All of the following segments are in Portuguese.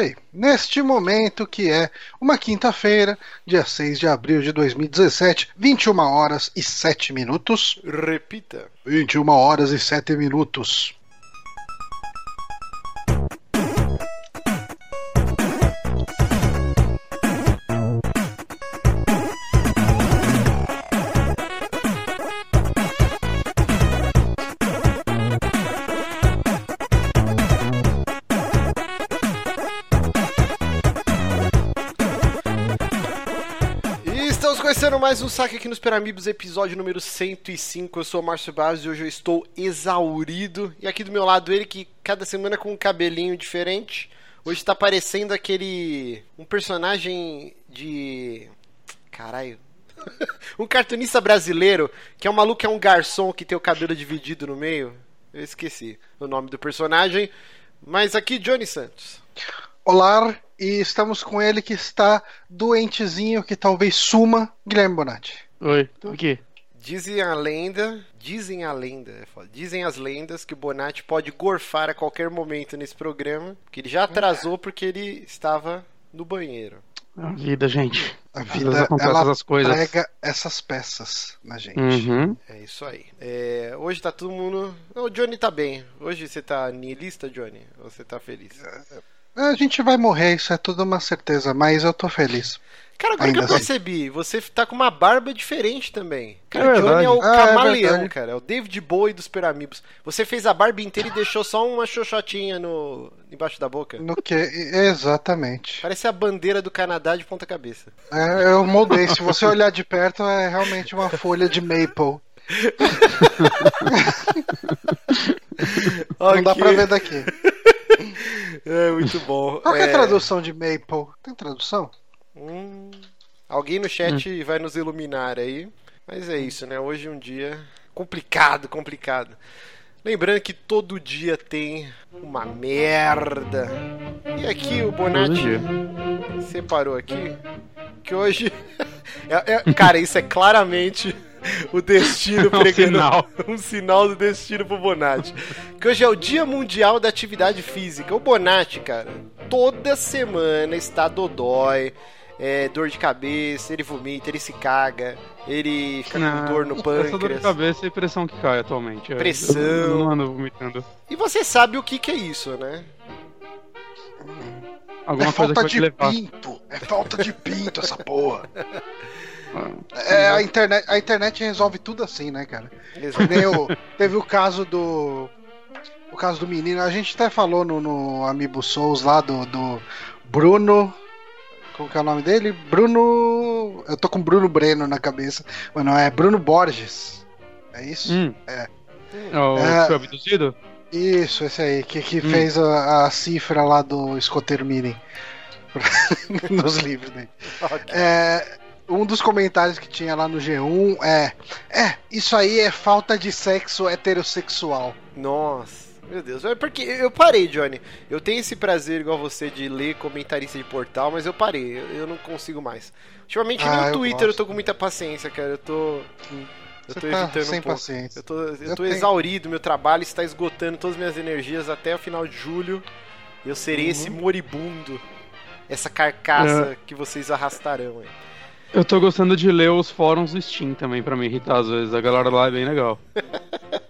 Oi, neste momento que é uma quinta-feira, dia 6 de abril de 2017, 21 horas e 7 minutos. Repita. 21 horas e 7 minutos. Aqui nos Peramibos, episódio número 105. Eu sou o Márcio Barros e hoje eu estou exaurido. E aqui do meu lado ele que cada semana com um cabelinho diferente. Hoje tá parecendo aquele. um personagem de. Caralho. um cartunista brasileiro que é um maluco é um garçom que tem o cabelo dividido no meio. Eu esqueci o nome do personagem. Mas aqui, Johnny Santos. Olá, e estamos com ele que está doentezinho, que talvez suma, Guilherme Bonatti. Oi, tô aqui. Dizem a lenda, dizem a lenda, é dizem as lendas que o Bonatti pode gorfar a qualquer momento nesse programa, que ele já atrasou porque ele estava no banheiro. A vida, gente. A vida ela essas coisas. prega essas peças na gente. Uhum. É isso aí. É, hoje tá todo mundo. Não, o Johnny tá bem. Hoje você tá niilista, Johnny? Ou você tá feliz? A gente vai morrer, isso é tudo uma certeza, mas eu tô feliz. Cara, agora que eu assim. percebi, você tá com uma barba diferente também. Cara, É o Johnny é o Ah, é camaleão, verdade. cara. É o David Bowie dos Peramibos. Você fez a barba inteira e deixou só uma xoxotinha no... embaixo da boca. No que? Exatamente. Parece a bandeira do Canadá de ponta cabeça. É, eu moldei. Se você olhar de perto, é realmente uma folha de maple. Não dá Ok. pra ver daqui. É muito bom. Qual que é a É, tradução de maple? Tem tradução? Hum, alguém no chat vai nos iluminar aí. Mas é isso, né? Hoje é um dia complicado, complicado. Lembrando que todo dia tem uma merda. E aqui o Bonatti separou aqui que hoje. é- é- cara, isso é claramente o destino É um pregando sinal. um sinal do destino pro Bonatti. Que hoje é o Dia Mundial da Atividade Física. O Bonatti, cara, toda semana está dodói. É, dor de cabeça, ele vomita, ele se caga, ele fica com dor no Essa dor de pâncreas. cabeça e pressão que cai atualmente. É, Pressão. Eu, eu não ando vomitando. E você sabe o que, que é isso, né? Alguma é coisa falta de levar. pinto. É falta de pinto essa porra. Ah, É, a, internet, a internet resolve tudo assim, né, cara? O- teve o caso do. O caso do menino. A gente até falou no, no Amiibo Souls lá do, do Bruno. Como que é o nome dele? Bruno. Eu tô com Bruno Breno na cabeça. Mas não, é Bruno Borges. É isso? Hum. É. É o É. que foi abduzido? Isso, esse aí, que, que Hum. fez a, a cifra lá do escoteiro Mini. Nos livros dele. Ok. É, um dos comentários que tinha lá no G1 é: É, isso aí é falta de sexo heterossexual. Nossa, meu Deus. É porque eu parei, Johnny. Eu tenho esse prazer, igual você, de ler comentarista de portal, mas eu parei. Eu, eu não consigo mais. Ultimamente Ah, no eu Twitter eu gosto. tô com muita paciência, cara. Eu tô. Eu Você tô tá evitando sem um pouco. paciência. Eu tô, eu Eu tô tenho. exaurido, meu trabalho está esgotando todas as minhas energias até o final de julho. Eu serei Uhum. esse moribundo, essa carcaça que vocês arrastarão aí. Eu tô gostando de ler os fóruns do Steam também, pra me irritar às vezes. A galera lá é bem legal.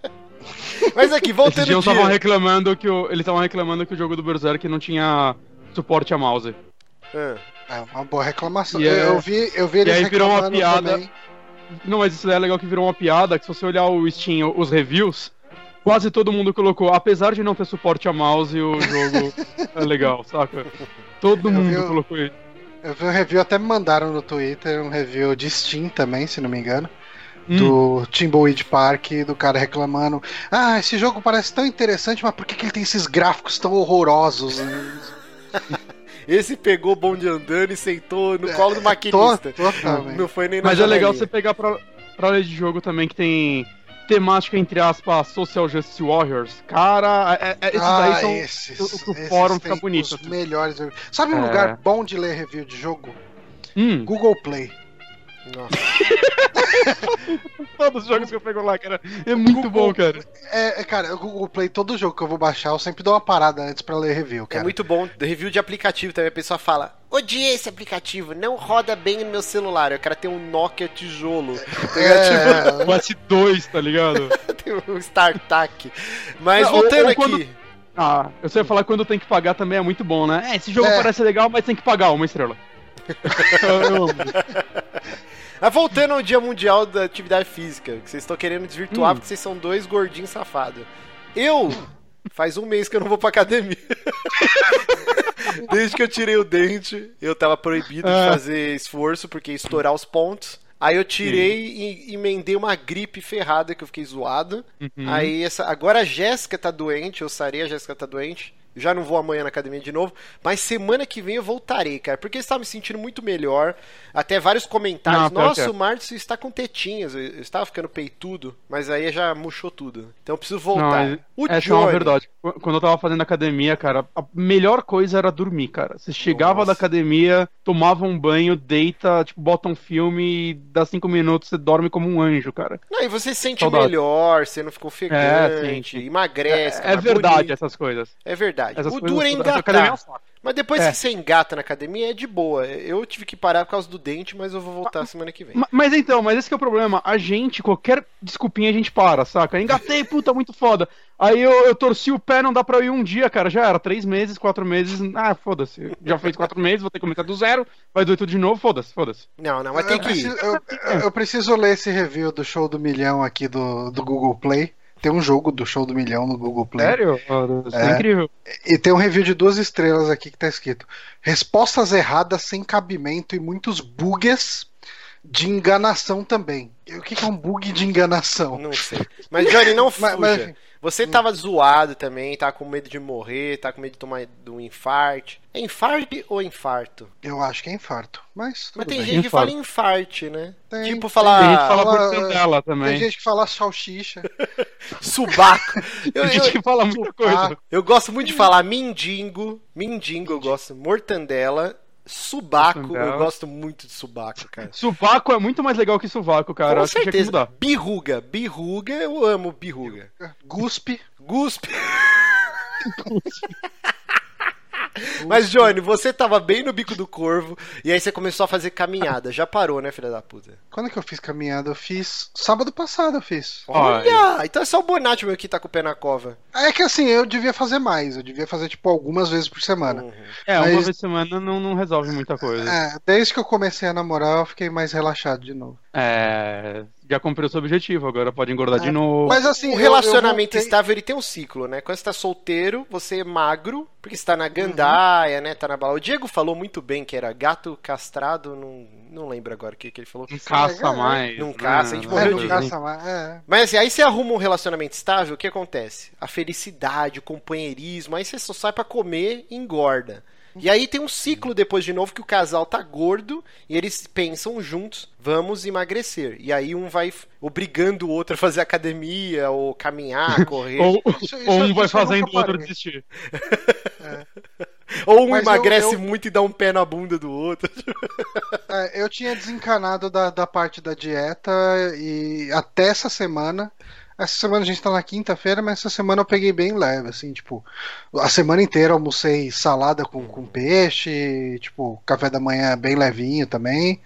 Mas aqui, Esses voltando dias ao estavam dia. reclamando que o, eles estavam reclamando que o jogo do Berserk não tinha suporte a mouse. Ah, É uma boa reclamação. E é- Eu vi, eu vi eles aí virou uma piada. também. Não, mas isso daí é legal que virou uma piada, que se você olhar o Steam, os reviews, quase todo mundo colocou, apesar de não ter suporte a mouse, o jogo é legal, saca? Todo Eu mundo o- colocou isso. Eu vi um review, até me mandaram no Twitter, um review de Steam também, se não me engano. Hum. Do Timbleweed Park, do cara reclamando. Ah, esse jogo parece tão interessante, mas por que, que ele tem esses gráficos tão horrorosos? esse pegou o bonde andando e sentou no colo do Tô, maquinista. totalmente. Não foi nem na Mas é legal você pegar pra, pra ler de jogo também que tem temática, entre aspas, Social Justice Warriors. Cara, é, é- esses ah, daí são. esses, o- que fórum fica bonito. Os melhores. Sabe um É. lugar bom de ler review de jogo? Hum, Google Play. Todos os jogos que eu pego lá, cara. É muito Google, bom, cara. É, é, cara, o Google Play, todo jogo que eu vou baixar, eu sempre dou uma parada antes pra ler review, cara. É muito bom. Review de aplicativo também, a pessoa fala, odiei esse aplicativo, não roda bem no meu celular. O cara tem um Nokia tijolo. É, tipo... o S2, tá ligado? tem um StarTAC. Mas não, voltando ou, ou aqui... Quando... Ah, eu sei falar quando tem que pagar também é muito bom, né? É, esse jogo é. parece legal, mas tem que pagar uma estrela. Mas voltando ao Dia Mundial da Atividade Física, que vocês estão querendo desvirtuar hum. porque vocês são dois gordinhos safados. Eu, faz um mês que eu não vou pra academia. Desde que eu tirei o dente, eu tava proibido de ah. fazer esforço porque ia estourar os pontos. Aí eu tirei Sim. e emendei uma gripe ferrada que eu fiquei zoado. Uhum. Aí essa, agora a Jéssica tá doente, eu sarei, a Jéssica tá doente já não vou amanhã na academia de novo, mas semana que vem eu voltarei, cara, porque eu estava me sentindo muito melhor. Até vários comentários. Não, Nossa, o Márcio está com tetinhas. Eu estava ficando peitudo, mas aí já murchou tudo. Então eu preciso voltar. Não, o essa Johnny... é uma verdade. Quando eu tava fazendo academia, cara, a melhor coisa era dormir, cara. Você chegava Nossa. da academia, tomava um banho, deita, tipo, bota um filme e dá cinco minutos você dorme como um anjo, cara. Não, e você se sente Saudade. melhor, você não ficou ofegante, é, emagrece. É, é verdade bonito. essas coisas. É verdade. Essas o duro é engatar. Mas depois é. que você engata na academia é de boa. Eu tive que parar por causa do dente, mas eu vou voltar mas, semana que vem. Mas então, mas esse é o problema. A gente, qualquer desculpinha a gente para, saca? Engatei, puta, muito foda. Aí eu, eu, torci o pé, não dá pra eu ir um dia, cara. Já era três meses, quatro meses. Ah, foda-se. Já fez quatro meses, vou ter que começar do zero. Vai doer tudo de novo, foda-se, foda-se. Não, não, mas tem eu que preciso, eu, eu, preciso ler esse review do show do milhão aqui do, do Google Play. Tem um jogo do Show do Milhão no Google Play. Sério? Isso é, é incrível. E tem um review de duas estrelas aqui que tá escrito: Respostas erradas sem cabimento e muitos bugs de enganação também. O que, é um bug de enganação? Não sei. Mas, Johnny, não fuja. mas, mas, você tava zoado também, tá com medo de morrer, tá com medo de tomar um infarto. É infarto ou infarto? Eu acho que é infarto, mas. Mas tem bem. gente infarto. que fala infarte, né? Tem, tipo falar. Tem gente que fala, fala também. Tem gente que fala salsicha. Subaco. Eu, tem gente que fala muita coisa. Eu gosto muito de falar mindingo. Mindingo eu gosto. Mortandela Subaco, eu gosto muito de subaco, cara. Subaco é muito mais legal que suvaco, cara. Com certeza. Birruga, birruga, eu amo birruga. Guspe. Guspe. Guspe. Mas, Johnny, você tava bem no bico do corvo e aí você começou a fazer caminhada. Já parou, né, filha da puta? Quando é que eu fiz caminhada? Eu fiz. Sábado passado eu fiz. Olha! Então é só o Bonatti meu que tá com o pé na cova. É que assim, eu devia fazer mais. Eu devia fazer, tipo, algumas vezes por semana. Uhum. É, Mas... uma vez por semana não, não resolve muita coisa. É, desde que eu comecei a namorar, eu fiquei mais relaxado de novo. É já cumpriu seu objetivo, agora pode engordar é. de novo. Mas assim, o relacionamento eu, eu estável ele tem um ciclo, né? Quando você tá solteiro, você é magro, porque você tá na gandaia, uhum. né? Tá na bala. O Diego falou muito bem que era gato castrado, não, não lembro agora o que, que ele falou. Não caça é, mais. Não caça, a gente morreu de caça mais, é. Mas assim, aí você arruma um relacionamento estável, o que acontece? A felicidade, o companheirismo, aí você só sai para comer e engorda. E aí tem um ciclo depois de novo que o casal tá gordo e eles pensam juntos, vamos emagrecer. E aí um vai obrigando o outro a fazer academia, ou caminhar, correr. ou, isso, isso, um vai fazendo o outro desistir. é. Ou um Mas emagrece eu, eu... muito e dá um pé na bunda do outro. É, eu tinha desencanado da, da parte da dieta e até essa semana essa semana a gente tá na quinta-feira, mas essa semana eu peguei bem leve, assim, tipo, a semana inteira almocei salada com, com peixe, tipo, café da manhã bem levinho também.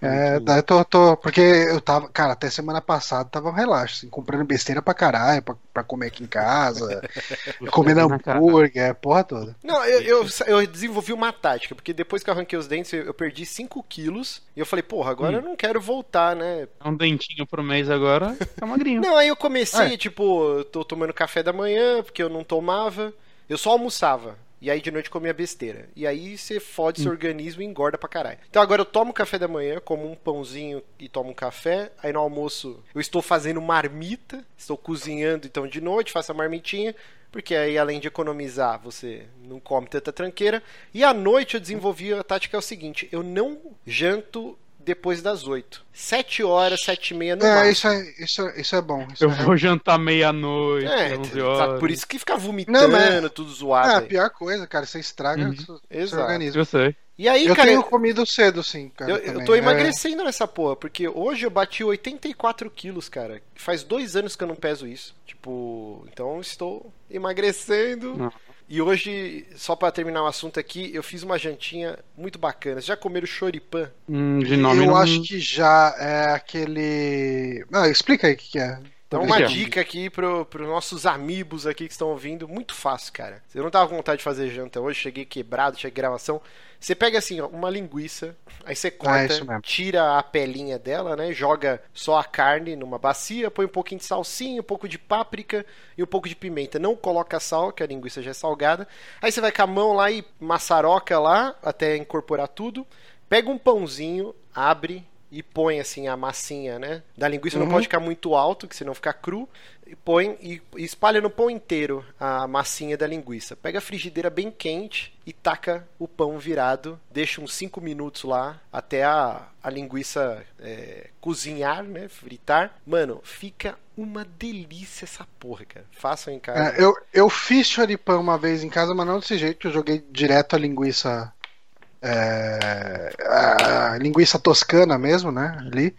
É, daí tô, tô, porque eu tava, cara, até semana passada tava um relaxo, assim, comprando besteira pra caralho, pra, pra comer aqui em casa, comendo hambúrguer, porra toda. Não, eu, eu, eu, desenvolvi uma tática, porque depois que eu arranquei os dentes, eu, eu perdi 5 quilos, e eu falei, porra, agora hum. eu não quero voltar, né? Um dentinho por mês agora, tá magrinho. não, aí eu comecei, é. tipo, tô tomando café da manhã, porque eu não tomava, eu só almoçava. E aí de noite comia besteira. E aí você fode seu hum. organismo e engorda pra caralho. Então agora eu tomo café da manhã, como um pãozinho e tomo um café. Aí no almoço eu estou fazendo marmita, estou cozinhando então de noite, faço a marmitinha. Porque aí, além de economizar, você não come tanta tranqueira. E à noite eu desenvolvi a tática é o seguinte: eu não janto depois das 8. 7 horas, 7 e meia no É, máximo. isso é, isso, isso é bom. Isso Eu é vou jantar meia-noite, É, 11 tá- horas. por isso que fica vomitando, Não, mas- tudo zoado. É, a pior coisa, cara, você estraga Uhum. o seu- seu Exato. organismo. Eu sei. E aí, Eu cara, tenho comido cedo, sim, cara. eu, eu tô É, emagrecendo nessa porra, porque hoje eu bati 84 quilos, cara. Faz dois anos que eu não peso isso. Tipo, então estou emagrecendo. Não. E hoje, só pra terminar o assunto aqui, eu fiz uma jantinha muito bacana. Vocês já comeram choripan? Hum, de nome eu não... acho que já é aquele. Não, explica aí o que, que é. Então, uma dica aqui pro, pros nossos amigos aqui que estão ouvindo, muito fácil, cara. Eu não tava com vontade de fazer janta hoje, cheguei quebrado, cheguei gravação. Você pega assim, ó, uma linguiça, aí você corta, Ah, isso mesmo. tira a pelinha dela, né? Joga só a carne numa bacia, põe um pouquinho de salsinha, um pouco de páprica e um pouco de pimenta. Não coloca sal, que a linguiça já é salgada. Aí você vai com a mão lá e maçaroca lá, até incorporar tudo. Pega um pãozinho, abre e põe assim a massinha, né? Da linguiça não Uhum. pode ficar muito alto, que senão fica cru. E põe e e espalha no pão inteiro a massinha da linguiça. Pega a frigideira bem quente e taca o pão virado. Deixa uns 5 minutos lá até a, a linguiça é, cozinhar, né? Fritar. Mano, fica uma delícia essa porra, cara. Façam em casa. É, eu, eu fiz choripan uma vez em casa, mas não desse jeito. Eu joguei direto a linguiça. É, a linguiça toscana mesmo, né? Ali.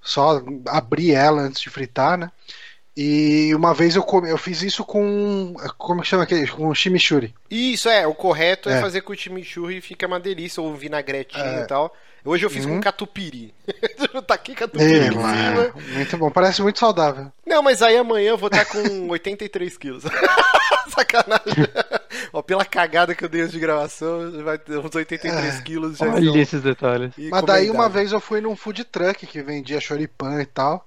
Só abri ela antes de fritar, né? E uma vez eu, comi, eu fiz isso com. Como que chama aquele? Com chimichurri. Isso, é, o correto é, É. fazer com o chimichurri e fica uma delícia, ou um vinagretinho É. e tal. Hoje eu fiz com Uhum. catupiry. eu taquei catupiry em cima. mano, muito bom, parece muito saudável. Não, mas aí amanhã eu vou estar com 83 quilos. Sacanagem. Ó, pela cagada que eu dei antes de gravação, vai ter uns 83 quilos já Olha esses detalhes. Mas daí uma vez eu fui num food truck que vendia choripan e tal.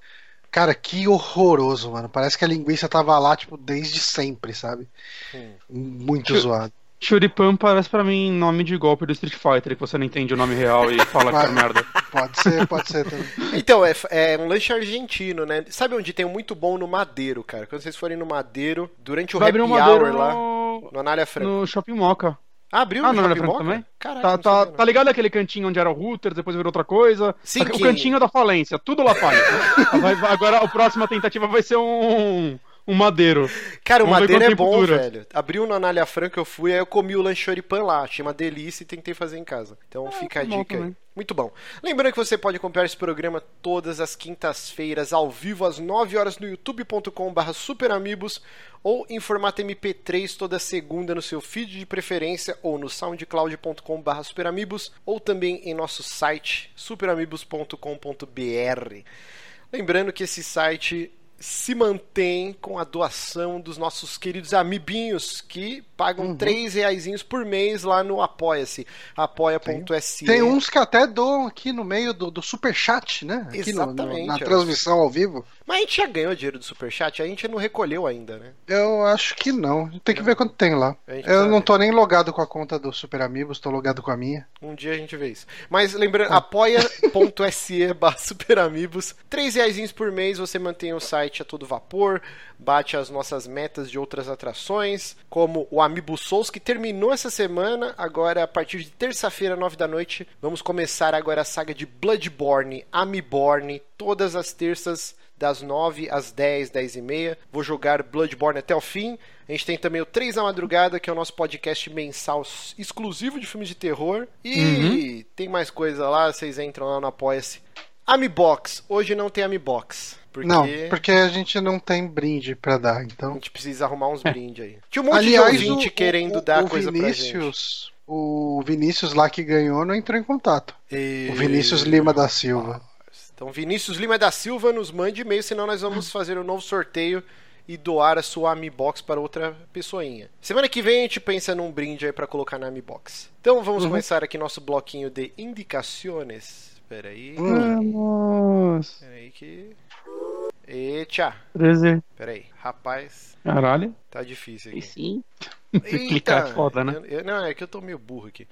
Cara, que horroroso, mano. Parece que a linguiça tava lá, tipo, desde sempre, sabe? Hum. Muito zoado. Churipan parece pra mim nome de golpe do Street Fighter, que você não entende o nome real e fala que é merda. Pode ser, pode ser também. Então, é, é um lanche argentino, né? Sabe onde tem um muito bom no Madeiro, cara? Quando vocês forem no Madeiro, durante o Vai happy um hour lá, no... no Anália Franca. no Shopping Moca. Ah, abriu Ah, no Shopping Franca Moca? também? Caraca, Tá, não tá, tá ligado aquele cantinho onde era o router, depois virou outra coisa? Sim, o que- cantinho da falência, tudo lá faz. Agora a próxima tentativa vai ser um, um madeiro. Cara, o Vamos madeiro é bom, dura. velho. Abriu no Anália Franca, eu fui, aí eu comi o lanche choripan lá. Achei uma delícia e tentei fazer em casa. Então fica a bom dica aí. Muito bom. Lembrando que você pode acompanhar esse programa todas as quintas-feiras, ao vivo, às 9 horas, no youtube.com.br superamigos ou em formato MP3 toda segunda no seu feed de preferência ou no soundcloud.com.br superamigos ou também em nosso site superamigos.com.br. Lembrando que esse site se mantém com a doação dos nossos queridos amibinhos que pagam Uhum. três reaisinhos por mês lá no Apoia-se, apoia.se. Tem uns que até doam aqui no meio do, do superchat, né? Aqui no- no- Exatamente, na transmissão ao vivo. Mas a gente já ganhou dinheiro do Superchat, a gente não recolheu ainda, né? Eu acho que não. Tem que ver quanto tem lá. Eu não tô nem logado com a conta do Super Amigos, tô logado com a minha. Um dia a gente vê isso. Mas lembrando, apoia.se barra superamigos. Três reaisinhos por mês, você mantém o site a todo vapor, bate as nossas metas de outras atrações, como o Amiibo Souls, que terminou essa semana. Agora, a partir de terça-feira, nove da noite, vamos começar agora a saga de Bloodborne, Amiborne, todas as terças das 9 às 10, 10 e meia. Vou jogar Bloodborne até o fim. A gente tem também o 3 da Madrugada, que é o nosso podcast mensal exclusivo de filmes de terror. E tem mais coisa lá, vocês entram lá no Apoia-se. Amibox. Hoje não tem Amibox. Porque Não, porque a gente não tem brinde pra dar, a então. gente precisa arrumar uns brindes aí. Tinha um monte Aliás, de ouvinte o, querendo o, dar o coisa pra gente. Vinícius, o Vinícius lá que ganhou não entrou em contato. E- O Vinícius Lima da Silva. Então, Vinícius Lima da Silva, nos mande e-mail, senão nós vamos fazer um novo sorteio e doar a sua Amibox para outra pessoinha. Semana que vem a gente pensa num brinde aí para colocar na Amibox. Então vamos Uhum. começar aqui nosso bloquinho de indicações. Espera aí. Hum. Vamos. Espera aí que... E tchau. 13. Espera aí. Rapaz, Caralho. tá difícil E aqui. sim. Eita, Clicar é foda, né? eu- eu- não, é que eu tô meio burro aqui.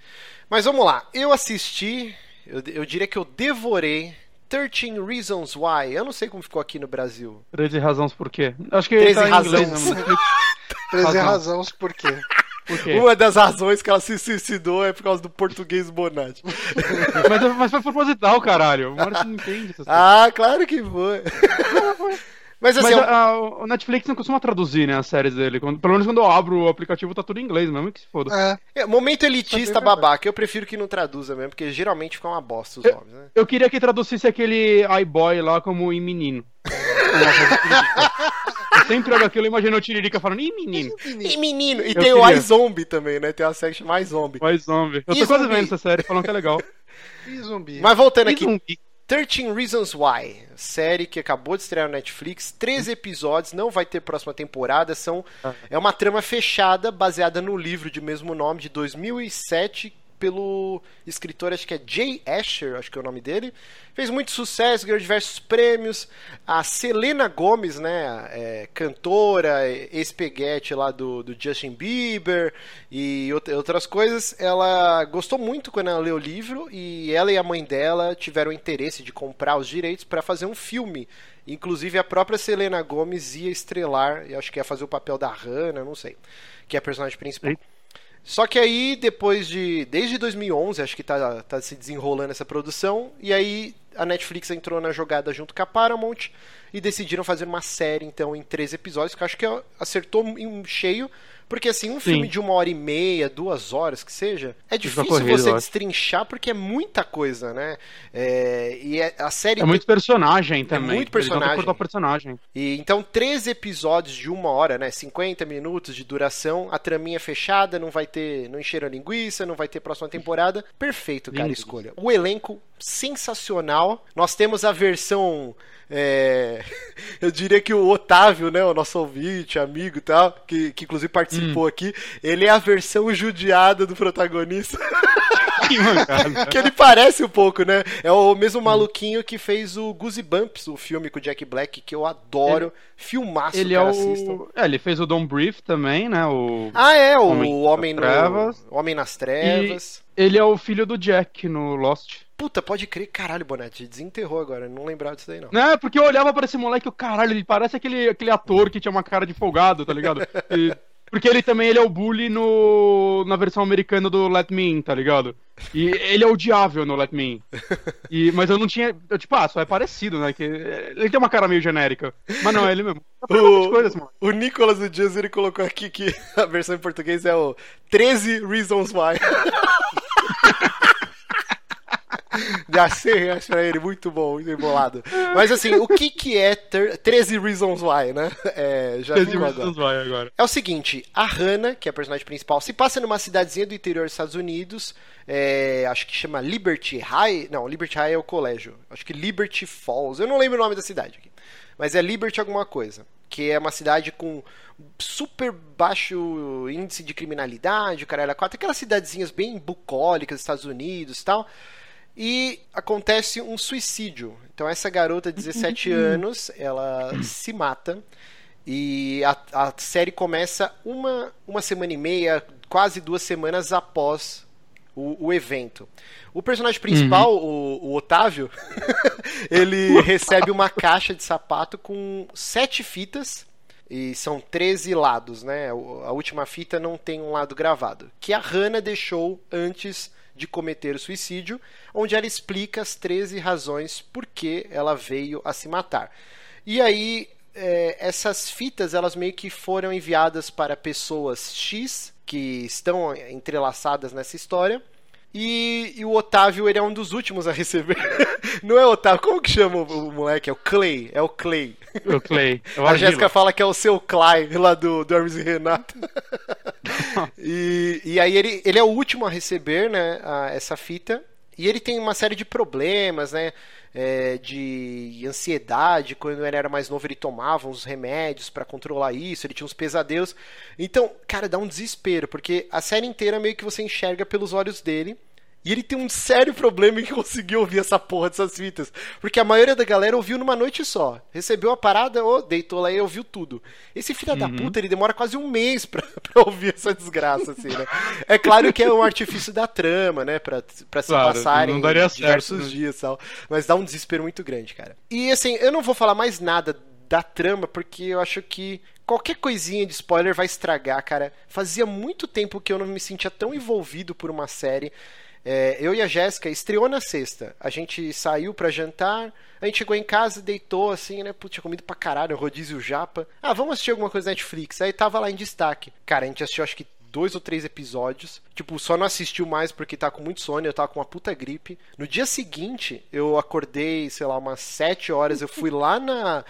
Mas vamos lá. Eu assisti, eu, eu diria que eu devorei 13 Reasons Why. Eu não sei como ficou aqui no Brasil. 13 razões por quê? Acho que 13 tá em inglês, razões. né? Netflix. 13 Razão. razões por quê? Uma das razões que ela se suicidou é por causa do português Bonatti. mas, mas foi proposital, caralho. O Maurício não entende essas Ah, claro que foi. Mas assim. Mas a, a, o Netflix não costuma traduzir, né, as séries dele. Quando, pelo menos quando eu abro o aplicativo tá tudo em inglês mesmo, que se foda. É. é momento elitista babaca, eu prefiro que não traduza mesmo, porque geralmente fica uma bosta os eu, nomes, né? Eu queria que traduzisse aquele iBoy lá como em menino. sempre olho aquilo e imagino o Tiririca falando, ih, menino. Ih, menino. E eu tem queria. o iZombie também, né? Tem uma série mais zombie. O iZombie. Eu tô quase vendo essa série, falando que é legal. E zumbi. Mas voltando aqui. Zumbi. 13 Reasons Why, série que acabou de estrear no Netflix, 13 episódios, não vai ter próxima temporada, são ah. é uma trama fechada baseada no livro de mesmo nome de 2007 pelo escritor, acho que é Jay Asher, acho que é o nome dele. Fez muito sucesso, ganhou diversos prêmios. A Selena Gomes, né, é, cantora, ex-peguete lá do, do Justin Bieber e outras coisas, ela gostou muito quando ela leu o livro e ela e a mãe dela tiveram interesse de comprar os direitos para fazer um filme. Inclusive a própria Selena Gomes ia estrelar, e acho que ia fazer o papel da Hannah, não sei, que é a personagem principal. Só que aí, depois de. Desde 2011, acho que tá, tá se desenrolando essa produção. E aí a Netflix entrou na jogada junto com a Paramount e decidiram fazer uma série, então, em três episódios, que acho que acertou em cheio porque assim, um Sim. filme de uma hora e meia, duas horas que seja, é difícil corrido, você destrinchar porque é muita coisa, né? É, e é, a série. É muito personagem é também. É muito personagem. personagem. E, então, três episódios de uma hora, né? 50 minutos de duração, a traminha fechada, não vai ter. Não encheram a linguiça, não vai ter próxima temporada. Perfeito, cara, Lindo. escolha. O elenco sensacional. Nós temos a versão é, eu diria que o Otávio, né, o nosso ouvinte, amigo e tal, que, que inclusive participou hum. aqui, ele é a versão judiada do protagonista. que ele parece um pouco, né? É o mesmo maluquinho que fez o Goosebumps, o filme com o Jack Black, que eu adoro. Ele, Filmaço, ele cara, é o... É, ele fez o Don't Brief também, né? O... Ah, é, o Homem, Homem, no... Trevas. Homem nas Trevas. E ele é o filho do Jack no Lost. Puta, pode crer, caralho, Bonete, desenterrou agora, não lembrava disso daí não. Não, é porque eu olhava para esse moleque e o caralho, ele parece aquele, aquele ator que tinha uma cara de folgado, tá ligado? E, porque ele também ele é o bully no, na versão americana do Let Me In, tá ligado? E ele é odiável no Let Me In. E, mas eu não tinha. Eu, tipo, ah, só é parecido, né? Que, ele tem uma cara meio genérica. Mas não, é ele mesmo. O, coisas, mano. o Nicolas do Dias ele colocou aqui que a versão em português é o 13 Reasons Why. Já sei reais pra ele, muito bom, muito embolado. Mas assim, o que que é 13 Reasons Why, né? É, já 13 Reasons agora. Why agora. É o seguinte, a Hannah, que é a personagem principal, se passa numa cidadezinha do interior dos Estados Unidos, é, acho que chama Liberty High, não, Liberty High é o colégio, acho que Liberty Falls, eu não lembro o nome da cidade aqui, mas é Liberty alguma coisa, que é uma cidade com super baixo índice de criminalidade, o cara era quatro, aquelas cidadezinhas bem bucólicas dos Estados Unidos e tal, e acontece um suicídio. Então essa garota de 17 uhum. anos, ela se mata e a, a, série começa uma, uma semana e meia, quase duas semanas após o, o evento. O personagem principal, uhum. o, o, Otávio, ele recebe uma caixa de sapato com sete fitas e são 13 lados, né? A última fita não tem um lado gravado, que a Hannah deixou antes de cometer o suicídio, onde ela explica as 13 razões por que ela veio a se matar. E aí, é, essas fitas, elas meio que foram enviadas para pessoas X, que estão entrelaçadas nessa história, e, e, o Otávio, ele é um dos últimos a receber. Não é o Otávio, como que chama o, o moleque? É o Clay, é o Clay. O Clay. É o a Jéssica fala que é o seu Clay, lá do, do Hermes e Renato. e, e aí ele, ele é o último a receber, né, a, essa fita. E ele tem uma série de problemas, né? É, de ansiedade. Quando ele era mais novo, ele tomava uns remédios para controlar isso. Ele tinha uns pesadelos. Então, cara, dá um desespero, porque a série inteira meio que você enxerga pelos olhos dele. E ele tem um sério problema em conseguir ouvir essa porra dessas fitas. Porque a maioria da galera ouviu numa noite só. Recebeu a parada, oh, deitou lá e ouviu tudo. Esse filho uhum. da puta, ele demora quase um mês pra, pra ouvir essa desgraça, assim, né? É claro que é um artifício da trama, né? Pra, pra se claro, passarem diversos certo, né? dias e tal. Mas dá um desespero muito grande, cara. E assim, eu não vou falar mais nada da trama, porque eu acho que qualquer coisinha de spoiler vai estragar, cara. Fazia muito tempo que eu não me sentia tão envolvido por uma série. É, eu e a Jéssica estreou na sexta. A gente saiu para jantar, a gente chegou em casa, deitou assim, né? Putz, tinha comido pra caralho, rodízio japa. Ah, vamos assistir alguma coisa na Netflix. Aí tava lá em destaque. Cara, a gente assistiu acho que dois ou três episódios. Tipo, só não assistiu mais porque tá com muito sono, eu tava com uma puta gripe. No dia seguinte, eu acordei, sei lá, umas sete horas, eu fui lá na,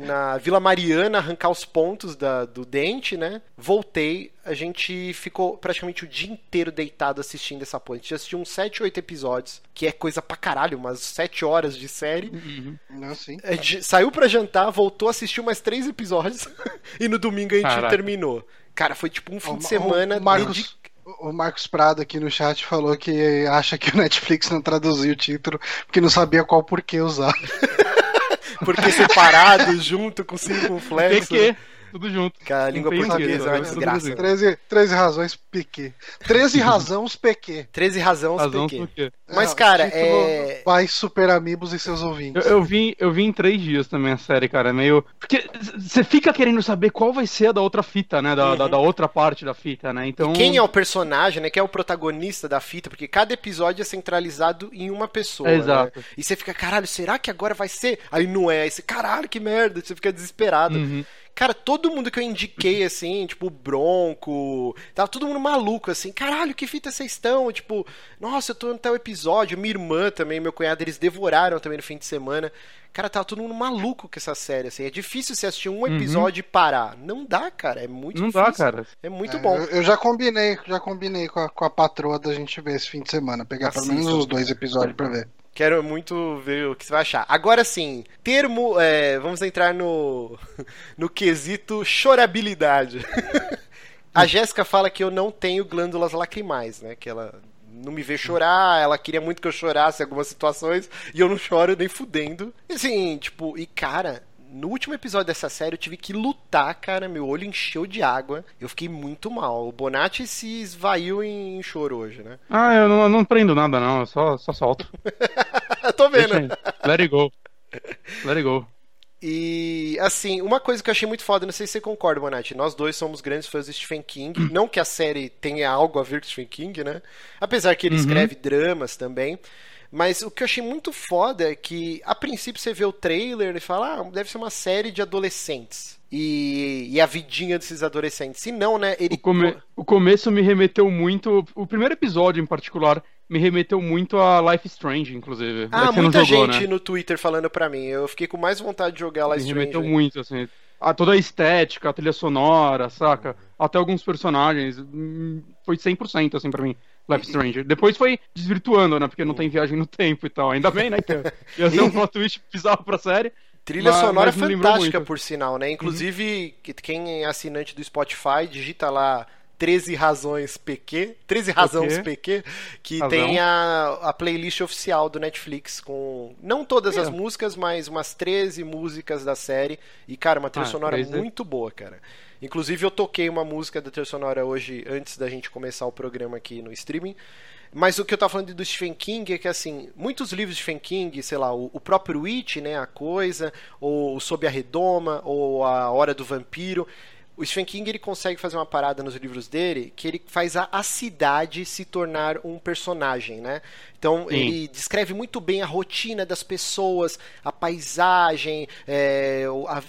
na Vila Mariana arrancar os pontos da, do dente, né? Voltei, a gente ficou praticamente o dia inteiro deitado assistindo essa porra. A gente assistiu uns sete, oito episódios, que é coisa pra caralho, umas sete horas de série. Uhum. Não, sim. A gente saiu pra jantar, voltou, assistiu mais três episódios e no domingo a gente Caraca. terminou. Cara, foi tipo um fim o, de semana. O Marcos, o Marcos Prado aqui no chat falou que acha que o Netflix não traduziu o título porque não sabia qual porquê usar. porque separado, junto com circunflexo. PQ tudo junto. Cara, a língua portuguesa é uma desgraça. 13, 13 razões PQ. 13 razões PQ. 13 razões PQ. Mas, cara, é. Vai Super Amigos e seus ouvintes. Eu, eu, vi, eu vi em três dias também a série, cara. É meio. Porque você fica querendo saber qual vai ser a da outra fita, né? Da, uhum. da, da, outra parte da fita, né? Então. E quem é o personagem, né? Quem é o protagonista da fita? Porque cada episódio é centralizado em uma pessoa. É, exato. Né? E você fica, caralho, será que agora vai ser? Aí não é. Aí você, caralho, que merda. Você fica desesperado. Uhum. Cara, todo mundo que eu indiquei, assim, tipo, Bronco, tava todo mundo maluco, assim, caralho, que fita vocês estão? Tipo, nossa, eu tô no tal episódio. Minha irmã também, meu cunhado, eles devoraram também no fim de semana. Cara, tava todo mundo maluco com essa série, assim. É difícil você assistir um uhum. episódio uhum. e parar. Não dá, cara. É muito Não difícil. dá, cara. É muito é, bom. Eu, eu, já combinei, já combinei com a, com a patroa da gente ver esse fim de semana. Pegar Assista. pelo menos os dois episódios pra ver. Quero muito ver o que você vai achar. Agora sim, termo. É, vamos entrar no, no quesito chorabilidade. A Jéssica fala que eu não tenho glândulas lacrimais, né? Que ela não me vê chorar, ela queria muito que eu chorasse em algumas situações, e eu não choro nem fudendo. E assim, tipo, e cara, no último episódio dessa série eu tive que lutar, cara. Meu olho encheu de água. Eu fiquei muito mal. O Bonatti se esvaiu em choro hoje, né? Ah, eu não, eu não prendo nada, não. Eu só, só solto. Tô vendo. Let it go. Let it go. E, assim, uma coisa que eu achei muito foda, não sei se você concorda, Bonatti, nós dois somos grandes fãs de Stephen King. Não que a série tenha algo a ver com Stephen King, né? Apesar que ele uhum. escreve dramas também. Mas o que eu achei muito foda é que, a princípio, você vê o trailer e fala, ah, deve ser uma série de adolescentes. E, e a vidinha desses adolescentes. Se não, né? Ele... O, come... o começo me remeteu muito. O primeiro episódio, em particular, me remeteu muito a Life Strange, inclusive. Ah, muita jogou, gente né? no Twitter falando pra mim. Eu fiquei com mais vontade de jogar Life Strange. Me remeteu muito, assim. A, toda a estética, a trilha sonora, saca? Até alguns personagens. Hum, foi 100% assim pra mim. Life Strange. Depois foi desvirtuando, né? Porque não tem viagem no tempo e tal. Ainda bem, né? Que ia ser um plot twist bizarro pra série. Trilha mas, sonora mas fantástica, por sinal, né? Inclusive, uhum. quem é assinante do Spotify, digita lá 13 razões PQ, 13 razões PQ, que Razão. tem a, a playlist oficial do Netflix com não todas é. as músicas, mas umas 13 músicas da série. E, cara, uma trilha ah, sonora muito boa, cara. Inclusive, eu toquei uma música da trilha sonora hoje, antes da gente começar o programa aqui no streaming. Mas o que eu tava falando do Stephen King é que, assim, muitos livros de Stephen King, sei lá, o, o próprio It, né, A Coisa, ou Sob a Redoma, ou A Hora do Vampiro, o Stephen King ele consegue fazer uma parada nos livros dele que ele faz a, a cidade se tornar um personagem, né? Então Sim. ele descreve muito bem a rotina das pessoas, a paisagem, é, a,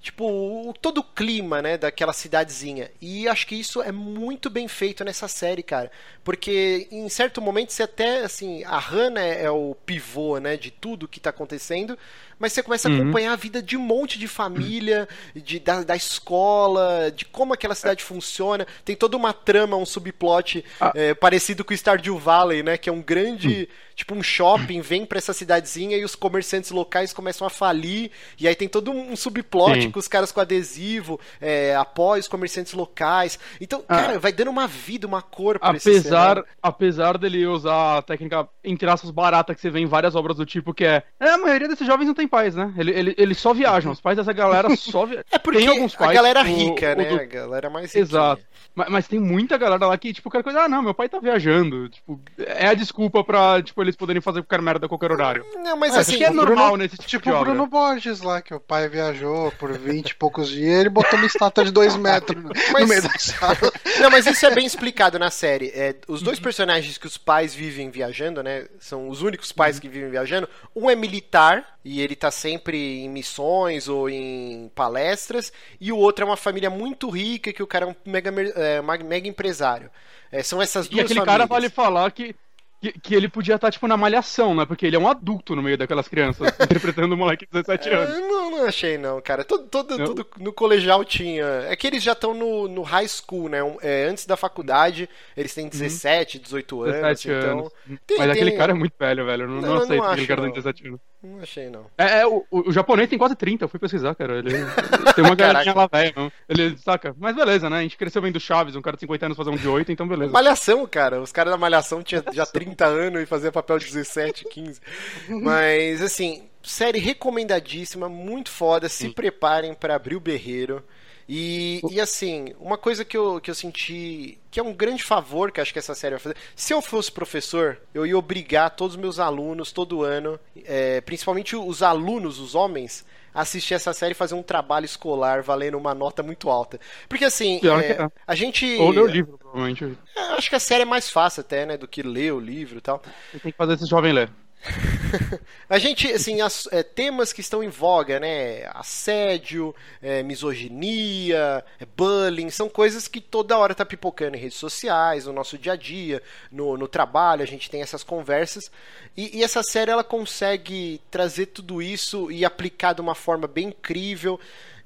tipo, todo o clima, né, daquela cidadezinha. E acho que isso é muito bem feito nessa série, cara. Porque em certo momento você até, assim, a Hannah é, é o pivô, né, de tudo que tá acontecendo, mas você começa a uhum. acompanhar a vida de um monte de família, de, da, da escola, de como aquela cidade funciona. Tem toda uma trama, um subplot ah. é, parecido com o Stardew Valley, né, que é um grande... Uhum tipo um shopping, vem para essa cidadezinha e os comerciantes locais começam a falir, e aí tem todo um subplot Sim. com os caras com adesivo, é, apoia os comerciantes locais. Então, ah. cara, vai dando uma vida, uma cor pra apesar, Apesar dele usar a técnica, entre aspas, barata que você vê em várias obras do tipo, que é, é a maioria desses jovens não tem pais, né? Eles ele, ele só viajam, os pais dessa galera só viajam. É porque tem alguns pais, a galera rica, o, né? O do... A galera mais rica. Exato. Mas, mas, tem muita galera lá que, tipo, quer coisa, ah, não, meu pai tá viajando. Tipo, é a desculpa pra, tipo, eles poderem fazer qualquer merda a qualquer horário. Não, mas assim, acho que é normal Bruno, nesse tipo, tipo de Bruno Borges lá, que o pai viajou por 20 e poucos dias, ele botou uma estátua de 2 metros mas... no meio da sala. Não, mas isso é bem explicado na série. É, os dois personagens que os pais vivem viajando, né? São os únicos pais que vivem viajando. Um é militar, e ele tá sempre em missões ou em palestras, e o outro é uma família muito rica, que o cara é um mega, é, mega empresário. É, são essas duas E aquele famílias. cara vale falar que que, que, ele podia estar, tipo, na malhação, né? Porque ele é um adulto no meio daquelas crianças, interpretando um moleque de 17 é, anos. não, não achei, não, cara. Todo, todo, tudo no colegial tinha. É que eles já estão no, no high school, né? É, antes da faculdade, eles têm 17, 18 anos. 17 então... anos. Tem, Mas tem... aquele cara é muito velho, velho. Eu não, não, não aceito aquele cara tem 17 anos. Não achei, não. É, é o, o, japonês tem quase 30, eu fui pesquisar, cara. Ele tem uma galerinha lá velha, não. Ele saca. Mas beleza, né? A gente cresceu vendo Chaves, um cara de 50 anos fazer um de 8, então beleza. Malhação, cara. Os caras da Malhação tinham já 30 anos e faziam papel de 17, 15. Mas, assim, série recomendadíssima, muito foda. Se Sim. preparem para abrir o berreiro. E, e assim, uma coisa que eu, que eu senti que é um grande favor que acho que essa série vai fazer. Se eu fosse professor, eu ia obrigar todos os meus alunos todo ano, é, principalmente os alunos, os homens, a assistir essa série e fazer um trabalho escolar valendo uma nota muito alta. Porque assim, é, é. a gente. Ou ler o livro, provavelmente. É, acho que a série é mais fácil até, né, do que ler o livro e tal. Você tem que fazer esse jovem ler. a gente, assim, as, é, temas que estão em voga, né? Assédio, é, misoginia, é, bullying, são coisas que toda hora tá pipocando em redes sociais, no nosso dia a dia, no, no trabalho, a gente tem essas conversas. E, e, essa série ela consegue trazer tudo isso e aplicar de uma forma bem incrível.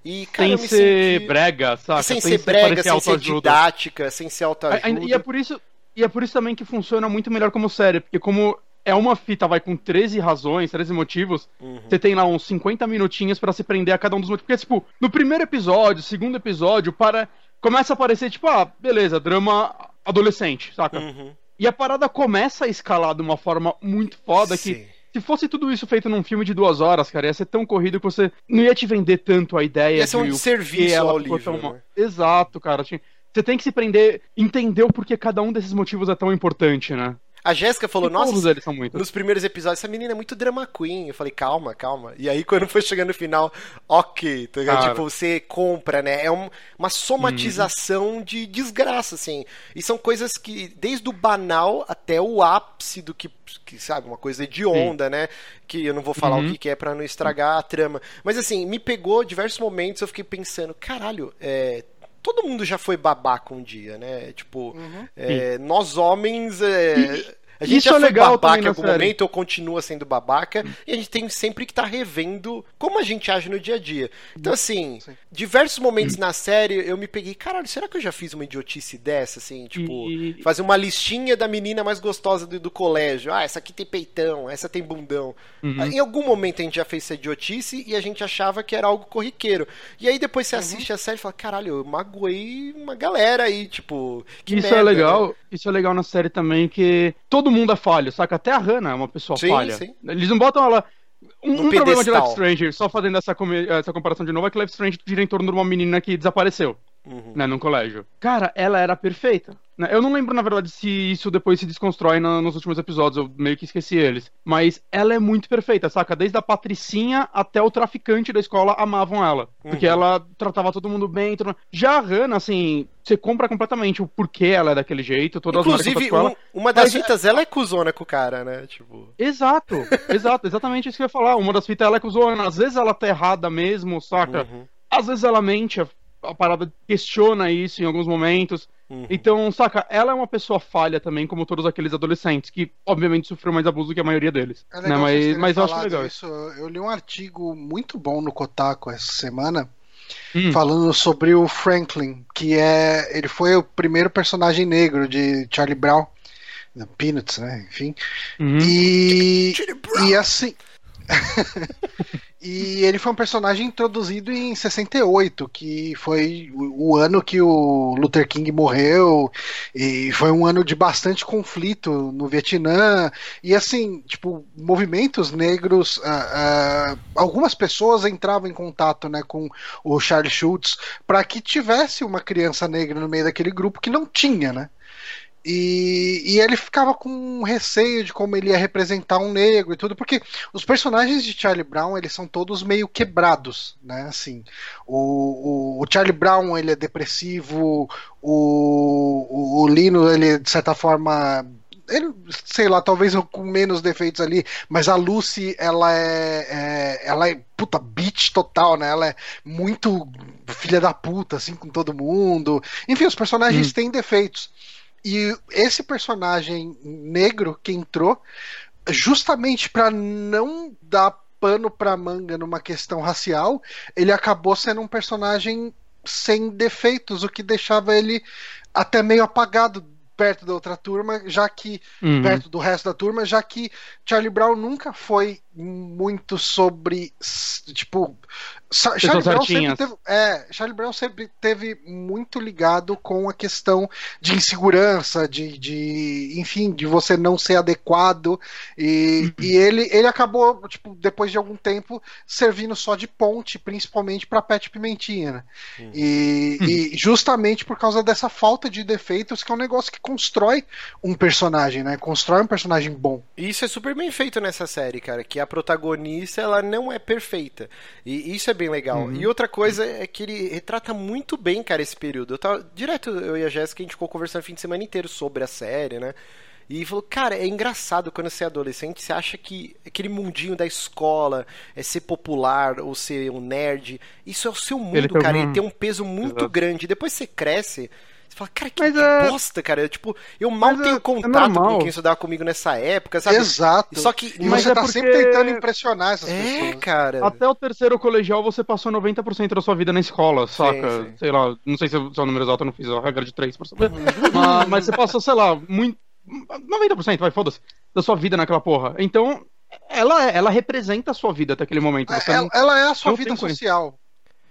E, cara, sem ser senti... brega, sabe? Sem, sem ser brega, sem ser didática, sem ser autoajuda. E é por isso. E é por isso também que funciona muito melhor como série, porque como é uma fita, vai com 13 razões, 13 motivos. Uhum. Você tem lá uns 50 minutinhos para se prender a cada um dos motivos. Porque, tipo, no primeiro episódio, segundo episódio, para. Começa a aparecer, tipo, ah, beleza, drama adolescente, saca? Uhum. E a parada começa a escalar de uma forma muito foda Sim. que. Se fosse tudo isso feito num filme de duas horas, cara, ia ser tão corrido que você não ia te vender tanto a ideia. Ia ser um serviço ao livro. Tão... Né? Exato, cara. Você tem que se prender, entender o porquê cada um desses motivos é tão importante, né? A Jéssica falou, que nossa, eles são muito. nos primeiros episódios, essa menina é muito drama queen. Eu falei, calma, calma. E aí, quando foi chegando no final, ok, tá ligado? Tipo, você compra, né? É um, uma somatização uhum. de desgraça, assim. E são coisas que, desde o banal até o ápice do que, que sabe, uma coisa de onda, Sim. né? Que eu não vou falar uhum. o que, que é para não estragar a trama. Mas assim, me pegou diversos momentos, eu fiquei pensando, caralho, é, todo mundo já foi babaca um dia, né? Tipo, uhum. é, nós homens. É, a gente Isso já é foi legal babaca em algum série. momento ou continua sendo babaca e a gente tem sempre que estar tá revendo como a gente age no dia a dia. Então, assim, Sim. diversos momentos na série eu me peguei, caralho, será que eu já fiz uma idiotice dessa, assim? Tipo, e... fazer uma listinha da menina mais gostosa do, do, colégio. Ah, essa aqui tem peitão, essa tem bundão. Uhum. Em algum momento a gente já fez essa idiotice e a gente achava que era algo corriqueiro. E aí depois você uhum. assiste a série e fala, caralho, eu magoei uma galera aí, tipo. isso é merda, é legal, né? isso é legal na série também, que todo mundo é falho, saca? Até a Hannah é uma pessoa sim, falha. Sim. Eles não botam ela. Um, um problema de Life Stranger, só fazendo essa, essa comparação de novo, é que Life Stranger gira em torno de uma menina que desapareceu uhum. né, num colégio. Cara, ela era perfeita. Né? Eu não lembro, na verdade, se isso depois se desconstrói no, nos últimos episódios, eu meio que esqueci eles. Mas ela é muito perfeita, saca? Desde a patricinha até o traficante da escola amavam ela. Uhum. Porque ela tratava todo mundo bem. Todo... Já a Hannah, assim, você compra completamente o porquê ela é daquele jeito. Todas Inclusive, as um, uma das mas... fitas, ela é cuzona com o cara, né? Tipo... Exato, exato, exatamente isso que eu ia falar. Uma das fitas, ela é cuzona. Às vezes ela tá errada mesmo, saca? Uhum. Às vezes ela mente, a parada questiona isso em alguns momentos. Uhum. Então, saca, ela é uma pessoa falha também, como todos aqueles adolescentes, que obviamente sofreu mais abuso que a maioria deles. É né? Mas, mas eu acho legal isso. Eu li um artigo muito bom no Kotaku essa semana. Hum. Falando sobre o Franklin, que é. Ele foi o primeiro personagem negro de Charlie Brown. Peanuts, né? Enfim. Uhum. E. E assim. E ele foi um personagem introduzido em 68, que foi o ano que o Luther King morreu, e foi um ano de bastante conflito no Vietnã. E assim, tipo, movimentos negros, uh, uh, algumas pessoas entravam em contato né, com o Charles Schultz para que tivesse uma criança negra no meio daquele grupo que não tinha, né? E, e, ele ficava com receio de como ele ia representar um negro e tudo, porque os personagens de Charlie Brown eles são todos meio quebrados, né? Assim, o, o, o Charlie Brown ele é depressivo, o, o, Lino ele de certa forma ele, sei lá, talvez com menos defeitos ali, mas a Lucy, ela é, é, ela é puta bitch total, né? Ela é muito filha da puta, assim, com todo mundo. Enfim, os personagens hum. têm defeitos. E esse personagem negro que entrou, justamente para não dar pano pra manga numa questão racial, ele acabou sendo um personagem sem defeitos, o que deixava ele até meio apagado perto da outra turma, já que uhum. perto do resto da turma, já que Charlie Brown nunca foi muito sobre tipo Charlie Brown, sempre teve, é, Charlie Brown sempre teve muito ligado com a questão de insegurança, de, de enfim, de você não ser adequado e, uhum. e ele, ele acabou, tipo, depois de algum tempo servindo só de ponte, principalmente para Pet Pimentinha, né? Uhum. E, uhum. e, justamente por causa dessa falta de defeitos que é um negócio que constrói um personagem, né? Constrói um personagem bom. Isso é super bem feito nessa série, cara, que a protagonista ela não é perfeita. E isso é bem legal. Uhum. E outra coisa é que ele retrata muito bem, cara, esse período. Eu tava, direto, eu e a Jéssica, a gente ficou conversando o fim de semana inteiro sobre a série, né? E falou, cara, é engraçado quando você é adolescente, você acha que aquele mundinho da escola é ser popular ou ser um nerd, isso é o seu mundo, ele cara, um... ele tem um peso muito Exato. grande. Depois você cresce, você fala, cara, que, mas, que é... bosta, cara. Eu, tipo, eu mal tenho é, é contato é com quem estudava comigo nessa época, sabe? Exato. Só que. E mas você é tá porque... sempre tentando impressionar essas é, pessoas. cara. Até o terceiro colegial você passou 90% da sua vida na escola, saca? Sim, sim. Sei lá, não sei se é o seu número exato, eu não fiz a regra de 3 por saber. mas, mas você passou, sei lá, muito. 90%, vai, foda-se, da sua vida naquela porra. Então, ela, ela representa a sua vida até aquele momento. ela, não, ela é a sua vida social.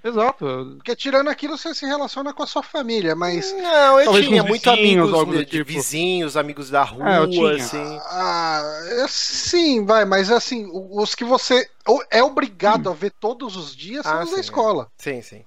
Exato. Porque tirando aquilo, você se relaciona com a sua família, mas. Não, eu Talvez tinha muito amigos de, tipo. vizinhos, amigos da rua, é, assim. Ah, é, sim, vai, mas assim, os que você é obrigado hum. a ver todos os dias são ah, os sim, da escola. É. Sim, sim.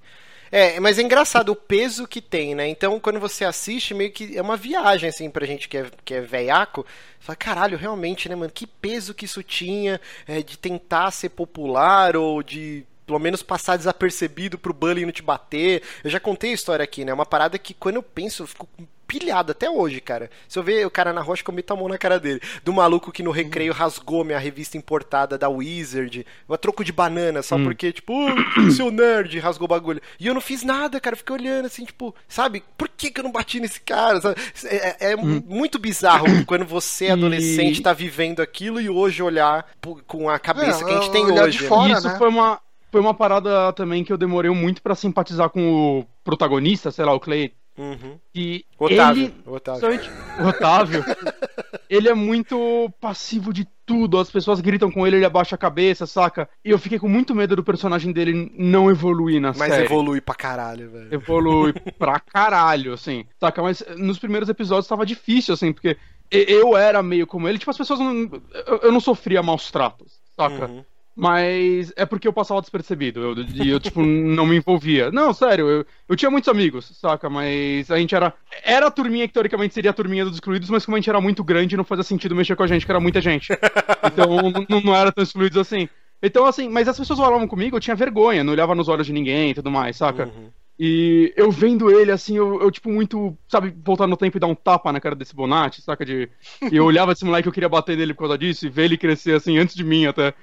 É, mas é engraçado o peso que tem, né? Então, quando você assiste, meio que é uma viagem, assim, pra gente que é, que é veiaco. Fala, caralho, realmente, né, mano? Que peso que isso tinha é, de tentar ser popular ou de pelo menos passar desapercebido pro bullying não te bater. Eu já contei a história aqui, né? Uma parada que quando eu penso, eu fico pilhado até hoje, cara. Se eu ver o cara na rocha, eu meto a mão na cara dele. Do maluco que no recreio rasgou minha revista importada da Wizard, a troco de banana, só hum. porque, tipo, oh, seu nerd rasgou o bagulho. E eu não fiz nada, cara. Eu fiquei olhando assim, tipo, sabe? Por que, que eu não bati nesse cara? Sabe? É, é hum. muito bizarro quando você, adolescente, e... tá vivendo aquilo e hoje olhar com a cabeça é, que a gente tem hoje. Né? Fora, Isso né? foi uma foi uma parada também que eu demorei muito para simpatizar com o protagonista, sei lá, o Clay. Uhum. E Otávio. Ele, Otávio. O Otávio. ele é muito passivo de tudo. As pessoas gritam com ele, ele abaixa a cabeça, saca? E eu fiquei com muito medo do personagem dele não evoluir na Mas série. Mas evolui pra caralho, velho. Evolui pra caralho, assim. Saca? Mas nos primeiros episódios tava difícil, assim, porque eu era meio como ele. Tipo, as pessoas não. Eu não sofria maus tratos, saca? Uhum. Mas é porque eu passava despercebido. Eu, e eu, tipo, não me envolvia. Não, sério, eu, eu tinha muitos amigos, saca? Mas a gente era. Era a turminha que teoricamente seria a turminha dos excluídos, mas como a gente era muito grande, não fazia sentido mexer com a gente, que era muita gente. Então não, não era tão excluídos assim. Então, assim, mas as pessoas falavam comigo, eu tinha vergonha, não olhava nos olhos de ninguém e tudo mais, saca? Uhum. E eu vendo ele, assim, eu, eu, tipo, muito, sabe, voltar no tempo e dar um tapa na cara desse Bonatti, saca? De... E eu olhava esse moleque, eu queria bater nele por causa disso, e ver ele crescer, assim, antes de mim até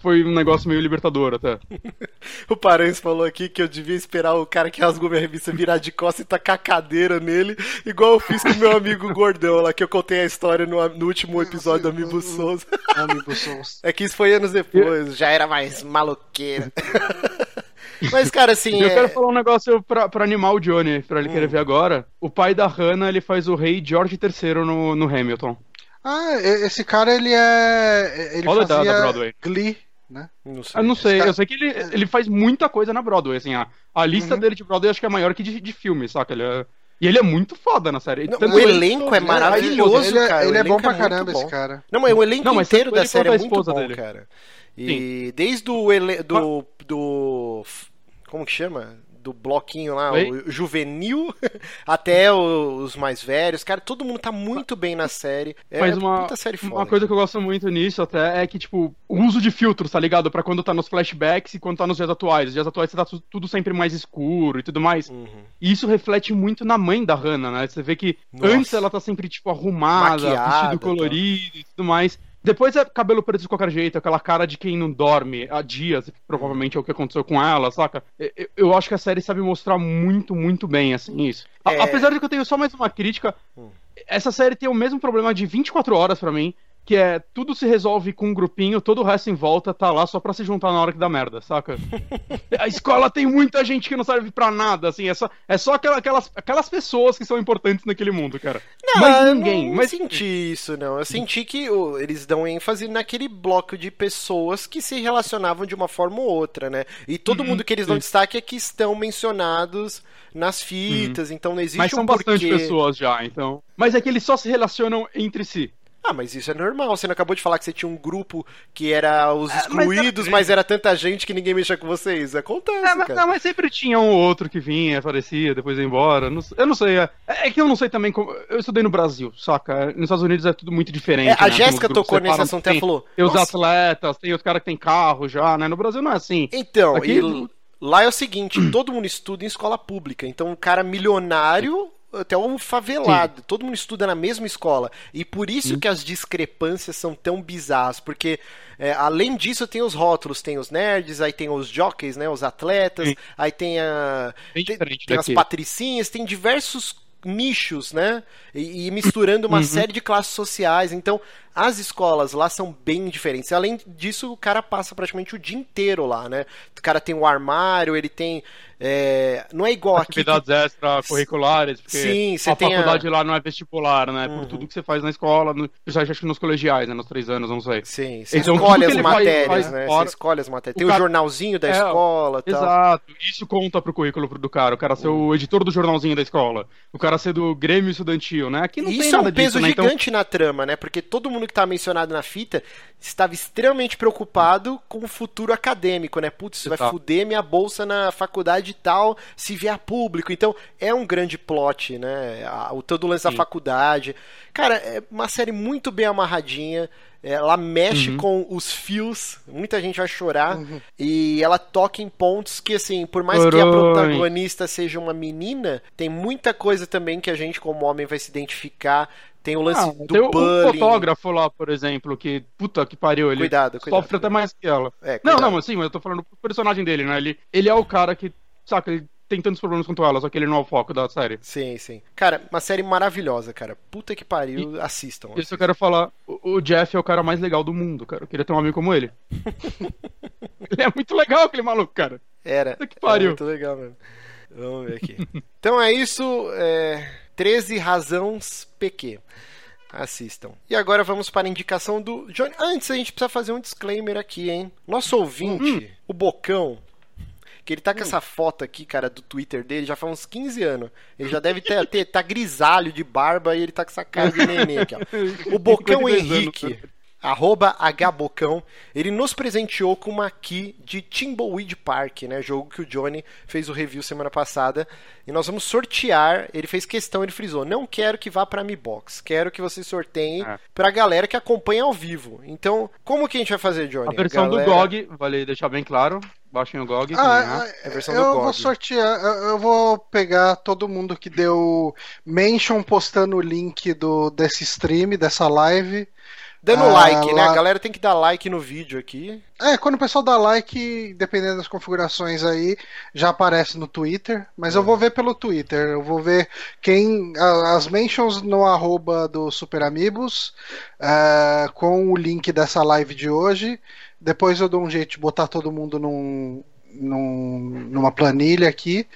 foi um negócio meio libertador até. o Paranhos falou aqui que eu devia esperar o cara que rasgou minha revista virar de costas e tacar a cadeira nele, igual eu fiz com meu amigo Gordão lá, que eu contei a história no, no último episódio do Amiibo Souza. Amiibo Souza. É que isso foi anos depois, já era mais maloqueira. Mas, cara, assim. Eu é... quero falar um negócio pra, pra animar o Johnny, pra ele hum. querer ver agora. O pai da Hannah, ele faz o rei George III no, no Hamilton. Ah, esse cara ele é. Ele Olha fazia da, Broadway. Glee, né? Não sei. Eu não sei, cara... eu sei que ele, ele faz muita coisa na Broadway, assim, a, a lista uhum. dele de Broadway acho que é maior que de, de filme, saca? Ele é... E ele é muito foda na série. Não, o elenco é maravilhoso, ele é, cara. Ele é bom pra é caramba, esse cara. Não, mas o elenco não, inteiro da série é muito bom, dele. cara. E Sim. desde o ele... do, do... Como que chama? Do bloquinho lá, Oi? o juvenil, até os mais velhos. Cara, todo mundo tá muito bem na série. É Mas uma, série foda, uma coisa que eu gosto muito nisso até é que, tipo, o uso de filtros, tá ligado? Pra quando tá nos flashbacks e quando tá nos dias atuais. Os dias atuais tá tudo sempre mais escuro e tudo mais. Uhum. E isso reflete muito na mãe da Hannah, né? Você vê que Nossa. antes ela tá sempre, tipo, arrumada, Maquiada, vestido tá. colorido tá. e tudo mais. Depois é cabelo preto de qualquer jeito, aquela cara de quem não dorme há dias, provavelmente é o que aconteceu com ela, saca? Eu, eu acho que a série sabe mostrar muito, muito bem, assim, isso. É... Apesar de que eu tenho só mais uma crítica, hum. essa série tem o mesmo problema de 24 horas para mim, que é tudo se resolve com um grupinho, todo o resto em volta tá lá só pra se juntar na hora que dá merda, saca? a escola tem muita gente que não serve pra nada, assim, é só, é só aquelas, aquelas pessoas que são importantes naquele mundo, cara. Não, mas ninguém. Não mas senti isso, não. Eu senti que oh, eles dão ênfase naquele bloco de pessoas que se relacionavam de uma forma ou outra, né? E todo uhum, mundo que eles dão destaque é que estão mencionados nas fitas, uhum. então não existe mas um são porquê. bastante pessoas já, então. Mas é que eles só se relacionam entre si. Ah, mas isso é normal. Você não acabou de falar que você tinha um grupo que era os excluídos, é, mas, mas, era tanta gente que ninguém mexia com vocês. Acontece, é, mas, cara. Não, mas sempre tinha um ou outro que vinha, aparecia, depois ia embora. eu não sei. É, é, que eu não sei também como. Eu estudei no Brasil, saca? Nos Estados Unidos é tudo muito diferente. É, a né? Jéssica tocou nesse assunto e falou. Tem os atletas, tem os caras que tem carro já, né? No Brasil não é assim. Então, Aqui... e lá é o seguinte: todo mundo estuda em escola pública. Então, um cara milionário até um favelado. Sim. Todo mundo estuda na mesma escola. E por isso hum. que as discrepâncias são tão bizarras. Porque, é, além disso, tem os rótulos. Tem os nerds, aí tem os jockeys, né? Os atletas. Sim. Aí tem a... Tem, tem as patricinhas. Tem diversos nichos, né? E, e misturando uma uhum. série de classes sociais. Então, as escolas lá são bem diferentes. Além disso, o cara passa praticamente o dia inteiro lá, né? O cara tem um armário, ele tem. É... Não é igual Atividades aqui. Atividades extracurriculares, porque Sim, a faculdade a... lá não é vestibular, né? Uhum. Por tudo que você faz na escola, no... eu acho que nos colegiais, né? Nos três anos, não sei. Sim, você então, escolhe as matérias, né? Fora... Você escolhe as matérias. Tem o, cara... o jornalzinho da é, escola tal. Exato. Isso conta pro currículo do cara. O cara ser uhum. o editor do jornalzinho da escola. O cara ser do Grêmio Estudantil, né? Aqui não Isso tem nada é um peso disso, gigante né? então... na trama, né? Porque todo mundo que tá mencionado na fita estava extremamente preocupado com o futuro acadêmico, né? Putz, isso vai fuder minha bolsa na faculdade e tal, se vier público. Então, é um grande plot, né? O todo lance Sim. da faculdade. Cara, é uma série muito bem amarradinha. Ela mexe uhum. com os fios, muita gente vai chorar. Uhum. E ela toca em pontos que, assim, por mais que a protagonista seja uma menina, tem muita coisa também que a gente, como homem, vai se identificar. Tem o lance ah, do tem bullying. O fotógrafo lá, por exemplo, que, puta que pariu, ele cuidado, cuidado, sofre até mais que ela. É, não, não, mas sim, mas eu tô falando do personagem dele, né? Ele, ele é o cara que, saca, ele tem tantos problemas quanto ela, só que ele não é o foco da série. Sim, sim. Cara, uma série maravilhosa, cara. Puta que pariu, e, assistam. Isso assistam. eu quero falar. O, o, Jeff é o cara mais legal do mundo, cara. Eu queria ter um amigo como ele. ele é muito legal, aquele maluco, cara. Era. Puta que pariu. Era muito legal mesmo. Vamos ver aqui. então é isso. É... 13 razões PQ. Assistam. E agora vamos para a indicação do Johnny. Antes a gente precisa fazer um disclaimer aqui, hein? Nosso ouvinte, hum. o Bocão, que ele tá com hum. essa foto aqui, cara, do Twitter dele já faz uns 15 anos. Ele já deve ter, ter tá grisalho de barba e ele tá com essa cara de neném aqui, ó. O Bocão Henrique arroba Hbocão, ele nos presenteou com uma key de Timbleweed Park, né? Jogo que o Johnny fez o review semana passada. E nós vamos sortear. Ele fez questão, ele frisou: não quero que vá pra Mi Box, quero que você sorteie é. pra galera que acompanha ao vivo. Então, como que a gente vai fazer, Johnny? A versão galera... do GOG, vale deixar bem claro. Baixem o GOG. Ah, é a versão eu do GOG. vou sortear, eu vou pegar todo mundo que deu mention postando o link do, desse stream, dessa live. Dando ah, like, né? A galera tem que dar like no vídeo aqui. É, quando o pessoal dá like, dependendo das configurações aí, já aparece no Twitter. Mas é. eu vou ver pelo Twitter. Eu vou ver quem. As mentions no arroba do Super Amigos, uh, com o link dessa live de hoje. Depois eu dou um jeito de botar todo mundo num, num, numa planilha aqui.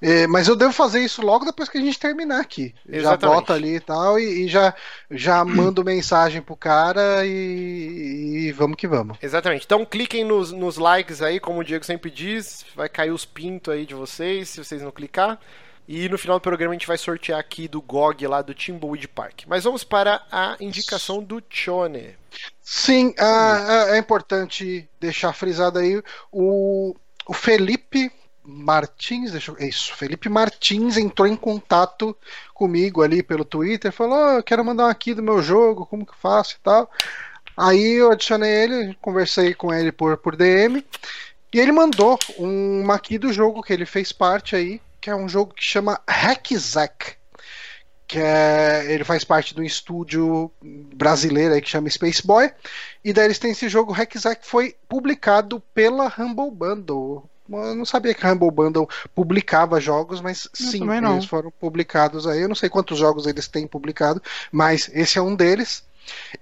É, mas eu devo fazer isso logo depois que a gente terminar aqui. Exatamente. Já bota ali e tal, e, e já, já mando mensagem pro cara e, e, vamos que vamos. Exatamente. Então cliquem nos, nos likes aí, como o Diego sempre diz, vai cair os pintos aí de vocês, se vocês não clicar. E no final do programa a gente vai sortear aqui do GOG lá do Timbleweed Park. Mas vamos para a indicação do Chone. Sim, é, é importante deixar frisado aí o o Felipe Martins, deixa eu, isso, Felipe Martins entrou em contato comigo ali pelo Twitter, falou: oh, eu quero mandar um aqui do meu jogo, como que faço e tal. Aí eu adicionei ele, conversei com ele por, por DM, e ele mandou um aqui do jogo que ele fez parte aí, que é um jogo que chama Hackzack que é, ele faz parte do estúdio brasileiro aí que chama Space Boy, e daí eles têm esse jogo Hackzack que foi publicado pela Humble Bundle. Eu não sabia que a Humble Bundle publicava jogos, mas eu sim, eles foram publicados aí. Eu não sei quantos jogos eles têm publicado, mas esse é um deles.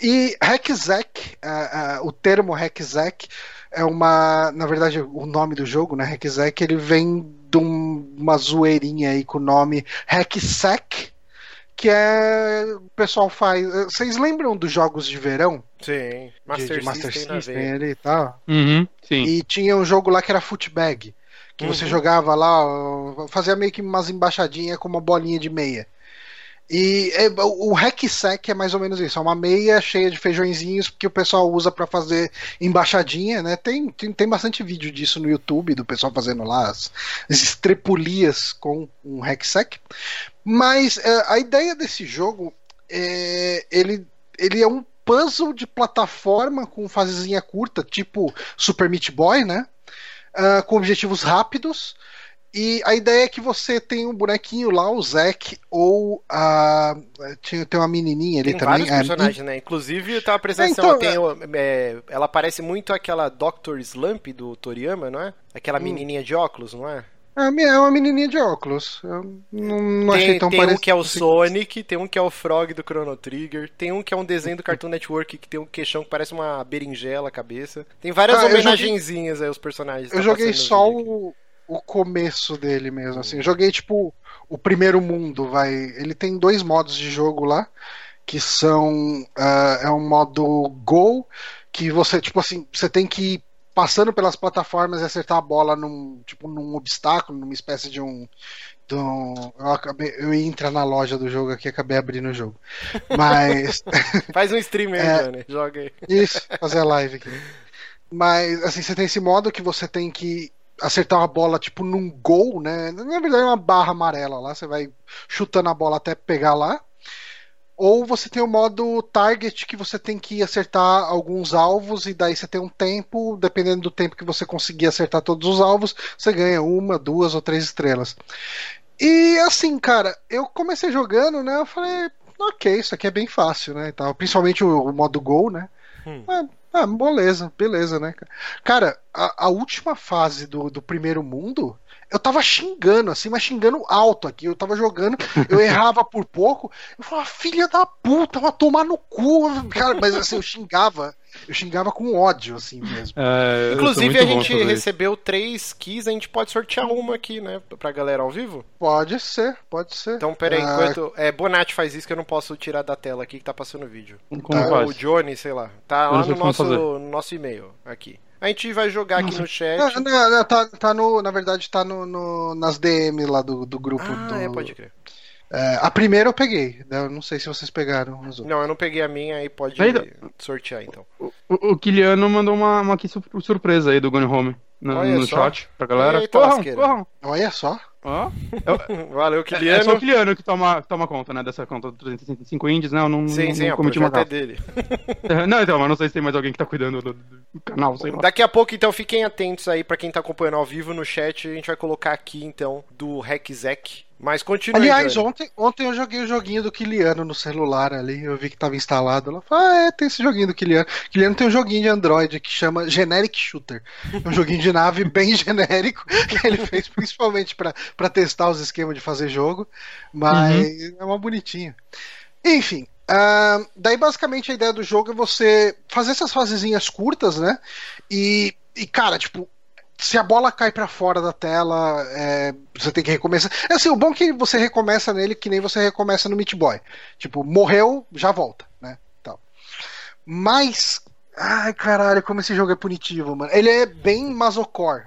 E Hackzack, uh, uh, o termo Hackzack é uma, na verdade, o nome do jogo, né, Hackzack, ele vem de uma zoeirinha aí com o nome Hacksack, que é o pessoal faz. Vocês lembram dos jogos de verão? Sim, Master, de, de Master System, System ali e tal. Uhum, sim. E tinha um jogo lá que era Footbag, que uhum. você jogava lá, fazia meio que umas embaixadinhas com uma bolinha de meia. E é, o hack sack é mais ou menos isso, é uma meia cheia de feijõezinhos que o pessoal usa para fazer embaixadinha, né? Tem, tem, tem, bastante vídeo disso no YouTube, do pessoal fazendo lá as, as estrepulias com um hack sack. Mas é, a ideia desse jogo é ele, ele é um puzzle de plataforma com fasezinha curta, tipo Super Meat Boy, né? Uh, com objetivos rápidos e a ideia é que você tem um bonequinho lá, o Zack, ou a. Tinha, tem uma menininha ali tem também. Vários personagens, né? Inclusive, eu tava prestando atenção, é, então, tem, é, ela parece muito aquela Dr. Slump do Toriyama, não é? Aquela hum. menininha de óculos, não é? É, é uma menininha de óculos. Eu não, não tem, achei tão Tem um que é o Sonic, tem um que é o Frog do Chrono Trigger, tem um que é um desenho do Cartoon Network que tem um queixão que parece uma berinjela a cabeça. Tem várias ah, homenagenzinhas joguei... aí, os personagens. Eu tá joguei só o, o começo dele mesmo, assim. Eu joguei, tipo, o primeiro mundo, vai. Ele tem dois modos de jogo lá, que são. Uh, é um modo Go, que você, tipo assim, você tem que ir passando pelas plataformas e acertar a bola num, tipo, num obstáculo, numa espécie de um. De um eu, acabei, eu ia entrar na loja do jogo aqui acabei abrindo o jogo. Mas. Faz um stream aí, é, Johnny. Joga aí. Isso, fazer a live aqui. Mas, assim, você tem esse modo que você tem que acertar uma bola tipo num gol, né? Na verdade é uma barra amarela lá, você vai chutando a bola até pegar lá. Ou você tem o modo target que você tem que acertar alguns alvos e daí você tem um tempo, dependendo do tempo que você conseguir acertar todos os alvos, você ganha uma, duas ou três estrelas. E assim, cara, eu comecei jogando, né? Eu falei, ok, isso aqui é bem fácil, né? Então, principalmente o, o modo gol, né? Hum. Ah, beleza, beleza, né? Cara, a, a, última fase do, do primeiro mundo, eu tava xingando, assim, mas xingando alto aqui. Eu tava jogando, eu errava por pouco. Eu falava, filha da puta, vai tomar no cu. Cara, mas assim, eu xingava eu xingava com ódio, assim mesmo. É, Inclusive, a gente recebeu três keys, a gente pode sortear uma aqui, né? Pra galera ao vivo? Pode ser, pode ser. Então, peraí, ah, enquanto. É, Bonatti faz isso que eu não posso tirar da tela aqui que tá passando o vídeo. Como tá, O Johnny, sei lá. Tá lá no nosso, no nosso e-mail aqui. A gente vai jogar aqui Nossa. no chat. Não, não, não, tá, tá no, na verdade, tá no, no, nas DM lá do, do grupo. Ah, do... é, pode crer. É, a primeira eu peguei, né? eu não sei se vocês pegaram. Não, eu não peguei a minha, aí pode sortear então. O, o, o Kiliano mandou uma, uma aqui surpresa aí do Gone Home no, no chat pra galera. Eita, corram, corram. Olha só. Oh. Valeu, Kiliano. É, é só o Kiliano que toma, toma conta, né, dessa conta do 365 indies, né? Eu não, sim, não, sim, não cometi uma é dele. não, então, mas não sei se tem mais alguém que tá cuidando do, do canal, sei lá. Daqui a pouco, então, fiquem atentos aí pra quem tá acompanhando ao vivo no chat. A gente vai colocar aqui, então, do Hackzack mas continua. Aliás, ontem, ontem eu joguei o joguinho do Kiliano no celular ali. Eu vi que estava instalado. Ela falou: Ah, é, tem esse joguinho do Kiliano. Kiliano tem um joguinho de Android que chama Generic Shooter. É um joguinho de nave bem genérico que ele fez principalmente para testar os esquemas de fazer jogo. Mas uhum. é uma bonitinha. Enfim, Uh, daí, basicamente, a ideia do jogo é você fazer essas fasezinhas curtas, né? E, e cara, tipo, se a bola cai para fora da tela, é, você tem que recomeçar. É assim, o bom é que você recomeça nele que nem você recomeça no Meat Boy. Tipo, morreu, já volta, né? Então. Mas, ai caralho, como esse jogo é punitivo, mano. Ele é bem masocore.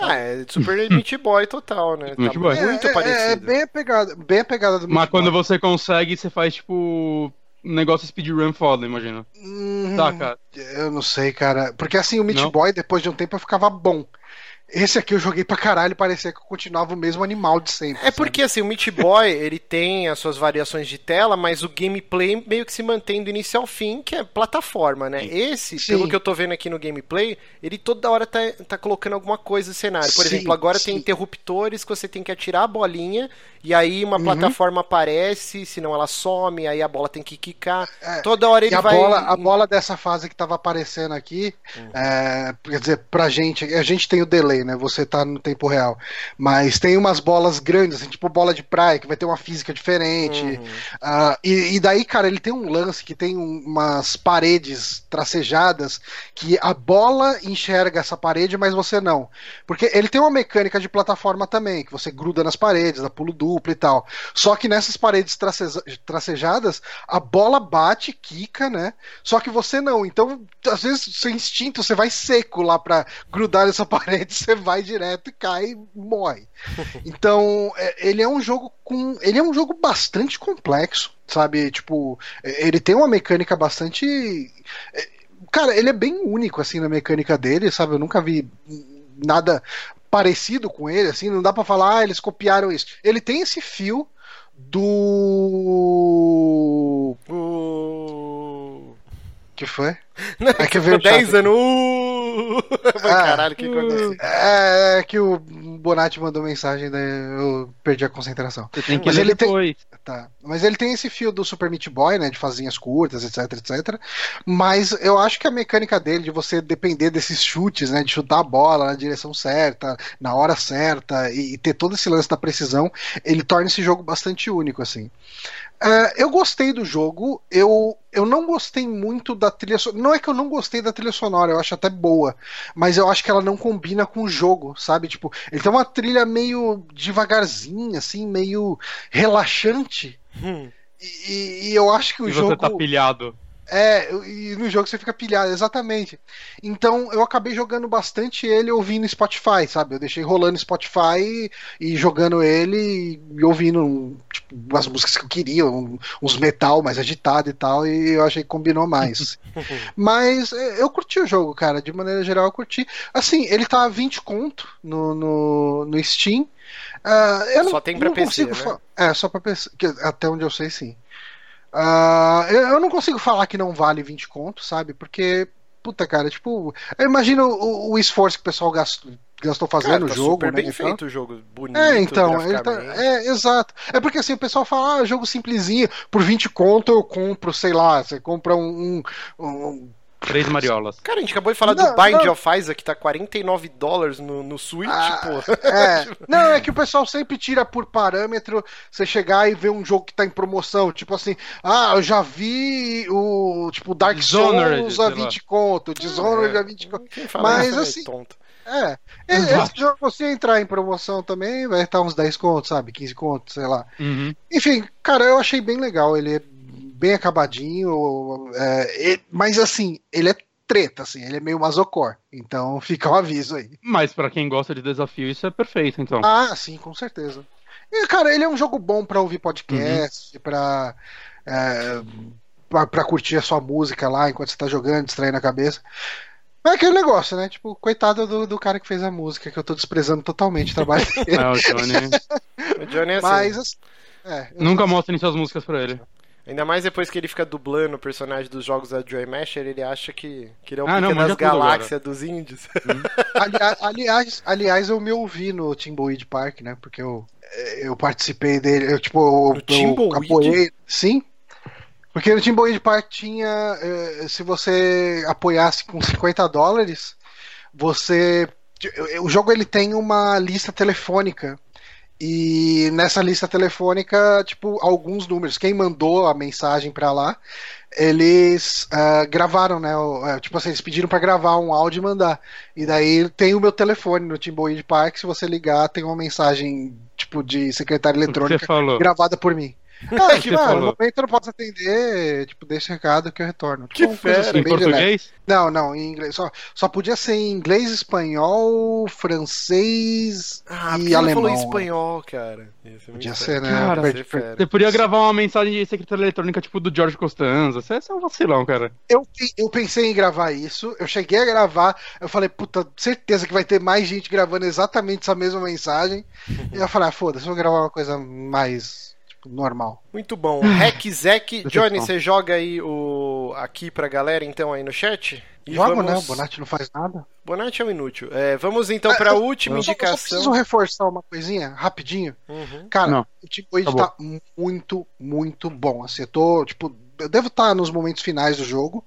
Ah, é Super Meat Boy total, né? Meat tá Boy. muito é, parecido. É, é bem a pegada, bem a pegada do Meat Mas Boy. quando você consegue, você faz tipo um negócio speedrun foda, imagina. Hum, tá, cara. Eu não sei, cara. Porque assim, o Meat não? Boy, depois de um tempo, ficava bom. Esse aqui eu joguei pra caralho, parecia que eu continuava o mesmo animal de sempre. É porque assim, o Meat Boy, ele tem as suas variações de tela, mas o gameplay meio que se mantém do início ao fim, que é plataforma, né? Esse, Sim. pelo que eu tô vendo aqui no gameplay, ele toda hora tá, tá colocando alguma coisa no cenário. Por Sim, exemplo, agora tem interruptores que você tem que atirar a bolinha e aí uma uhum. plataforma aparece, senão ela some, aí a bola tem que quicar. É, Toda hora ele a vai. Bola, a bola dessa fase que tava aparecendo aqui, uhum. é, quer dizer, pra gente, a gente tem o delay, né? Você tá no tempo real. Mas tem umas bolas grandes, assim, tipo bola de praia, que vai ter uma física diferente. Uhum. Uh, e, e, daí, cara, ele tem um lance que tem umas paredes tracejadas que a bola enxerga essa parede, mas você não. Porque ele tem uma mecânica de plataforma também, que você gruda nas paredes, dá pulo duplo dupla e tal. Só que nessas paredes tracejadas, a bola bate, quica, né? Só que você não. Então, às vezes, seu instinto, você vai seco lá pra grudar nessa parede, você vai direto e cai e morre. Então, é, ele é um jogo com. Ele é um jogo bastante complexo, sabe? Tipo, é, ele tem uma mecânica bastante. É, cara, ele é bem único, assim, na mecânica dele, sabe? Eu nunca vi nada parecido com ele, assim, não dá para falar, ah, eles copiaram isso. Ele tem esse fio do. O... que foi? Não, é que veio 10 anos. Uh! Caralho, que aconteceu? É, é, que o Bonatti mandou mensagem, daí eu perdi a concentração. Você tem que Mas ele depois. Tem... Tá. Mas ele tem esse fio do Super Meat Boy, né? De fazinhas curtas, etc, etc. Mas eu acho que a mecânica dele, de você depender desses chutes, né? De chutar a bola na direção certa, na hora certa, e, e ter todo esse lance da precisão, ele torna esse jogo bastante único, assim. Uh, eu gostei do jogo, eu, eu não gostei muito da trilha sonora. Não é que eu não gostei da trilha sonora, eu acho até boa, mas eu acho que ela não combina com o jogo, sabe? Tipo, ele tem uma trilha meio devagarzinha, assim, meio relaxante. Hum. E, e, eu acho que o e jogo. Você tá pilhado. É, e no jogo você fica pilhado, exatamente. Então eu acabei jogando bastante ele ouvindo Spotify, sabe? Eu deixei rolando Spotify e, e jogando ele e ouvindo tipo, as músicas que eu queria, uns metal mais agitado e tal, e eu achei que combinou mais. Mas é, eu curti o jogo, cara, de maneira geral eu curti. Assim, ele tá a 20 conto no, no, no Steam. Uh, só tem pra PC, né? É, só pra PC, até onde eu sei sim. Uh, eu, eu, não consigo falar que não vale 20 contos, sabe? Porque, puta, cara, tipo, eu imagino o, o esforço que o pessoal gastou, gastou fazendo cara, tá o jogo. Super né, bem então. feito o jogo, bonito. É, então, tá, é, exato. É porque assim, o pessoal fala, ah, jogo simplesinho, por 20 conto eu compro, sei lá, você compra um, um, um Três mariolas. Cara, a gente acabou de falar não, do Bind não. of Isaac, que tá 49 dólares no, no Switch, ah, pô. É. não, é que o pessoal sempre tira por parâmetro você chegar e ver um jogo que tá em promoção. Tipo assim, ah, eu já vi o tipo Dark Souls a 20 conto, Dishonored é. a 20 conto. Mas assim. É, é esse jogo, você entrar em promoção também, vai estar uns 10 contos, sabe? 15 contos, sei lá. Uhum. Enfim, cara, eu achei bem legal. Ele é bem acabadinho, é, mas assim, ele é treta, assim, ele é meio masocor. Então fica um aviso aí. Mas para quem gosta de desafio, isso é perfeito, então. Ah, sim, com certeza. E, cara, ele é um jogo bom para ouvir podcast, uhum. pra, é, pra, pra, curtir a sua música lá enquanto você tá jogando, distraindo a cabeça. É aquele negócio, né? Tipo, coitado do, do cara que fez a música, que eu tô desprezando totalmente o trabalho dele. Não, o Johnny. o Johnny é assim. Mas, é, Nunca mostrem suas músicas pra ele. Ainda mais depois que ele fica dublando o personagem dos jogos da Joy Masher, ele acha que, que ele é um ah, não, das galáxias dos índios. Hum. Ali, aliás, aliás, eu me ouvi no Timboid Park, né? Porque eu, eu participei dele, eu tipo, eu, eu apoiei. Sim. Porque no Timboid Park tinha. Eh, se você apoiasse com 50 dólares, você. O jogo ele tem uma lista telefônica e nessa lista telefônica, tipo, alguns números. Quem mandou a mensagem para lá, eles uh, gravaram, né? Uh, tipo assim, eles pediram para gravar um áudio e mandar. E daí tem o meu telefone no Timboid Park. Se você ligar, tem uma mensagem, tipo, de secretária eletrônica gravada por mim. Ah, que, mano, no momento eu não posso atender, tipo, deixa recado que eu retorno. Tipo, que fera, assim, em português? Não, não, em inglês. Só, só podia ser em inglês, espanhol, francês ah, e alemão. falou espanhol, cara. Isso é podia ser, né? Cara, você podia gravar uma mensagem de secretária eletrônica, tipo, do George Costanza. Você é um vacilão, cara. Eu, eu pensei em gravar isso, eu cheguei a gravar, eu falei, puta, certeza que vai ter mais gente gravando exatamente essa mesma mensagem. e eu falei, ah, foda-se, vou gravar uma coisa mais tipo, normal. Muito bom. Hack Zack, Johnny, você joga aí o aqui pra galera então aí no chat? E Jogo, vamos... né? O Bonatti não faz nada. Bonatti é um inútil. É, vamos então é, para a última eu, indicação. Eu preciso reforçar uma coisinha, rapidinho. Uhum. Cara, não. o tipo Age tá, tá muito, muito bom. Assim, eu tô, tipo, eu devo estar tá nos momentos finais do jogo.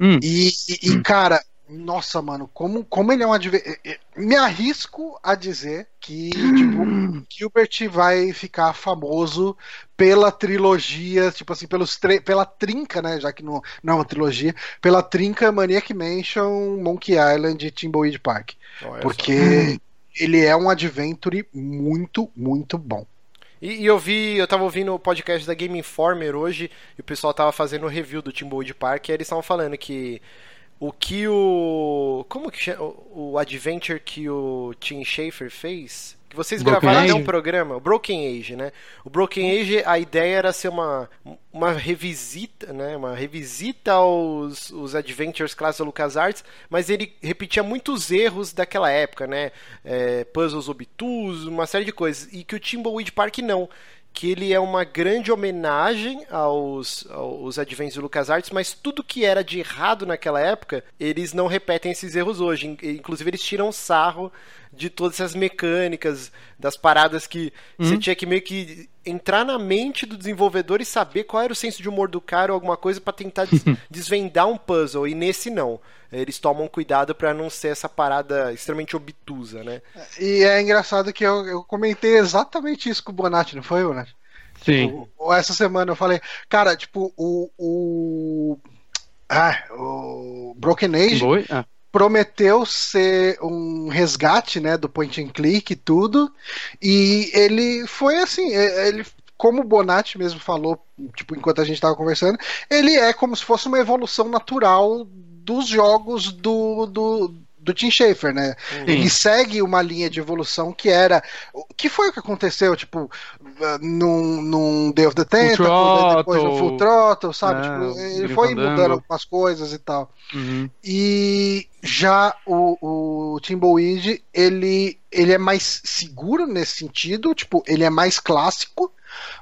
Hum. E, e, hum. cara, nossa, mano, como, como ele é um adversário. Eh, eh, me arrisco a dizer que tipo, Gilbert vai ficar famoso pela trilogia, tipo assim, pelos pela trinca, né? Já que não, não é uma trilogia, pela trinca Maniac Mansion, Monkey Island e Timbleweed Park. Olha porque só. ele é um adventure muito, muito bom. E, e, eu vi, eu tava ouvindo o podcast da Game Informer hoje, e o pessoal tava fazendo o review do Timbleweed Park, e eles estavam falando que o que o. Como que chama? O adventure que o Tim Schafer fez? Que vocês Broken gravaram até um programa, o Broken Age, né? O Broken Age, a ideia era ser uma, uma revisita, né? Uma revisita aos os adventures clássicos da LucasArts, mas ele repetia muitos erros daquela época, né? É, puzzles obtusos, uma série de coisas. E que o Timbleweed Park não que ele é uma grande homenagem aos, aos adventures do LucasArts, mas tudo que era de errado naquela época, eles não repetem esses erros hoje. Inclusive, eles tiram sarro de todas essas mecânicas, das paradas que você tinha que meio que entrar na mente do desenvolvedor e saber qual era o senso de humor do cara ou alguma coisa para tentar des desvendar um puzzle. E nesse não. Eles tomam cuidado para não ser essa parada extremamente obtusa, né? E é engraçado que eu, eu comentei exatamente isso com o Bonatti, não foi, Bonatti? Sim. Tipo, essa semana eu falei, cara, tipo, o. o... Ah, o Broken Age ah prometeu ser um resgate, né, do point and click e tudo, e ele foi assim, ele como o Bonatti mesmo falou, tipo, enquanto a gente estava conversando, ele é como se fosse uma evolução natural dos jogos do, do, do Tim Schafer, né? Uhum. Ele segue uma linha de evolução que era. que foi o que aconteceu, tipo, num, num Day of the Tentacle, depois no Full Throttle, sabe? É, tipo, ele foi mudando algumas coisas e tal. Uhum. E já o, o Timbleweed, ele, ele é mais seguro nesse sentido, tipo, ele é mais clássico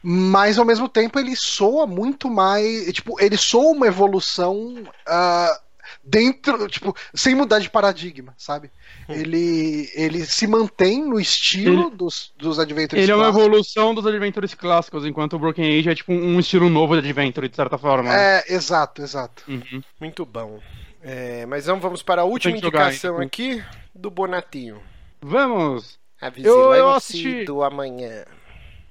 mas ao mesmo tempo ele soa muito mais. Tipo, ele soa uma evolução uh, dentro, tipo, sem mudar de paradigma, sabe? Ele, ele se mantém no estilo ele, dos, dos Adventures Ele clássicos. é uma evolução dos Adventures clássicos, enquanto o Broken Age é tipo um estilo novo de Adventure, de certa forma. É, exato, exato. Uhum. Muito bom. É, mas então vamos para a última indicação jogar, aqui do Bonatinho. Vamos! A vigilante eu, eu assisti... do amanhã.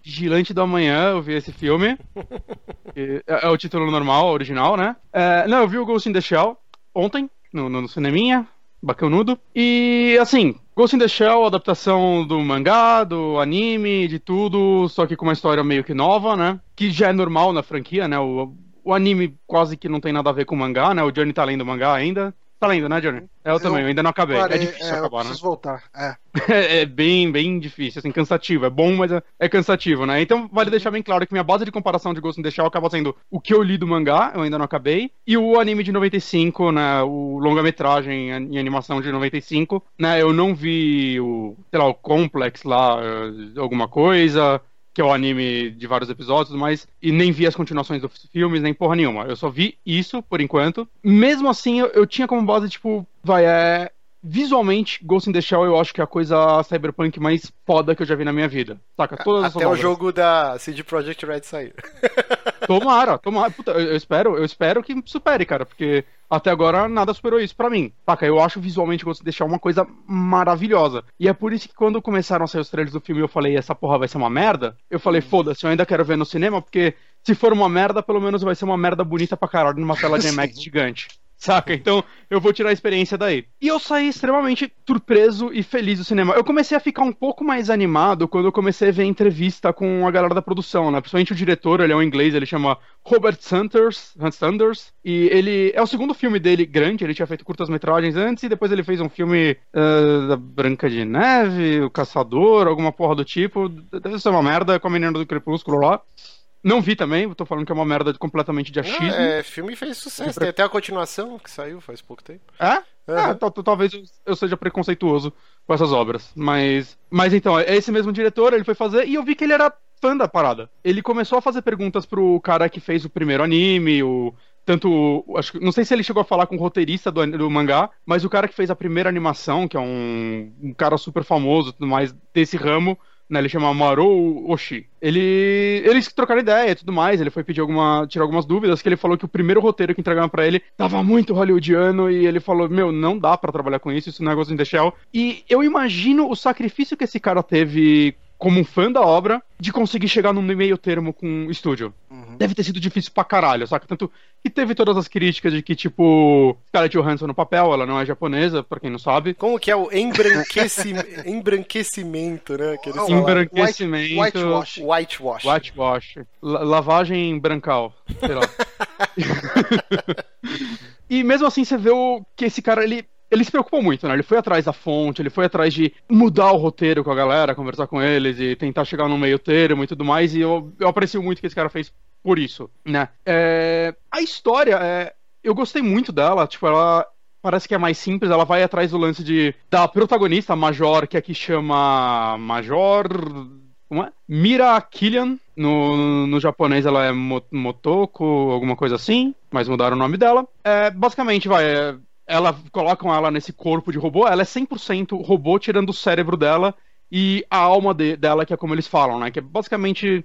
Vigilante do Amanhã, eu vi esse filme. é, é, o título normal, original, né? É, não, eu vi o Ghost in the Shell ontem, no, no cineminha, bacanudo. E, assim, Ghost in the Shell, adaptação do mangá, do anime, de tudo, só que com uma história meio que nova, né? Que já é normal na franquia, né? O, o anime quase que não tem nada a ver com o mangá, né? O Johnny tá lendo mangá ainda. Tá lendo, né, Johnny? É, eu, eu também, eu ainda não acabei. É parei, é difícil é, acabar, eu preciso né? voltar, é. é. bem, bem difícil, assim, cansativo. É bom, mas é, é, cansativo, né? Então vale deixar bem claro que minha base de comparação de Ghost in the Shell acaba sendo o que eu li do mangá, eu ainda não acabei, e o anime de 95, né, o longa-metragem em animação de 95, né, eu não vi o, sei lá, o Complex lá, eh, alguma coisa, que é o anime de vários episódios, mas e nem vi as continuações dos filmes, nem porra nenhuma. Eu só vi isso por enquanto. Mesmo assim, eu, eu tinha como base, tipo, vai, é. Visualmente, Ghost in the Shell eu acho que é a coisa cyberpunk mais foda que eu já vi na minha vida. Saca? Todas Até o jogo da CD Projekt Red sair. Tomara, tomara. Puta, eu, eu, espero, eu espero que supere, cara, porque até agora nada superou isso para mim. Saca? Eu acho visualmente Ghost in the Shell uma coisa maravilhosa. E é por isso que quando começaram a sair os trailers do filme eu falei, essa porra vai ser uma merda, eu falei, foda-se, eu ainda quero ver no cinema, porque se for uma merda, pelo menos vai ser uma merda bonita pra caralho numa tela de IMAX gigante saca? Então eu vou tirar a experiência daí. E eu saí extremamente surpreso e feliz do cinema. Eu comecei a ficar um pouco mais animado quando eu comecei a ver a entrevista com a galera da produção, né? Principalmente o diretor, ele é um inglês, ele chama Robert Sanders, Sanders e ele é o segundo filme dele grande, ele tinha feito curtas-metragens antes e depois ele fez um filme uh, da Branca de Neve, O Caçador, alguma porra do tipo. Deve ser uma merda com a menina do Crepúsculo lá. Não vi também, tô falando que é uma merda completamente de achismo. Ah, é, filme fez sucesso. Tem até a continuação que saiu faz pouco tempo. É? Uhum. talvez eu seja preconceituoso com essas obras. Mas. Mas então, é esse mesmo diretor, ele foi fazer e eu vi que ele era fã da parada. Ele começou a fazer perguntas pro cara que fez o primeiro anime, o. Tanto. Acho, não sei se ele chegou a falar com o roteirista do, do mangá, mas o cara que fez a primeira animação, que é um, um cara super famoso tudo mais desse ramo, né, ele chama Marou Oshi. Ele, eles trocaram ideia e tudo mais, ele foi pedir alguma, tirar algumas dúvidas, que ele falou que o primeiro roteiro que entregaram para ele tava muito hollywoodiano e ele falou, meu, não dá para trabalhar com isso, isso não é Ghost the Shell. E eu imagino o sacrifício que esse cara teve como um fã da obra, de conseguir chegar num meio termo com o estúdio. Uhum. Deve ter sido difícil pra caralho, saca? Tanto que teve todas as críticas de que, tipo, Scarlett Johansson no papel, ela não é japonesa, pra quem não sabe. Como que é o embranqueci... embranquecimento, né? Que eles embranquecimento. White, whitewash. Whitewash. Whitewash. lavagem brancal. Sei lá. e mesmo assim, você vê o... que esse cara, ele ele se preocupou muito, né? Ele foi atrás da fonte, ele foi atrás de mudar o roteiro com a galera, conversar com eles e tentar chegar no meio termo e tudo mais. E eu, eu aprecio muito o que esse cara fez por isso, né? É, a história, é, eu gostei muito dela. Tipo, ela parece que é mais simples. Ela vai atrás do lance de da protagonista, a Major, que aqui chama Major. Como é? Mira Killian. No, no japonês ela é Motoko, alguma coisa assim, mas mudaram o nome dela. É, basicamente, vai. É, ela colocam ela nesse corpo de robô, ela é 100% robô tirando o cérebro dela e a alma de, dela, que é como eles falam, né? Que é basicamente.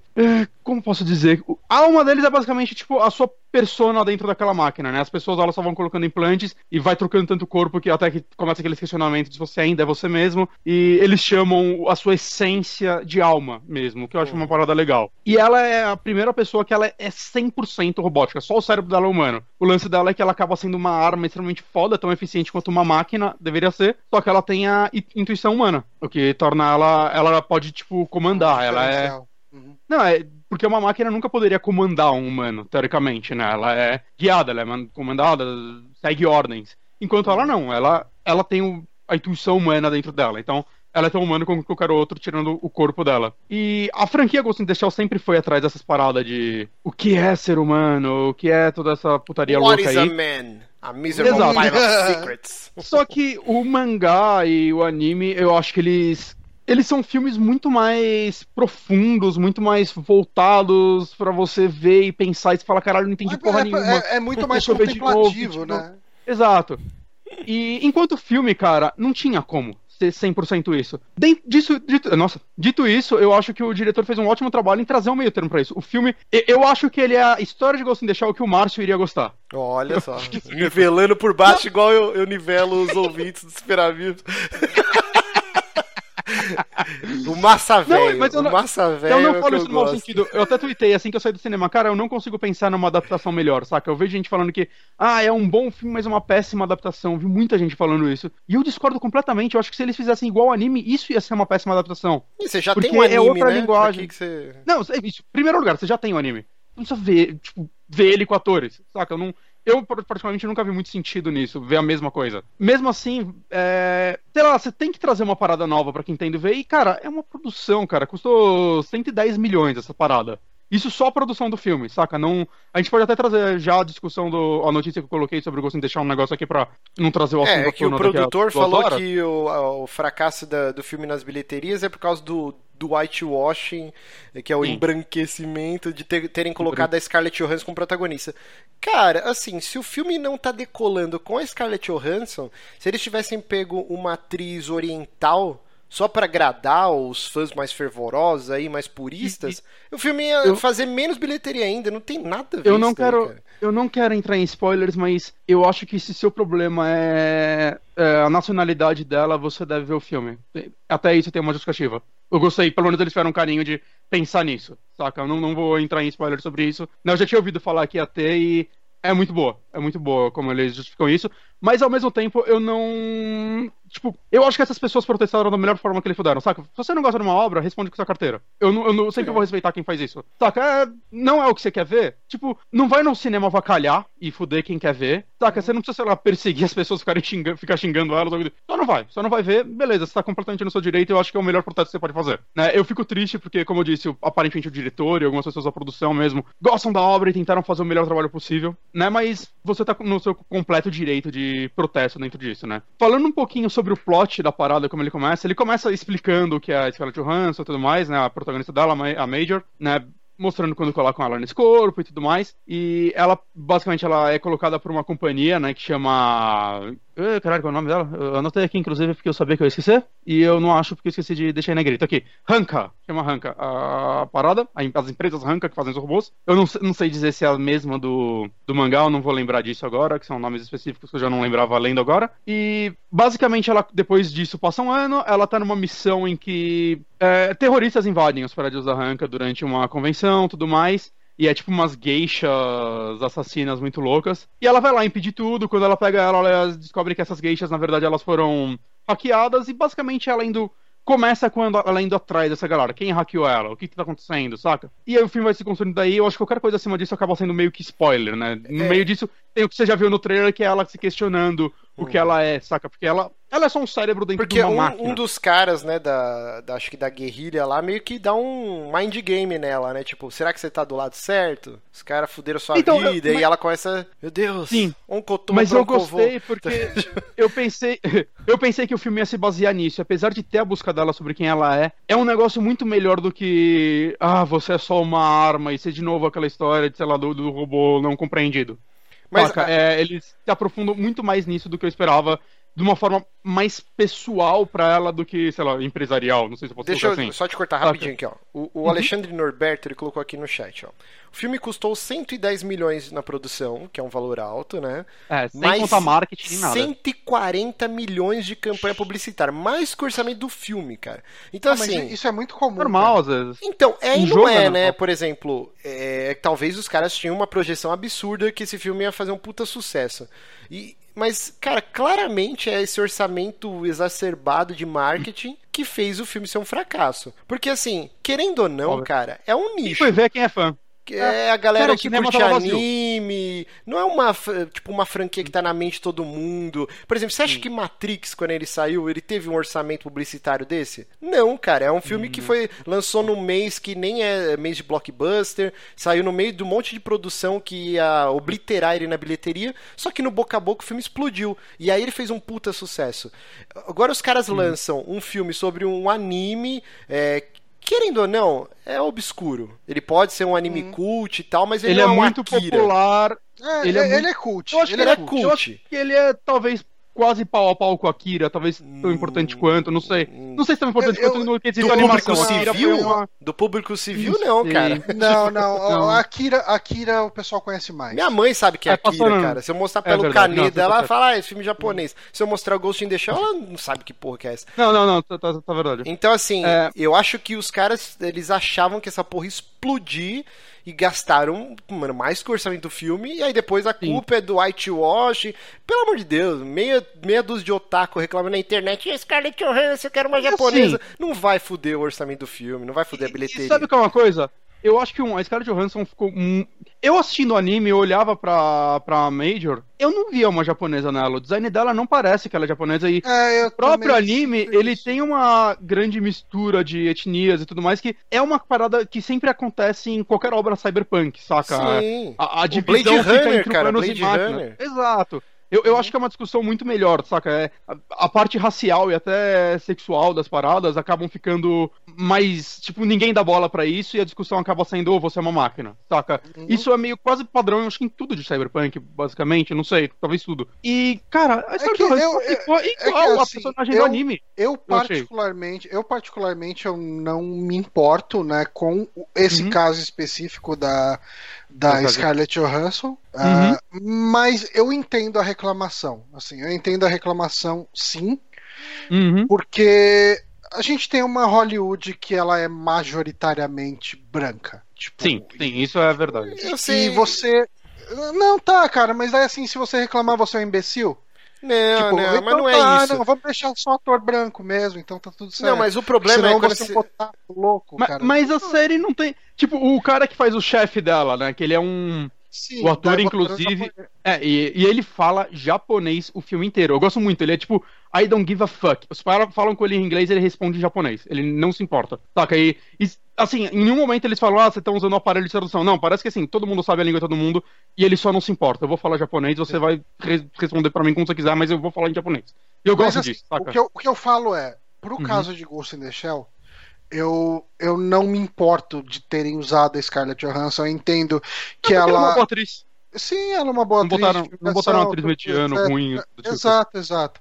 Como posso dizer? A alma deles é basicamente, tipo, a sua persona dentro daquela máquina, né? As pessoas elas só vão colocando implantes e vai trocando tanto corpo que até que começa aqueles questionamentos se você ainda é você mesmo. E eles chamam a sua essência de alma mesmo, que eu acho uma parada legal. E ela é a primeira pessoa que ela é 100% robótica, só o cérebro dela é humano. O lance dela é que ela acaba sendo uma arma extremamente foda, tão eficiente quanto uma máquina deveria ser, só que ela tem a intuição humana, o que torna ela, ela pode, tipo, comandar. Ela é. Uhum. Não, é porque uma máquina nunca poderia comandar um humano, teoricamente, né? Ela é guiada, ela é comandada, segue ordens. Enquanto ela não, ela, ela tem o, a intuição humana dentro dela. Então, ela é tão humana como qualquer outro, tirando o corpo dela. E a franquia Ghost in the Shell sempre foi atrás dessas paradas de o que é ser humano, o que é toda essa putaria What louca aí. What is a man? A miserable pile of secrets. Só que o mangá e o anime, eu acho que eles eles são filmes muito mais profundos, muito mais voltados para você ver e pensar e falar, caralho, não entendi porra é, nenhuma. É, é muito mais contemplativo, novo, né? Exato. E enquanto filme, cara, não tinha como ser 100% isso. Disso, dito, nossa, dito isso, eu acho que o diretor fez um ótimo trabalho em trazer um meio termo pra isso. O filme, eu acho que ele é a história de Ghost in the Shell que o Márcio iria gostar. Olha só, nivelando por baixo igual eu, eu nivelo os ouvintes do Super Amigos. o massa velho. Mas eu não, massa velho. Eu não é falo isso no mau sentido. Eu até tuitei assim que eu saí do cinema. Cara, eu não consigo pensar numa adaptação melhor, saca? Eu vejo gente falando que, ah, é um bom filme, mas é uma péssima adaptação. Vi muita gente falando isso. E eu discordo completamente. Eu acho que se eles fizessem igual anime, isso ia ser uma péssima adaptação. E você já Porque tem um anime, é outra né? linguagem. Que você... Não, é isso. Primeiro lugar, você já tem o um anime. Não precisa ver, tipo, ver ele com atores, saca? Eu não eu, particularmente, nunca vi muito sentido nisso, ver a mesma coisa. Mesmo assim, é... sei lá, você tem que trazer uma parada nova para quem entende ver. E, cara, é uma produção, cara. Custou 110 milhões essa parada. Isso só a produção do filme, saca? Não, a gente pode até trazer já a discussão do a notícia que eu coloquei sobre o Ghost in deixar um negócio aqui para não trazer o assunto. É, é que o produtor falou que o, o fracasso da, do filme nas bilheterias é por causa do, do whitewashing, que é o Sim. embranquecimento de ter, terem colocado a Scarlett Johansson como protagonista. Cara, assim, se o filme não tá decolando com a Scarlett Johansson, se eles tivessem pego uma atriz oriental só para agradar os fãs mais fervorosos aí, mais puristas, e, o filme ia eu, fazer menos bilheteria ainda, não tem nada a ver Eu não quero, aí, eu não quero entrar em spoilers, mas eu acho que se seu problema é, é, a nacionalidade dela, você deve ver o filme. Até isso tem uma justificativa. Eu gostei, pelo menos eles tiveram um carinho de pensar nisso, saca? Eu não, não vou entrar em spoilers sobre isso. Eu já tinha ouvido falar que ia ter e é muito boa. É muito boa como eles justificam isso. Mas ao mesmo tempo, eu não. Tipo, eu acho que essas pessoas protestaram da melhor forma que eles puderam, saca? Se você não gosta de uma obra, responde com sua carteira. Eu, não, eu, não, sempre vou respeitar quem faz isso. Saca? É, não é o que você quer ver. Tipo, não vai no cinema vacalhar e fuder quem quer ver. Saca? Você não precisa, sei lá, perseguir as pessoas ficarem xingando, ficar xingando elas. Só não vai. Só não vai ver. Beleza, você tá completamente no seu direito. Eu acho que é o melhor protesto que você pode fazer. Né? Eu fico triste porque, como eu disse, aparentemente o diretor e algumas pessoas da produção mesmo gostam da obra e tentaram fazer o melhor trabalho possível, né? Mas você tá no seu completo direito de protesto dentro disso, né? Falando um pouquinho sobre o plot da parada, como ele começa, ele começa explicando o que é a Scarlett Johansson e tudo mais, né? A protagonista dela, a Major, né? Mostrando quando colocam ela nesse corpo e tudo mais. E ela, basicamente, ela é colocada por uma companhia, né, que chama Uh, caralho, qual é o nome dela? Eu anotei aqui, inclusive, porque eu sabia que eu ia esquecer. E eu não acho porque eu esqueci de deixar em negrito. Aqui, Ranka. Chama Ranka. A parada, as empresas Ranka que fazem os robôs. Eu não, não sei dizer se é a mesma do, do mangá, eu não vou lembrar disso agora, que são nomes específicos que eu já não lembrava lendo agora. E, basicamente, ela, depois disso, passa um ano. Ela tá numa missão em que é, terroristas invadem os prédios da Ranka durante uma convenção tudo mais. E é tipo umas geishas assassinas muito loucas. E ela vai lá impedir tudo. Quando ela pega ela, ela descobre que essas geishas, na verdade, elas foram hackeadas. E basicamente ela indo. Começa quando ela indo atrás dessa galera. Quem hackeou ela? O que, que tá acontecendo, saca? E aí o filme vai se construindo daí. Eu acho que qualquer coisa acima disso acaba sendo meio que spoiler, né? No é. meio disso, tem o que você já viu no trailer, que é ela se questionando o que ela é, saca? Porque ela, ela é só um cérebro dentro Porque de uma um, máquina. um dos caras, né, da, da, acho que da guerrilha lá, meio que dá um mind game nela, né? Tipo, será que você tá do lado certo? Os caras fuderam sua então, vida eu, mas... e ela começa, meu Deus, Sim, um mas eu gostei porque eu pensei, eu pensei que o filme ia se basear nisso, apesar de ter a busca dela sobre quem ela é, é um negócio muito melhor do que, ah, você é só uma arma e ser de novo aquela história de, sei lá, do, do robô não compreendido. Mas é, eles se aprofundam muito mais nisso do que eu esperava de uma forma mais pessoal para ela do que, sei lá, empresarial. Não sei se eu posso Deixa eu assim. só te cortar rapidinho aqui, ó. O, o uhum. Alexandre Norberto, ele colocou aqui no chat, ó. O filme custou 110 milhões na produção, que é um valor alto, né? É, sem mais contar marketing nem nada. 140 milhões de campanha publicitária, mais que o orçamento do filme, cara. Então, ah, assim... isso é muito comum. Normal, às vezes. Então, é e não é, é né? Por exemplo, é, talvez os caras tinham uma projeção absurda que esse filme ia fazer um puta sucesso. E, mas, cara, claramente é esse orçamento exacerbado de marketing que fez o filme ser um fracasso. Porque, assim, querendo ou não, Óbvio. cara, é um nicho. Foi ver quem é fã é a galera que curte anime. Não é uma, tipo, uma franquia que tá na mente de todo mundo. Por exemplo, você acha que Matrix, quando ele saiu, ele teve um orçamento publicitário desse? Não, cara. É um filme que foi lançou num mês que nem é mês de blockbuster. Saiu no meio de um monte de produção que ia obliterar ele na bilheteria. Só que no boca a boca o filme explodiu. E aí ele fez um puta sucesso. Agora os caras lançam um filme sobre um anime é, querendo ou não, é obscuro. Ele pode ser um anime hum. cult e tal, mas ele, ele é, é muito Akira. popular. É, ele, é, é, ele é cult. Eu acho ele que ele é, é cult. Eu acho que ele é talvez quase pau a pau com a Akira, talvez tão hum, importante quanto, não sei. Não sei se tão importante eu, quanto no quesito do animação. Público civil? Uma... Do público civil, não, cara. Não, não. não. A Akira, Akira o pessoal conhece mais. Minha mãe sabe que é, é Akira, cara. Se eu mostrar é pelo é caneta, ela vai falar, ah, esse filme japonês. Se eu mostrar Ghost in the Shell, ela não sabe que porra que é essa. Não, não, não, tá, tá, tá verdade. Então, assim, é... eu acho que os caras, eles achavam que essa porra explodir e gastaram, mano, mais que o orçamento do filme, e aí depois a culpa Sim. é do whitewash. Pelo amor de Deus, meia, meia dúzia de otaku reclamando na internet, e Scarlett Johansson, eu quero uma japonesa. Assim, não vai fuder o orçamento do filme, não vai fuder a bilheteria. E sabe qual é uma coisa? Eu acho que um, a Scarlett Johansson ficou. Um... Eu assistindo o anime, eu olhava pra, pra Major, eu não via uma japonesa nela. O design dela não parece que ela é japonesa. E é, o próprio anime, ele tem uma grande mistura de etnias e tudo mais, que é uma parada que sempre acontece em qualquer obra cyberpunk, saca? Sim. A, a divisão o Blade Runner, entre cara, Blade Runner. Exato. Eu, eu acho que é uma discussão muito melhor, saca? É, a, a, parte racial e até sexual das paradas acabam ficando mais. Tipo, ninguém dá bola para isso e a discussão acaba sendo, oh, você é uma máquina, saca? Uhum. Isso é meio quase padrão, eu acho que em tudo de Cyberpunk, basicamente, não sei, talvez tudo. E, cara, a história é eu, ficou igual é que, assim, a personagem eu, do anime. Eu particularmente, eu, eu particularmente, eu não me importo, né, com esse uhum. caso específico da da Scarlett Johansson, uhum. uh, mas eu entendo a reclamação. Assim, eu entendo a reclamação, sim, uhum. porque a gente tem uma Hollywood que ela é majoritariamente branca. Tipo, sim, sim, isso é verdade. E, e você Não, tá, cara, mas aí assim, se você reclamar, você é um imbecil. Não, tipo, não, então mas não é tá, isso. Não, vamos deixar só ator branco mesmo, então tá tudo certo. Não, mas o problema Senão é quando você... botar louco, mas, cara. Mas a série não tem... Tipo, o cara que faz o chefe dela, né, que ele é um... Sim, o ator, inclusive. É, e, e, ele fala japonês o filme inteiro. Eu gosto muito. Ele é tipo, I don't give a fuck. Os caras falam com ele em inglês ele responde em japonês. Ele não se importa. Saca? E, e assim, em nenhum momento eles falam, ah, você tá usando o aparelho de tradução. Não, parece que assim, todo mundo sabe a língua de todo mundo e ele só não se importa. Eu vou falar japonês, você vai re responder para mim como você quiser, mas eu vou falar em japonês. E eu gosto assim, disso, saca? O que eu, o que eu falo é, pro uhum. caso de Ghost in the Shell, eu, eu não me importo de terem usado a Scarlett Johansson. Eu entendo que ela. ela é uma boa atriz. Sim, ela é uma boa não atriz. Botaram, não botaram uma atriz mediano, ruim. Tipo. Exato, exato.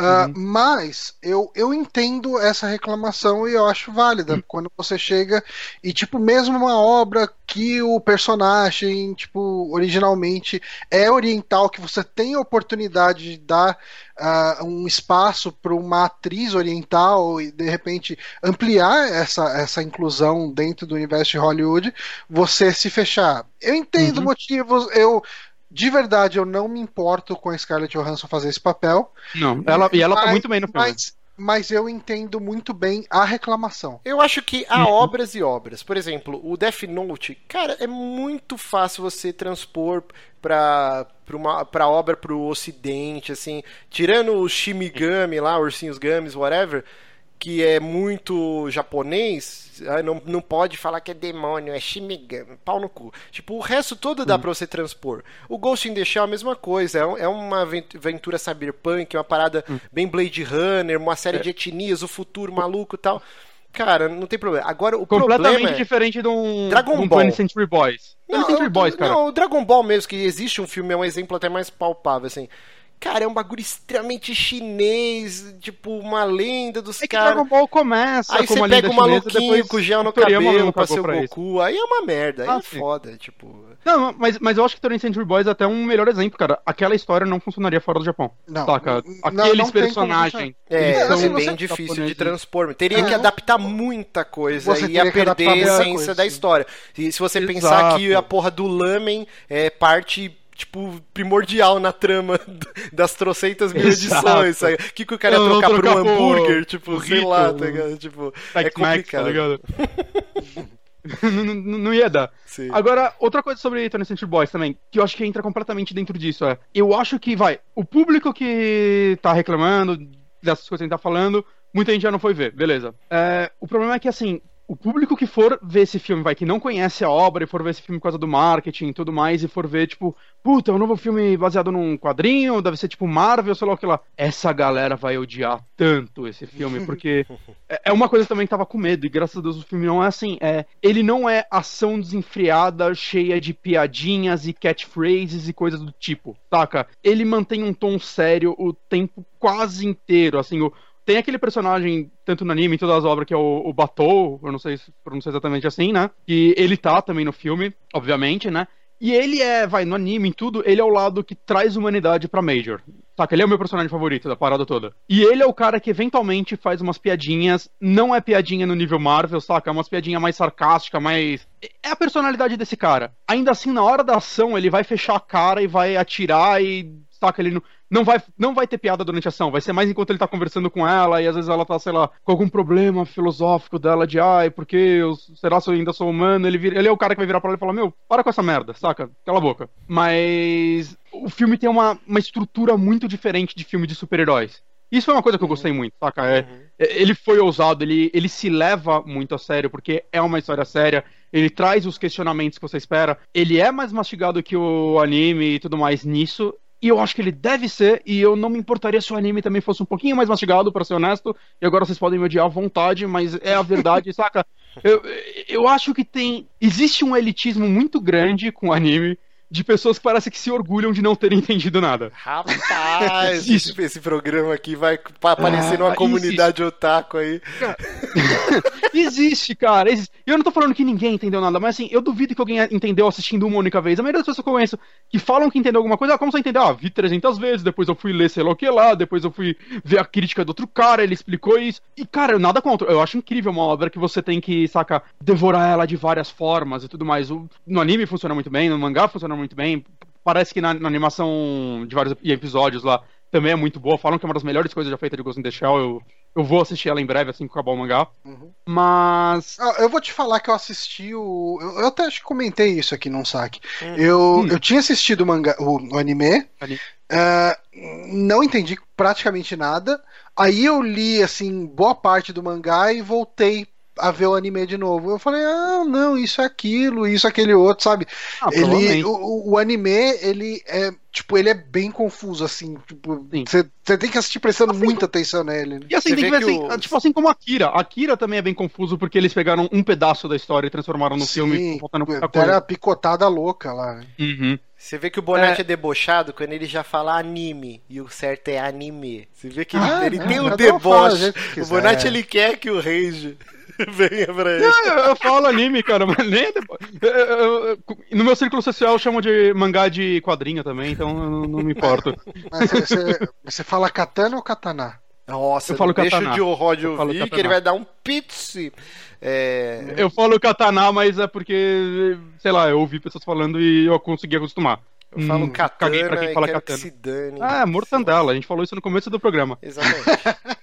Uh, uhum. Mas eu, eu entendo essa reclamação e eu acho válida uhum. quando você chega e, tipo, mesmo uma obra que o personagem, tipo, originalmente é oriental, que você tem a oportunidade de dar uh, um espaço para uma atriz oriental e, de repente, ampliar essa, essa inclusão dentro do universo de Hollywood, você se fechar. Eu entendo uhum. motivos, eu de verdade, eu não me importo com a Scarlett Johansson fazer esse papel. Não, ela, e ela tá mas, tá muito bem no filme. Mas, mas eu entendo muito bem a reclamação. Eu acho que há uhum. obras e obras. Por exemplo, o Death Note, cara, é muito fácil você transpor pra, pra, uma, pra obra pro ocidente, assim. Tirando o Shimigami lá, Ursinhos Games, whatever que é muito japonês, não, não pode falar que é demônio, é Shimigami, pau no cu. Tipo, o resto todo dá uhum. pra você transpor. O Ghost in the Shell é a mesma coisa, é, é uma aventura cyberpunk, uma parada uhum. bem Blade Runner, uma série é. de etnias, o futuro maluco e tal. Cara, não tem problema. Agora, o Completamente problema é... diferente de um, Dragon de um Ball. 20 Century Boys. Não, Century Boys, cara. Não, o Dragon Ball mesmo, que existe um filme, é um exemplo até mais palpável, assim. Cara, é um bagulho extremamente chinês, tipo, uma lenda dos é caras. Dragon Ball começa Aí você pega o maluquinho com gel no cabelo pra ser o Goku, isso. aí é uma merda, aí ah, é sim. foda, tipo... Não, mas, mas eu acho que Tony Century Boys é até um melhor exemplo, cara. Aquela história não funcionaria fora do Japão. Não. Saca? Aqueles não, não personagens... É, é bem difícil de transpor. Teria é. que adaptar muita coisa você e ia perder a essência coisa, da história. E se você Exato. pensar que a porra do Lamen é parte tipo, primordial na trama das trocentas mil edições. O que, que o cara ia trocar por um hambúrguer? Tipo, sei lá, tá ligado? Tipo, é complicado. Max, tá não, não, não, ia dar. Sim. Agora, outra coisa sobre Tony Century Boys também, que eu acho que entra completamente dentro disso, é. Eu acho que, vai, o público que tá reclamando dessas coisas que a gente tá falando, muita gente já não foi ver, beleza. É, o problema é que, assim, o público que for ver esse filme, vai, que não conhece a obra e for ver esse filme por causa do marketing e tudo mais, e for ver, tipo, puta, é um novo filme baseado num quadrinho, deve ser tipo Marvel, sei lá o que lá. Essa galera vai odiar tanto esse filme, porque é, é uma coisa também que tava com medo, e graças a Deus o filme não é assim. É, ele não é ação desenfreada, cheia de piadinhas e catchphrases e coisas do tipo, saca? Ele mantém um tom sério o tempo quase inteiro, assim, o tem aquele personagem, tanto no anime, em todas as obras, que é o, o Batou, eu não sei se pronuncia exatamente assim, né? Que ele tá também no filme, obviamente, né? E ele é, vai, no anime, em tudo, ele é o lado que traz humanidade pra Major. Saca? Ele é o meu personagem favorito da parada toda. E ele é o cara que eventualmente faz umas piadinhas, não é piadinha no nível Marvel, saca? É umas piadinhas mais sarcástica, mais. É a personalidade desse cara. Ainda assim, na hora da ação, ele vai fechar a cara e vai atirar e. Saca? Ele não não vai, não vai ter piada durante a ação, vai ser mais enquanto ele tá conversando com ela e às vezes ela tá, sei lá, com algum problema filosófico dela de ai, porque eu, será que eu ainda sou humano? Ele, vira, ele é o cara que vai virar pra ela e falar: Meu, para com essa merda, saca? Cala a boca. Mas o filme tem uma, uma estrutura muito diferente de filme de super-heróis. Isso é uma coisa que eu gostei muito, saca? É, uhum. É, ele foi ousado, ele, ele se leva muito a sério, porque é uma história séria, ele traz os questionamentos que você espera, ele é mais mastigado que o anime e tudo mais nisso, e eu acho que ele deve ser, e eu não me importaria se o anime também fosse um pouquinho mais mastigado, para ser honesto. E agora vocês podem me odiar à vontade, mas é a verdade, saca? Eu, eu acho que tem. Existe um elitismo muito grande com o anime de pessoas que parece que se orgulham de não terem entendido nada. Rapaz, esse, esse, programa aqui vai aparecer ah, numa comunidade existe. otaku aí. existe, cara. Existe. Eu não tô falando que ninguém entendeu nada, mas assim, eu duvido que alguém entendeu assistindo uma única vez. A maioria das pessoas que eu conheço que falam que entendeu alguma coisa, ah, como você entendeu? Ah, vi 300 vezes, depois eu fui ler sei lá o que lá, depois eu fui ver a crítica do outro cara, ele explicou isso. E, cara, nada contra. Eu acho incrível uma obra que você tem que, saca, devorar ela de várias formas e tudo mais. No anime funciona muito bem, no mangá funciona muito bem. Parece que na, na animação de vários episódios lá também é muito boa. Falam que é uma das melhores coisas já feitas de Ghost in the Shell. Eu, eu vou assistir ela em breve, assim que acabar o mangá. Uhum. Mas. Ah, eu vou te falar que eu assisti o. Eu, eu até acho que comentei isso aqui num saque. Uhum. Eu, hum. eu tinha assistido o, manga, o, o anime. Uh, não entendi praticamente nada. Aí eu li, assim, boa parte do mangá e voltei a ver o anime de novo. Eu falei, ah, não, isso é aquilo, isso é aquele outro, sabe? Ah, ele, o, o, anime, ele é, tipo, ele é bem confuso, assim. Tipo, você tem que assistir prestando assim, muita atenção nele. Né? E assim, tem que ver, que assim, o... tipo assim como Akira. Akira também é bem confuso porque eles pegaram um pedaço da história e transformaram no Sim, filme. Faltando coisa. Era picotada louca lá. Né? Uhum. Você vê que o Bonatti é... é... debochado quando ele já fala anime e o certo é anime. Você vê que ah, ele, ele tem o deboche. O Bonatti ele quer que o Rage venha pra ele. Eu, eu, falo anime, cara, mas nem No meu círculo social chamam de mangá de quadrinho também, então eu não me importo. Mas você, você fala katana ou katana? Nossa, eu falo deixa katana. o Rod ouvir que ele vai dar um pizzi. É... Eu falo katana, mas é porque, sei lá, eu ouvi pessoas falando e eu consegui acostumar. Eu falo hum, katana pra quem fala katana. Que se dane. Ah, mortandela. A gente falou isso no começo do programa. Exatamente.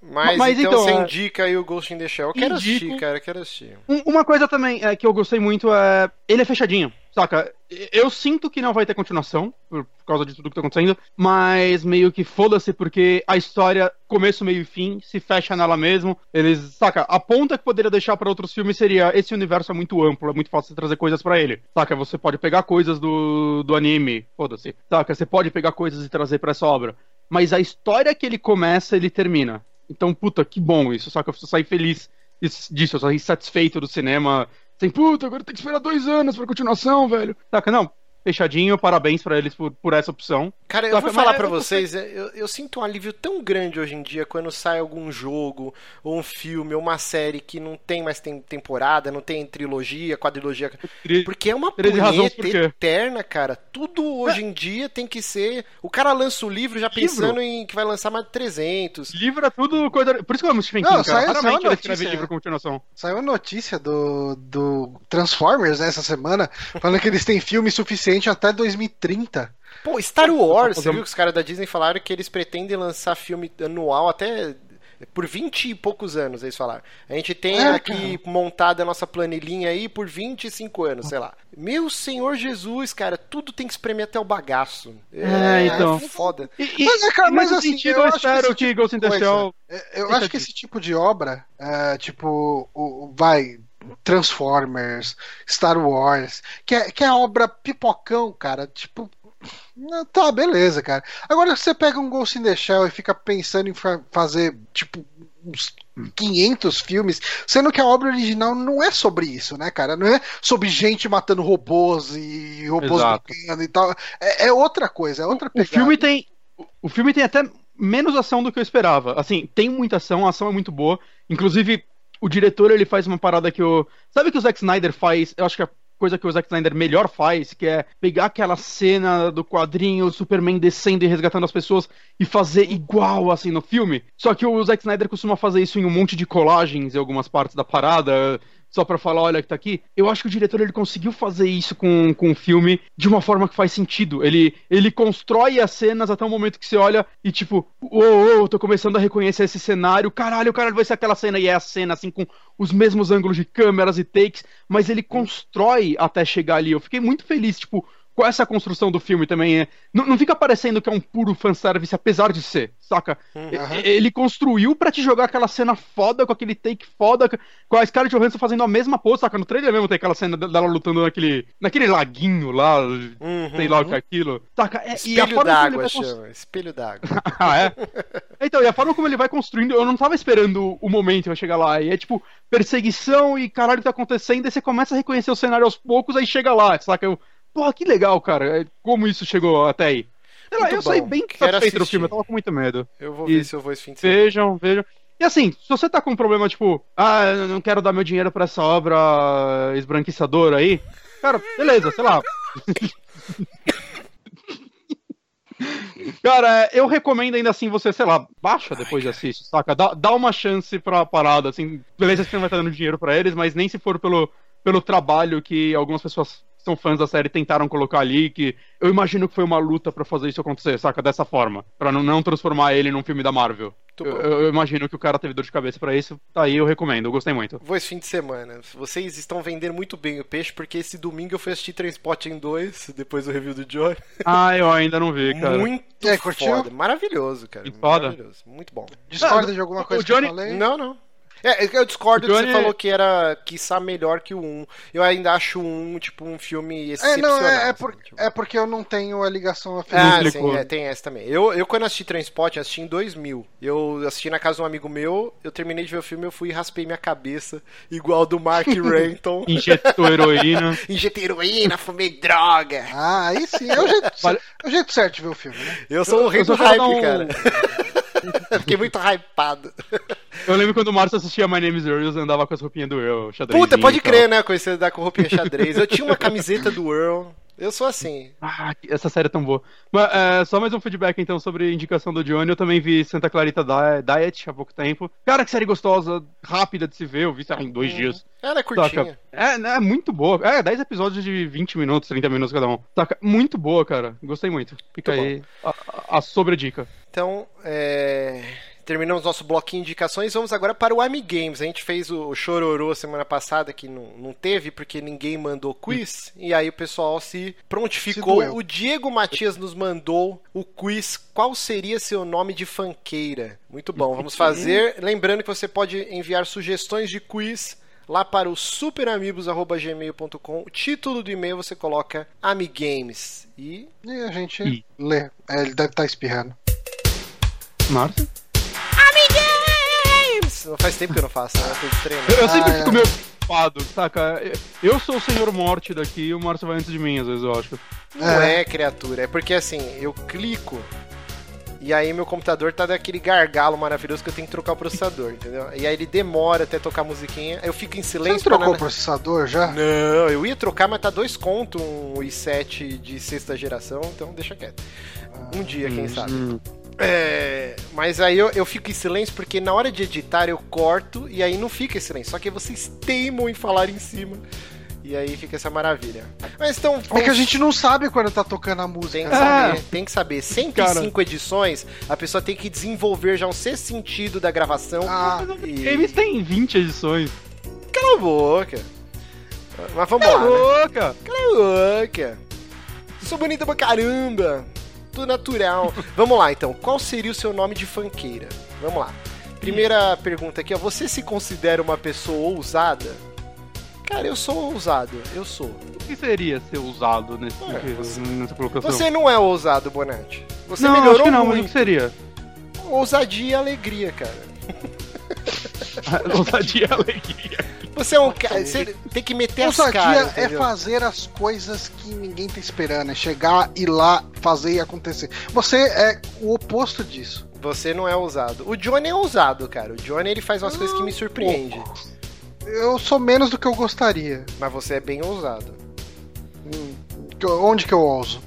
Mas, Mas então, então, você é... indica aí o Ghost in the Shell. Eu quero Indico... assistir, cara, eu quero assistir. Uma coisa também é, que eu gostei muito é. Ele é fechadinho, saca? Eu sinto que não vai ter continuação, por, causa de tudo que tá acontecendo, mas meio que foda-se, porque a história, começo, meio e fim, se fecha nela mesmo. Eles, saca? A ponta que poderia deixar para outros filmes seria: esse universo é muito amplo, é muito fácil de trazer coisas para ele. Saca? Você pode pegar coisas do, do anime, foda-se. Saca? Você pode pegar coisas e trazer para essa obra. Mas a história que ele começa, ele termina. Então, puta, que bom isso. Só que eu saí feliz disso, eu saí satisfeito do cinema. Sem, puta, agora tem que esperar dois anos pra continuação, velho. Saca, não fechadinho, parabéns para eles por, por essa opção. Cara, eu vou falar para vocês, é, eu, eu, sinto um alívio tão grande hoje em dia quando sai algum jogo, ou um filme, ou uma série que não tem mais tem, temporada, não tem trilogia, quadrilogia. Porque é uma punheta eterna, cara. Tudo hoje em dia tem que ser. O cara lança o livro já pensando livro. em que vai lançar mais de 300. Livro é tudo coisa. Por isso que eu amo Stephen King, não, cara. Saiu, saiu ele escreve livro com continuação. Saiu a notícia do, do Transformers essa semana, falando que eles têm filme suficiente até 2030. Pô, Star Wars, você viu que os caras da Disney falaram que eles pretendem lançar filme anual até por 20 e poucos anos, eles falaram. A gente tem é, aqui cara. montada a nossa planilhinha aí por 25 anos, sei lá. Meu Senhor Jesus, cara, tudo tem que espremer até o bagaço. É, é então. É foda. E, mas, é, cara, mas assim, sentido, eu, eu espero que, Ghost in the Shell... Eu acho que esse tipo de obra, é, tipo, o, vai, Transformers, Star Wars, que é, que é obra pipocão, cara. Tipo, tá, beleza, cara. Agora você pega um Ghost in the Shell e fica pensando em fazer, tipo, uns 500 filmes, sendo que a obra original não é sobre isso, né, cara? Não é sobre gente matando robôs e robôs brincando e tal. É, é, outra coisa, é outra pegada. O filme tem. O filme tem até menos ação do que eu esperava. Assim, tem muita ação, a ação é muito boa. Inclusive, o diretor ele faz uma parada que o. Sabe que o Zack Snyder faz? Eu acho que a coisa que o Zack Snyder melhor faz, que é pegar aquela cena do quadrinho, o Superman descendo e resgatando as pessoas e fazer igual assim no filme. Só que o Zack Snyder costuma fazer isso em um monte de colagens em algumas partes da parada só para falar, olha que tá aqui. Eu acho que o diretor ele conseguiu fazer isso com, com o filme de uma forma que faz sentido. Ele, ele constrói as cenas até o momento que você olha e tipo, ô, oh, oh, tô começando a reconhecer esse cenário. Caralho, caralho, vai ser aquela cena e é a cena assim com os mesmos ângulos de câmeras e takes, mas ele constrói até chegar ali. Eu fiquei muito feliz, tipo, com essa construção do filme também é. Não, não fica parecendo que é um puro fanservice, apesar de ser, saca? Uhum. Ele construiu para te jogar aquela cena foda, com aquele take foda, com a Scarlett Johansson fazendo a mesma pose, saca? No trailer mesmo tem aquela cena dela lutando naquele, naquele laguinho lá, uhum. sei lá o que é aquilo. Saca? É, Espelho d'água chama, espelho d'água. ah, é? Então, e a forma como ele vai construindo, eu não tava esperando o momento pra chegar lá. E é tipo, perseguição e caralho que tá acontecendo, e você começa a reconhecer o cenário aos poucos, aí chega lá, saca? Eu, Porra, que legal, cara. É, como isso chegou até aí. Lá, eu bom. saí bem satisfeito do filme, eu tava com muito medo. Eu vou e ver se eu vou esse fim de semana. Vejam, vejam. E assim, se você tá com um problema, tipo, ah, eu não quero dar meu dinheiro pra essa obra esbranquiçadora aí, cara, beleza, sei lá. Cara, eu recomendo ainda assim você, sei lá, baixa depois de assistir, saca? Dá, dá uma chance pra parada, assim. Beleza, você não vai estar dando dinheiro pra eles, mas nem se for pelo, pelo trabalho que algumas pessoas são fãs da série tentaram colocar ali, que eu imagino que foi uma luta pra fazer isso acontecer, saca? Dessa forma. Pra não, não transformar ele num filme da Marvel. Eu, eu- imagino que o cara teve dor de cabeça pra isso. Tá aí, eu recomendo, eu gostei muito. Vou esse fim de semana. Vocês estão vendendo muito bem o peixe, porque esse domingo eu fui assistir Transporting 2, depois do review do Johnny. Ah, eu ainda não vi, cara. Muito aí, curtiu? foda. Maravilhoso, cara. Que foda. Maravilhoso. Muito bom. Discorda de alguma o coisa Johnny- que eu falei? Não, não. É, eu discordo O que Johnny- você falou que era, quiçá, melhor que o 1. Eu ainda acho o 1, tipo, um filme É, excepcional. não, é, é, assim, por- tipo. é porque eu não tenho a ligação Ah, afetiva. Não sim, é, tem essa também. Eu, eu quando assisti Transporte, assisti em 2000. Eu assisti na casa de um amigo meu, eu terminei de ver o filme, eu fui e raspei minha cabeça, igual do Mark Renton. Injetou heroína. Injetei heroína, fumei droga. Ah, aí sim, é o jeito, Vale- é o jeito certo de ver o filme, né? Eu sou o rei do hype, um- cara. Fiquei muito hypado. Eu lembro quando o Márcio assistia My Name is Earl e andava com as roupinhas do Earl, xadrez. Puta, pode crer, né? Esse da com roupinha xadrez. Eu tinha uma camiseta do Earl. Eu sou assim. Ah, essa série é tão boa. Mas, é, só mais um feedback então sobre indicação do Johnny. Eu também vi Santa Clarita Di- Diet há pouco tempo. Cara, que série gostosa, rápida de se ver. Eu vi sei lá, em dois dias. Ela é curtinha. É, né, é muito boa. É, 10 episódios de 20 minutos, 30 minutos cada um. Saca? Muito boa, cara. Gostei muito. Fica Muito aí a, a, a sobredica. Então, é... terminamos nosso bloquinho de indicações. Vamos agora para o Amigames. A gente fez o Chororô semana passada, que não, não teve, porque ninguém mandou quiz. E aí o pessoal se prontificou. Se o Diego Matias nos mandou o quiz. Qual seria seu nome de fanqueira? Muito bom, vamos fazer. Lembrando que você pode enviar sugestões de quiz lá para o superamigos.gmail.com. O título do e-mail você coloca Amigames. E E a gente Ih. lê. É, ele deve estar espirrando. Márcio? Faz tempo que eu não faço, né? Eu treino. Eu, eu sempre Ah, fico é. meio ocupado, saca? Eu sou o senhor morte daqui e o Márcio vai antes de mim, às vezes, eu acho. Não é. criatura, é porque assim, eu clico e aí meu computador tá daquele gargalo maravilhoso que eu tenho que trocar o processador, entendeu? E aí ele demora até tocar a musiquinha, eu fico em Você silêncio. não trocou o processador já? Não, eu ia trocar, mas tá dois conto um i7 de sexta geração, então deixa quieto. Um dia, quem sabe. Hum. É, mas aí eu, eu fico em silêncio porque na hora de editar eu corto e aí não fica em silêncio. Só que vocês teimam em falar em cima. E aí fica essa maravilha. Mas então. É que a gente não sabe quando tá tocando a música. Tem que né? saber, tem que saber. 105 edições, a pessoa tem que desenvolver já um sexto sentido da gravação. Ah, e... Games tem 20 edições. Cala a boca. Mas vamos Cala lá, a né? boca! Cala a boca. Sou bonita pra caramba. Tudo natural. Vamos lá, então. Qual seria o seu nome de fanqueira? Vamos lá. Primeira pergunta aqui, ó. Você se considera uma pessoa ousada? Cara, eu sou ousado. Eu sou. O que seria ser usado nesse, É, você- nessa colocação? Você não é ousado, Bonatti. Você não, melhorou acho que não, mas o muito. que seria? Ousadia e alegria, cara. Ousadia e alegria. Você é um cara. Você tem que meter as Ousadia caras. é entendeu? fazer as coisas que ninguém tá esperando, é chegar e lá fazer e acontecer. Você é o oposto disso. Você não é ousado. O Johnny é ousado, cara. O Johnny ele faz umas coisas que me surpreendem. Eu sou menos do que eu gostaria. Mas você é bem ousado. Hum, Onde que eu ouso?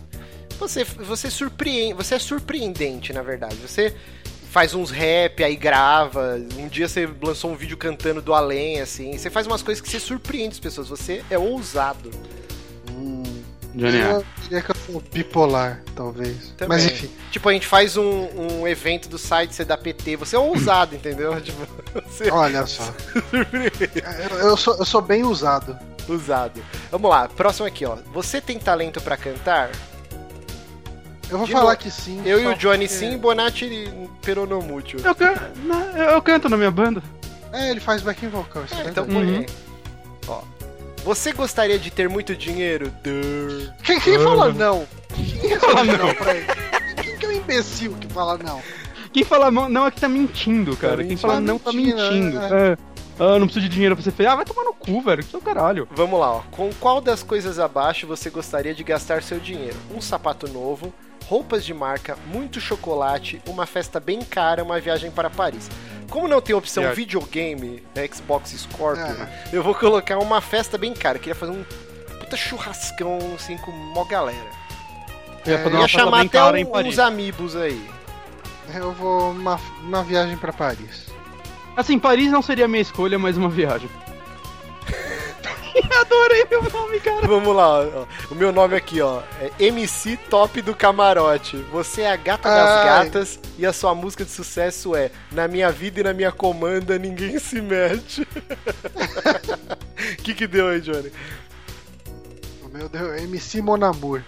Você, você surpreende. Você é surpreendente, na verdade. Você faz uns rap, aí grava. Um dia você lançou um vídeo cantando do além, assim. Você faz umas coisas que você surpreende as pessoas. Você é ousado. Hum, Johnny é. eu diria que eu sou bipolar, talvez. Também. Mas enfim. Tipo, a gente faz um, um evento do site CDAPT. Você é ousado, entendeu? Tipo, você Olha só. eu, eu sou, eu sou bem usado. Usado. Vamos lá, próximo aqui, ó. Você tem talento pra cantar? Eu vou De falar novo, que sim. Eu e o Johnny porque- sim, Bonatti peronomútil. Eu, can... não, eu eu canto na minha banda. É, ele faz backing vocal. É Ah, então Uhum. aí. Ó. Você gostaria de ter muito dinheiro? Quem, quem fala não? Quem fala fala não? não pra ele? Quem que é o imbecil que fala não? Quem fala não é que tá mentindo, cara. Tá Quem mentindo. fala não tá mentindo, mentindo. é. É. Ah, não preciso de dinheiro pra ser feio. Ah, vai tomar no cu, velho. Que é o caralho. Vamos lá, ó. Com qual das coisas abaixo você gostaria de gastar seu dinheiro? Um sapato novo, roupas de marca, muito chocolate, uma festa bem cara, uma viagem para Paris. Como não tem opção videogame da Xbox Scorpio, É. eu vou colocar uma festa bem cara. Eu queria fazer um puta churrascão assim com mó galera. Eu ia É, fazer Ia chamar até cara um- uns amigos aí. Eu vou uma, uma viagem pra Paris. Assim, Paris não seria a minha escolha, mas uma viagem. adorei meu nome, cara. Vamos lá, ó. o meu nome aqui, ó, é MC Top do Camarote. Você é a gata das Ai. gatas e a sua música de sucesso é Na minha vida e na minha comanda ninguém se mete. O que que deu aí, Johnny? Meu Deus, MC Monamur.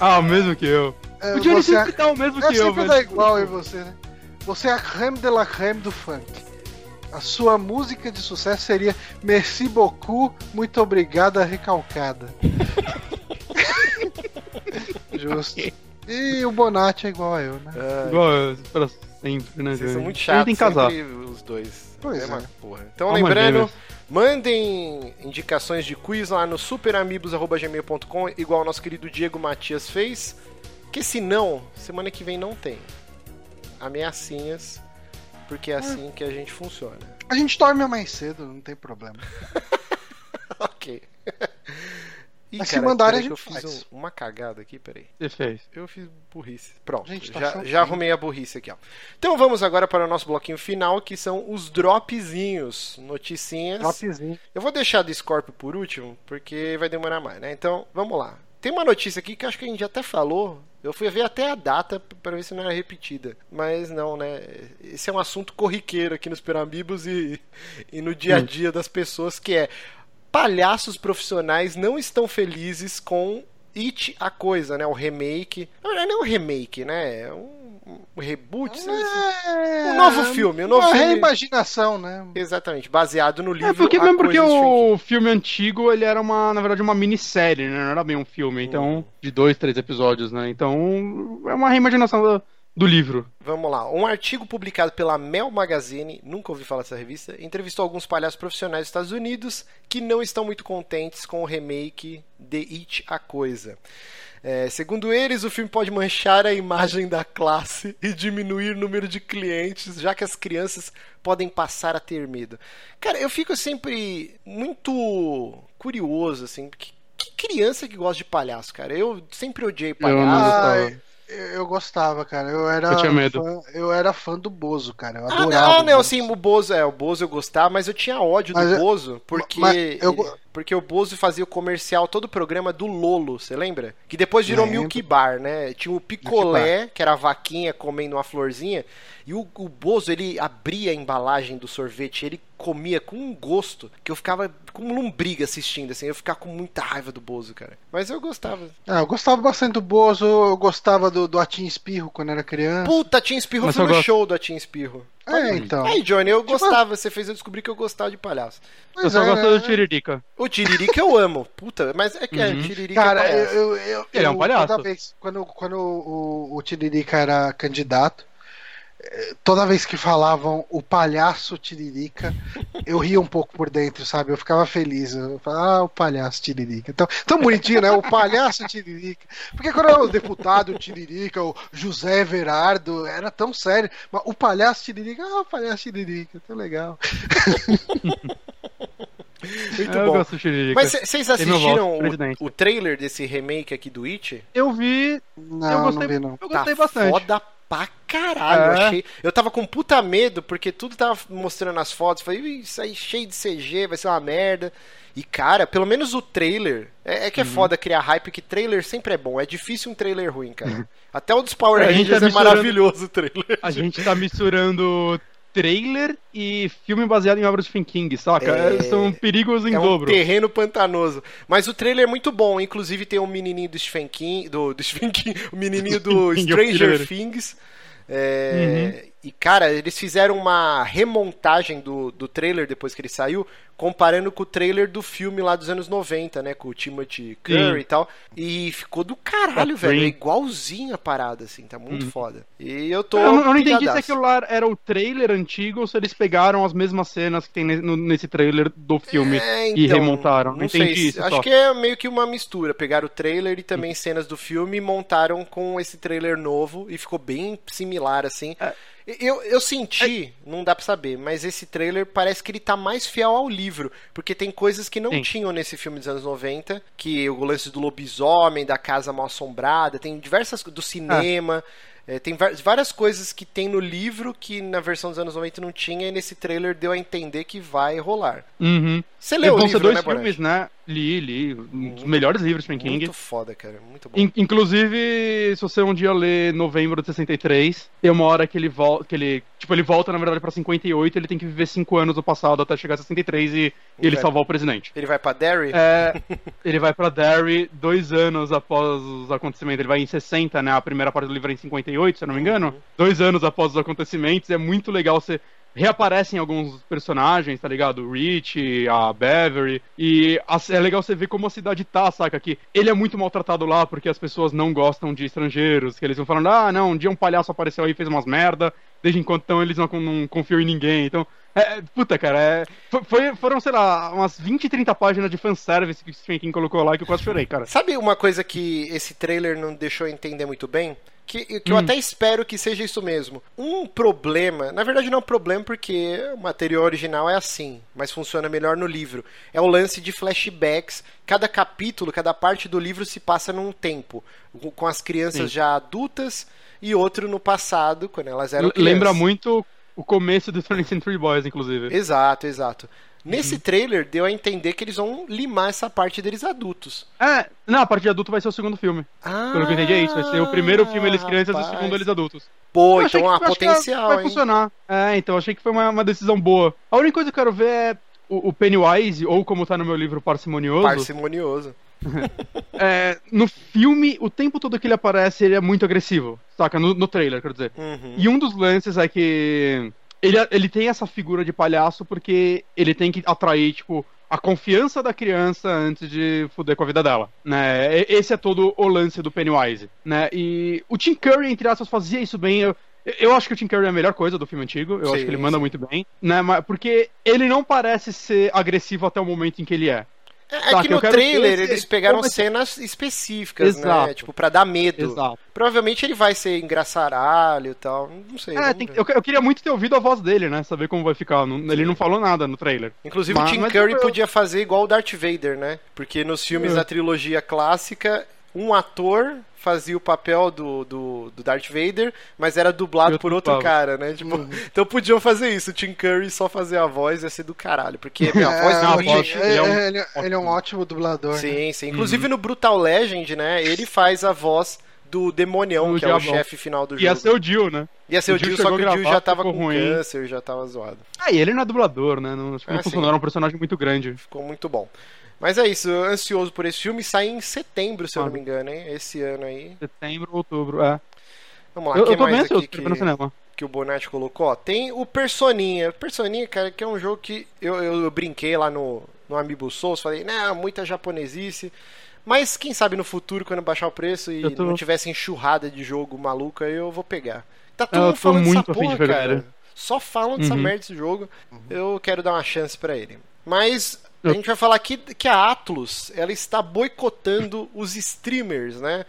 Ah, o mesmo que eu. É, o Johnny você sempre tá o mesmo é que eu, sempre velho. dá igual em você, né? Você é a creme de la creme do funk. A sua música de sucesso seria Merci beaucoup, muito obrigada, recalcada. Justo. E o Bonatti é igual a eu, né? Ah, Igual eu, pra sempre, né, vocês são muito chatos, tem casar. os dois. Pois é. porra. Então, Alma lembrando, gêmeas. mandem indicações de quiz lá no superamigos.gmail.com, igual o nosso querido Diego Matias fez. Que se não, semana que vem não tem. Ameaçinhas, porque é assim que a gente funciona. A gente dorme mais cedo, não tem problema. ok. Ih, Mas se cara, mandarem, peraí a que eu gente fiz faz. um- uma cagada aqui, peraí. Você fez. Eu fiz burrice. Pronto, Gente, tá já, já arrumei a burrice aqui, ó. Então vamos agora para o nosso bloquinho final, que são os dropzinhos, noticinhas. Dropzinho. Eu vou deixar do Scorpio por último, porque vai demorar mais, né? Então, vamos lá. Tem uma notícia aqui que acho que a gente até falou. Eu fui ver até a data para ver se não era repetida. Mas não, né? Esse é um assunto corriqueiro aqui nos Peramibos e, e no dia a dia das pessoas, que é palhaços profissionais não estão felizes com It a Coisa, né? O remake. Na verdade, não é um remake, né? É um, um reboot. É, Um novo filme, um novo uma filme. reimaginação, né? Exatamente, baseado no livro É, porque mesmo porque o filme antigo, ele era uma, na verdade, uma minissérie, né? Não era bem um filme, então, de dois, três episódios, né? Então, é uma reimaginação do, do livro. Vamos lá. Um artigo publicado pela Mel Magazine, nunca ouvi falar dessa revista, entrevistou alguns palhaços profissionais dos Estados Unidos que não estão muito contentes com o remake de It a Coisa. É, segundo eles, o filme pode manchar a imagem da classe e diminuir o número de clientes, já que as crianças podem passar a ter medo. Cara, eu fico sempre muito curioso, assim, porque que criança que gosta de palhaço, cara? Eu sempre odiei palhaço. eu, eu gostava, cara. Eu era, Eu tinha medo. Fã, eu era fã do Bozo, cara. Eu Ah, adorava. não, ah, não, Bozo. sim, o Bozo, é, o Bozo eu gostava, mas eu tinha ódio Mas do é- Bozo, porque, eu porque o Bozo fazia o comercial, todo o programa do Lolo, você lembra? Que depois virou Lembro. Milk Bar, né? Tinha o picolé, que era a vaquinha comendo uma florzinha, e o, o Bozo, ele abria a embalagem do sorvete, ele comia com um gosto, que eu ficava com lombriga assistindo, assim, eu ficava com muita raiva do Bozo, cara. Mas eu gostava. Ah, eu gostava bastante do Bozo, eu gostava do, do Atim Espirro quando era criança. Puta, Tim Espirro Mas foi eu no gosto. show do Tim Espirro. É, então. Aí, Johnny, eu gostava, você fez eu descobrir que eu gostava de palhaço. Eu Mas só é, gosto do Tiririca. O Tiririca eu amo. Puta, mas é que é, Uhum. Tiririca Cara, é eu, eu, eu, Ele é um eu- palhaço. Toda vez, quando, quando o, o Tiririca era candidato, toda vez que falavam o palhaço Tiririca, eu ria um pouco por dentro, sabe? Eu ficava feliz. Eu falava, ah, o palhaço Tiririca. Tão, tão bonitinho, né? O palhaço Tiririca. Porque quando era o deputado Tiririca, o José Everardo, era tão sério. Mas o palhaço Tiririca, ah, o palhaço Tiririca, tão legal. Muito eu bom. gosto do Tiririca. Mas vocês voto, assistiram o, o trailer desse remake aqui do It? Eu vi, Não, eu não gostei, vi, não. eu gostei tá bastante. foda pra caralho. Eu, É. achei, eu tava com puta medo, porque tudo tava mostrando as fotos. Falei, "Ih, isso aí cheio de CG, vai ser uma merda. E, cara, pelo menos o trailer. É, é que é Uhum. foda criar hype, que trailer sempre é bom. É difícil um trailer ruim, cara. Até o dos Power É, Rangers tá é maravilhoso o trailer. A gente tá misturando trailer e filme baseado em obras de Stephen King, saca? É- São perigos em É um dobro. terreno pantanoso. Mas o trailer é muito bom. Inclusive tem um menininho do Stephen King. Do, do Stephen King. O menininho do é Stranger. Things. É, E, cara, eles fizeram uma remontagem do, do trailer depois que ele saiu, comparando com o trailer do filme lá dos anos 90, né? Com o Timothy Curry Sim. e tal. E ficou do caralho, Tá velho. É igualzinho a parada, assim. Tá muito Uhum. foda. E eu tô. Eu não, eu não entendi se aquilo lá era o trailer antigo ou se eles pegaram as mesmas cenas que tem nesse trailer do filme É, e então, remontaram. Não, Não entendi sei, isso. acho só. que é meio que uma mistura. Pegaram o trailer e também cenas do filme e montaram com esse trailer novo e ficou bem similar, assim. É. Eu, eu senti, não dá pra saber, mas esse trailer parece que ele tá mais fiel ao livro, porque tem coisas que não Sim. tinham nesse filme dos anos 90, que o lance do lobisomem, da casa mal assombrada, tem diversas do cinema, é, tem várias coisas que tem no livro que na versão dos anos 90 não tinha e nesse trailer deu a entender que vai rolar. Uhum. Você leu Vão ser dois né, filmes, né? Li, li. Um dos melhores livros de King. Muito foda, cara. Muito bom. In- inclusive, se você um dia ler Novembro de 63, tem uma hora que ele volta. Que ele, tipo, ele volta, na verdade, pra 58, ele tem que viver 5 anos no passado até chegar a 63 e, e ele Vai. salvar o presidente. Ele vai pra Derry? É, ele vai pra Derry dois anos após os acontecimentos. Ele vai em 60, né? A primeira parte do livro é em 58, se eu não me engano. Dois anos após os acontecimentos. É muito legal você. Reaparecem alguns personagens, tá ligado? O Rich, a Beverly. E é legal você ver como a cidade tá, saca? Que ele é muito maltratado lá porque as pessoas não gostam de estrangeiros. Que eles vão falando, ah, não, um dia um palhaço apareceu aí e fez umas merda. Desde enquanto então eles não, não confiam em ninguém. Então, é, é, puta, cara, é, foi- foram, sei lá, umas 20, 30 páginas de fanservice que o Stephen King colocou lá que eu quase chorei, cara. Sabe uma coisa que esse trailer não deixou entender muito bem? Que, que eu Hum. até espero que seja isso mesmo. Um problema, na verdade não é um problema porque o material original é assim, mas funciona melhor no livro. É o lance de flashbacks. Cada capítulo, cada parte do livro se passa num tempo, com- com as crianças Sim. já adultas e outro no passado, quando elas eram L- crianças. Lembra muito o começo do 20th Century Boys, inclusive. Exato, exato. Nesse Uhum. trailer deu a entender que eles vão limar essa parte deles adultos. É, não, a parte de adulto vai ser o segundo filme. Ah, Pelo que eu entendi é isso, vai ser o primeiro filme eles crianças e o segundo eles adultos. Pô, Eu então há que- que potencial, vai hein? funcionar. É, então achei que foi uma, uma decisão boa. A única coisa que eu quero ver é o, o Pennywise, ou como tá no meu livro Parcimonioso. Parcimonioso. É, no filme, o tempo todo que ele aparece, ele é muito agressivo. Saca? No, no trailer, quero dizer. Uhum. E um dos lances é que ele, ele tem essa figura de palhaço porque ele tem que atrair, tipo, a confiança da criança antes de fuder com a vida dela, né? Esse é todo o lance do Pennywise, né? E o Tim Curry, entre aspas, fazia isso bem. Eu, eu acho que o Tim Curry é a melhor coisa do filme antigo. Eu Sim, acho que ele manda sim. muito bem, né? Porque ele não parece ser agressivo até o momento em que ele é. É, é que no trailer ver se- eles pegaram como é- cenas específicas, né? Exato. Tipo, pra dar medo. Exato. Provavelmente ele vai ser engraçaralho e tal. Não sei. É, tem que- eu, eu queria muito ter ouvido a voz dele, né? Saber como vai ficar. Ele não falou nada no trailer. Inclusive Mas- o Tim mas Curry podia fazer igual o Darth Vader, né? Porque nos filmes É. da trilogia clássica, um ator fazia o papel do, do, do Darth Vader, mas era dublado por outro cara, né? Tipo, Então podiam fazer isso, o Tim Curry só fazer a voz ia ser do caralho. Porque meu, a voz É, do não, ele, Rich. ele é um ele- ele é um ótimo dublador. né? Sim, sim. Inclusive no Brutal Legend, né? Ele faz a voz do demonião, Do que é o diabão. chefe final do Ia jogo. ser o Jill, né? Ia ser o o Jill só que o Jill já tava com ruim. câncer, já tava zoado. Ah, e ele não é dublador, né? Não, Ah, não sim. funcionou, era um personagem muito grande. Ficou muito bom. Mas é isso, ansioso por esse filme. Sai em setembro, se eu Ah. não me engano, hein? Esse ano aí. Setembro, outubro, é. Vamos lá, Eu, o que eu tô bem mais ansioso pra ver no que, cinema. que o Bonatti colocou? Ó, tem o Personinha. Personinha, cara, que é um jogo que eu, eu, eu brinquei lá no, no Amiibo Souls. Falei, não, muita japonesice. Mas quem sabe no futuro, quando baixar o preço e Eu tô- não tivesse enxurrada de jogo maluco, aí eu vou pegar. Tá todo Eu mundo falando muito dessa de porra, pegar cara. Só falam dessa Uhum. merda desse jogo. Eu quero dar uma chance pra ele. Mas a gente vai falar aqui que a Atlus, ela está boicotando os streamers, né?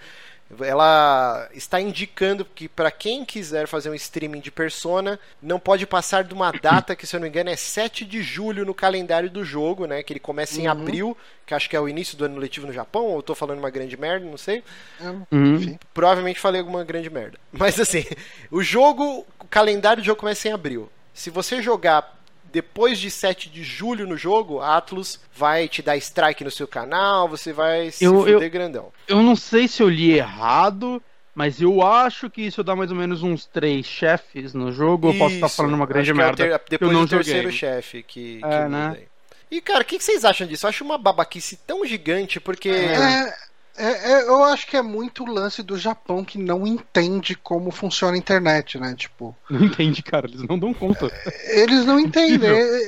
Ela está indicando que para quem quiser fazer um streaming de Persona, não pode passar de uma data que, se eu não me engano, é 7 de julho no calendário do jogo, né? Que ele começa em abril, que acho que é o início do ano letivo no Japão, ou eu tô falando uma grande merda, não sei. É, Uhum. Provavelmente falei alguma grande merda. Mas assim, o jogo, o calendário do jogo começa em abril. Se você jogar depois de 7 de julho no jogo, a Atlus vai te dar strike no seu canal, você vai se Eu- fuder eu- grandão. Eu não sei se eu li errado, mas eu acho que isso dá mais ou menos uns três chefes no jogo. Eu posso estar Isso, falando uma grande é o merda. ter- depois eu não do terceiro chefe que, que É, muda né? aí. E cara, o que, que vocês acham disso? Eu acho uma babaquice tão gigante, porque. É, é, é, eu acho que é muito o lance do Japão que não entende como funciona a internet, né? Tipo, Não entende, cara. Eles não dão conta. eles não entendem. Possível. É,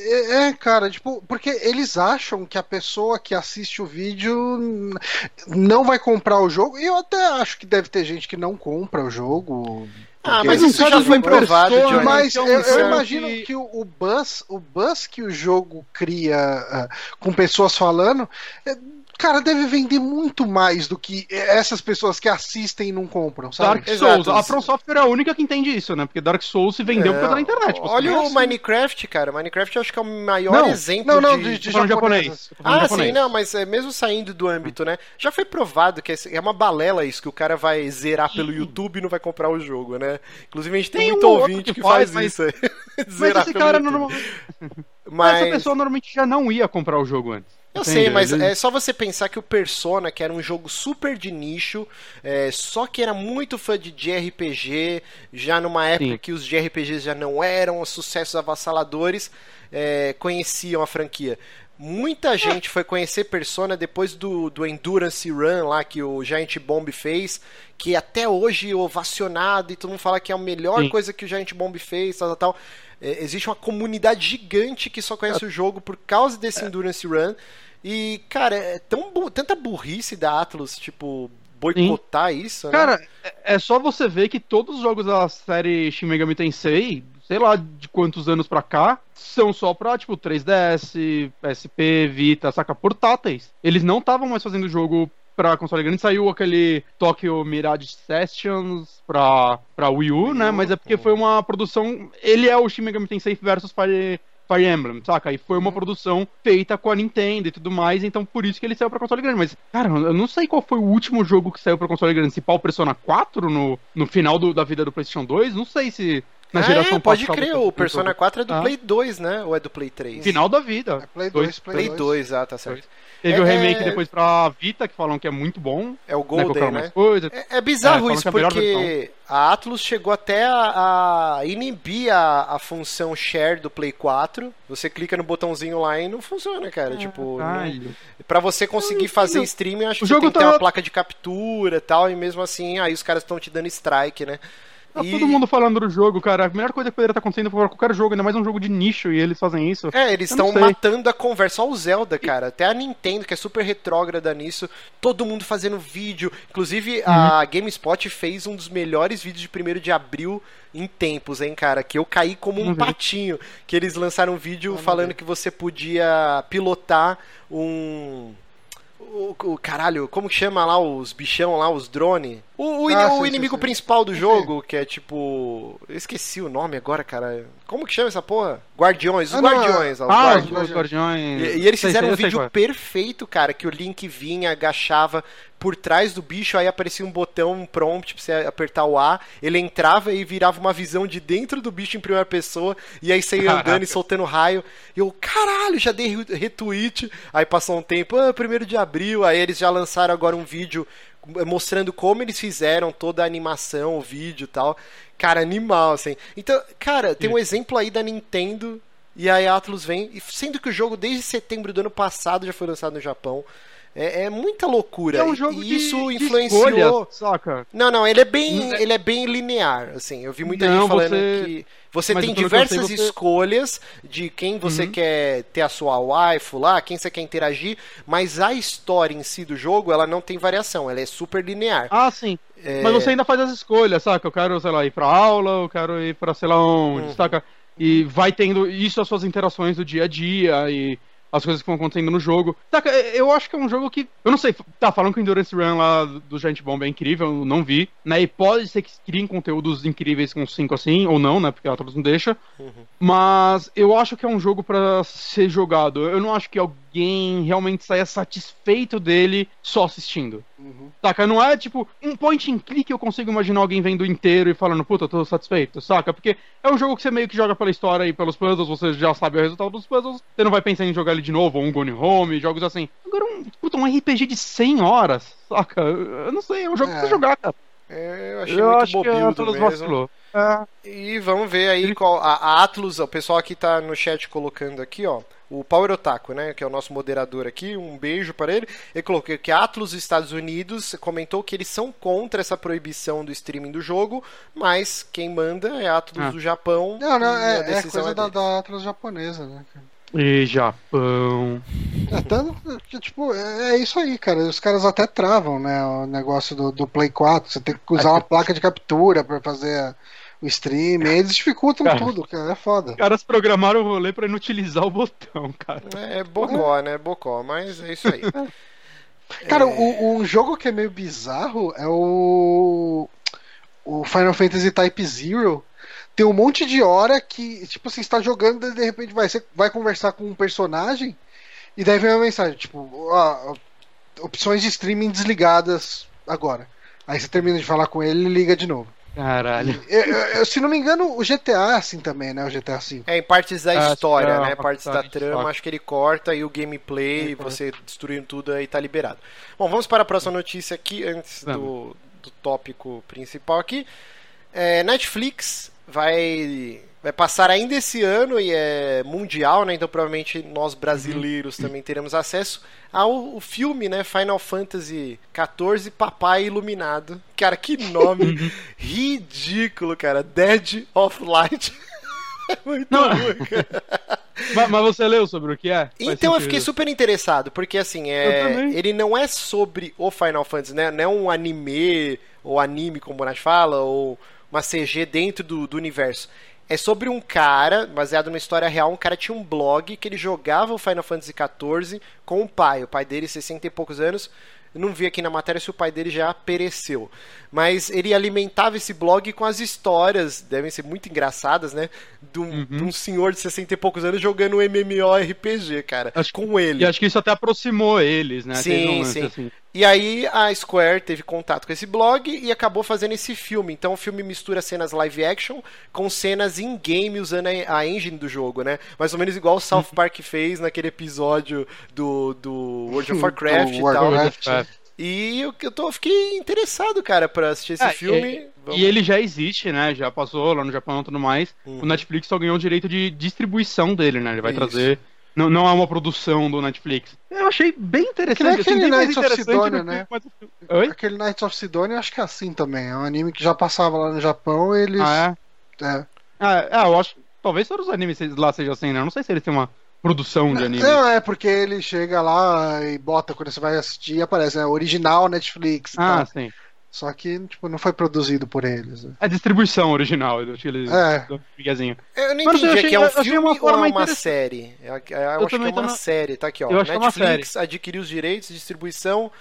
é, é, cara, tipo, porque eles acham que a pessoa que assiste o vídeo não vai comprar o jogo. E eu até acho que deve ter gente que não compra o jogo. Ah, mas isso já de foi provado, Johnny. Mas eu, eu é imagino que- que, o, o buzz, o buzz que o jogo cria ah, com pessoas falando, é, cara, deve vender muito mais do que essas pessoas que assistem e não compram, sabe? Dark Exato. Souls. A From Software é a única que entende isso, né? Porque Dark Souls se vendeu por causa da Não. internet. Olha o assim. Minecraft, cara. Minecraft eu acho que é o maior Não, exemplo Não, não, de. de, de japonês. japonês. Ah, japonês. sim, não, mas é, mesmo saindo do âmbito, né? Já foi provado que é uma balela isso, que o cara vai zerar pelo YouTube e não vai comprar o jogo, né? Inclusive a gente tem, Tem muito um ouvinte que, que faz, faz, mas- isso. Mas zerar esse cara YouTube. normal... Mas... Essa pessoa normalmente já não ia comprar o jogo antes. Eu Entendi, sei, mas é só você pensar que o Persona, que era um jogo super de nicho, é, só que era muito fã de JRPG, já numa época Sim. que os JRPGs já não eram sucessos avassaladores, é, conheciam a franquia. Muita gente foi conhecer Persona depois do, do Endurance Run lá que o Giant Bomb fez, que até hoje ovacionado e todo mundo fala que é a melhor Sim. coisa que o Giant Bomb fez, tal, tal, tal. É, existe uma comunidade gigante que só conhece é. o jogo por causa desse é. Endurance Run. E, cara, é tão tanta burrice da Atlus, tipo, boicotar Sim. isso, né? Cara, é, é só você ver que todos os jogos da série Shin Megami Tensei, sei lá de quantos anos pra cá, são só pra, tipo, 3DS, PSP, Vita, saca? Portáteis. Eles não estavam mais fazendo jogo pra console grande. Saiu aquele Tokyo Mirage Sessions pra, pra Wii U, né? Mas é porque foi uma produção... Ele é o Shin Megami Tensei versus Fire... Fire Emblem, saca? E foi uma uhum. produção feita com a Nintendo e tudo mais, então por isso que ele saiu pra console grande. Mas, cara, eu não sei qual foi o último jogo que saiu pra console grande. Se pau Persona 4 no, no final do, da vida do PlayStation 2, não sei se na ah, geração é, pode crer, o Persona 4 é do ah. Play 2, né? Ou é do Play 3? Final da vida. É Play 2, Play 2. Play 2, ah, tá certo. Teve é, o remake depois pra Vita, que falam que é muito bom. É o né, Golden, né? Coisa. É, é, bizarro é, isso, porque a, Atlus chegou até a, a inibir a, a, função share do Play 4. Você clica no botãozinho lá e não funciona, cara. tipo, não, pra você conseguir fazer streaming, acho que você tem que ter uma placa de captura e tal, e mesmo assim, aí os caras estão te dando strike, né? Tá e... todo mundo falando do jogo, cara. A melhor coisa que poderia estar acontecendo por qualquer jogo, ainda mais um jogo de nicho, e eles fazem isso. É, eles estão matando a conversa. Só o Zelda, cara. Até a Nintendo, que é super retrógrada nisso. Todo mundo fazendo vídeo. Inclusive, uhum. a GameSpot fez um dos melhores vídeos de 1 de abril em tempos, hein, cara? Que eu caí como um uhum. patinho. Que eles lançaram um vídeo falando que você podia pilotar um o, o, caralho, como que chama lá os bichão lá, os drone? O, o, ah, o sim, inimigo sim, sim. principal do jogo, que é tipo. Eu esqueci o nome agora, cara. Como que chama essa porra? Guardiões, os ah, Guardiões. Não, ah, os Guardiões. Guardiões. E, e eles fizeram um vídeo perfeito, cara, que o Link vinha, agachava por trás do bicho, aí aparecia um botão, um prompt pra você apertar o A, ele entrava e virava uma visão de dentro do bicho em primeira pessoa, e aí você ia andando e soltando raio. E eu, caralho, já dei retweet. Aí passou um tempo, ah, primeiro de abril, aí eles já lançaram agora um vídeo mostrando como eles fizeram toda a animação, o vídeo e tal. Cara, animal, assim. Então, cara, tem um exemplo aí da Nintendo e a Atlus vem, sendo que o jogo desde setembro do ano passado já foi lançado no Japão. É, é muita loucura. É um jogo e isso de, influenciou. De escolha, saca? Não, não, ele é bem, ele é bem linear, assim. Eu vi muita não, gente falando você... que você Mas tem diversas sei, você... escolhas de quem você uhum. quer ter a sua waifu lá, quem você quer interagir, mas a história em si do jogo, ela não tem variação, ela é super linear. Ah, sim. É... Mas você ainda faz as escolhas, saca? Eu quero, sei lá, ir pra aula, eu quero ir pra sei lá onde, uhum. saca? E vai tendo isso as suas interações do dia a dia e as coisas que vão acontecendo no jogo. Tá, eu acho que é um jogo que. Eu não sei, tá falando que o Endurance Run lá do Giant Bomb é incrível, eu não vi. Né? E pode ser que criem conteúdos incríveis com 5 assim, ou não, né? Porque a Atlas não deixa. Uhum. Mas eu acho que é um jogo para ser jogado. Eu não acho que alguém realmente saia satisfeito dele só assistindo. Uhum. Saca? Não é tipo um point and click eu consigo imaginar alguém vendo inteiro e falando, puta, tô satisfeito, saca? Porque é um jogo que você meio que joga pela história e pelos puzzles, você já sabe o resultado dos puzzles, você não vai pensar em jogar ele de novo, ou um Gone Home, jogos assim. Agora, um, puta, um RPG de 100 horas, saca? Eu não sei, é um jogo é. pra você jogar, cara. É, eu achei eu muito acho bobildo mesmo. Vacilou. É. E vamos ver aí qual. A, a Atlus, o pessoal aqui tá no chat colocando aqui, ó o Power Otaku, né, que é o nosso moderador aqui, um beijo para ele. Ele colocou que a Atlus Estados Unidos comentou que eles são contra essa proibição do streaming do jogo, mas quem manda é a Atlus ah. do Japão. Não, não, é, é coisa é da, da Atlus japonesa, né, E Japão. É, tanto, tipo, é, é isso aí, cara. Os caras até travam, né? O negócio do, do Play 4. Você tem que usar uma placa de captura para fazer o stream, eles dificultam cara, tudo, cara, é foda. Os caras programaram o rolê pra inutilizar o botão, cara. É, é bocó, né? Bocó, mas é isso aí. Cara, é... o, um jogo que é meio bizarro é o. O Final Fantasy Type Zero. Tem um monte de hora que, tipo, você está jogando e de repente vai, você vai conversar com um personagem e daí vem uma mensagem, tipo, ó, opções de streaming desligadas agora. Aí você termina de falar com ele e liga de novo. Caralho. Eu, eu, eu, se não me engano, o GTA é assim também, né? O GTA V. É, em partes da Ah, história, é, né? uma Partes da trama, história. acho que ele corta e o gameplay, você destruindo tudo aí tá liberado. Bom, vamos para a próxima notícia aqui, antes do, do tópico principal aqui. É, Netflix vai, vai passar ainda esse ano e é mundial, né? Então provavelmente nós brasileiros também teremos acesso ao filme, né? Final Fantasy XIV Papai Iluminado. Cara, que nome ridículo, cara. Dead of Light. É muito Não. ruim, cara. mas, mas você leu sobre o que é? Faz Então eu sentido. fiquei super interessado, porque assim, Eu é, ele não é sobre o Final Fantasy, né? Não é um anime, ou anime, como o Bonatti fala, ou uma CG dentro do, do universo. É sobre um cara, baseado numa história real, um cara tinha um blog que ele jogava o Final Fantasy XIV com o pai. O pai dele, 60 e poucos anos. Não vi aqui na matéria se o pai dele já pereceu. Mas ele alimentava esse blog com as histórias, devem ser muito engraçadas, né? De um, Uhum. de um senhor de 60 e poucos anos jogando um MMORPG, cara. Acho- com ele. E acho que isso até aproximou eles, né? Sim, um sim. assim. E aí a Square teve contato com esse blog e acabou fazendo esse filme. Então o filme mistura cenas live action com cenas in-game usando a engine do jogo, né? Mais ou menos igual o South Uhum. Park fez naquele episódio do, do World of Warcraft Do e tal. Warcraft. É. E eu, eu tô, fiquei interessado, cara, pra assistir esse É, filme. Vamos- E ele já existe, né? Já passou lá no Japão e tudo mais. Uhum. O Netflix só ganhou o direito de distribuição dele, né? Ele vai Isso. trazer. Não, não é uma produção do Netflix. Eu achei bem interessante. Assim, aquele bem mais Knights of Sidonia, né? Oi? Aquele Knights of Sidonia, acho que é assim também. É um anime que já passava lá no Japão eles. Ah, é. é? Ah, é, eu acho. Talvez todos os animes lá sejam assim, né? Eu não sei se eles têm uma produção de anime. Não, é porque ele chega lá e bota quando você vai assistir aparece, né? Original Netflix. Ah, tal. sim. Só que, tipo, não foi produzido por eles. né? É distribuição original. Eu acho que eles. É. dão um miguezinho. Eu não Mas eu entendi, achei- aqui é um eu achei filme uma ou é uma série? Eu, eu acho que é uma na- série, tá aqui, ó. Eu acho que é uma Netflix adquiriu os direitos de distribuição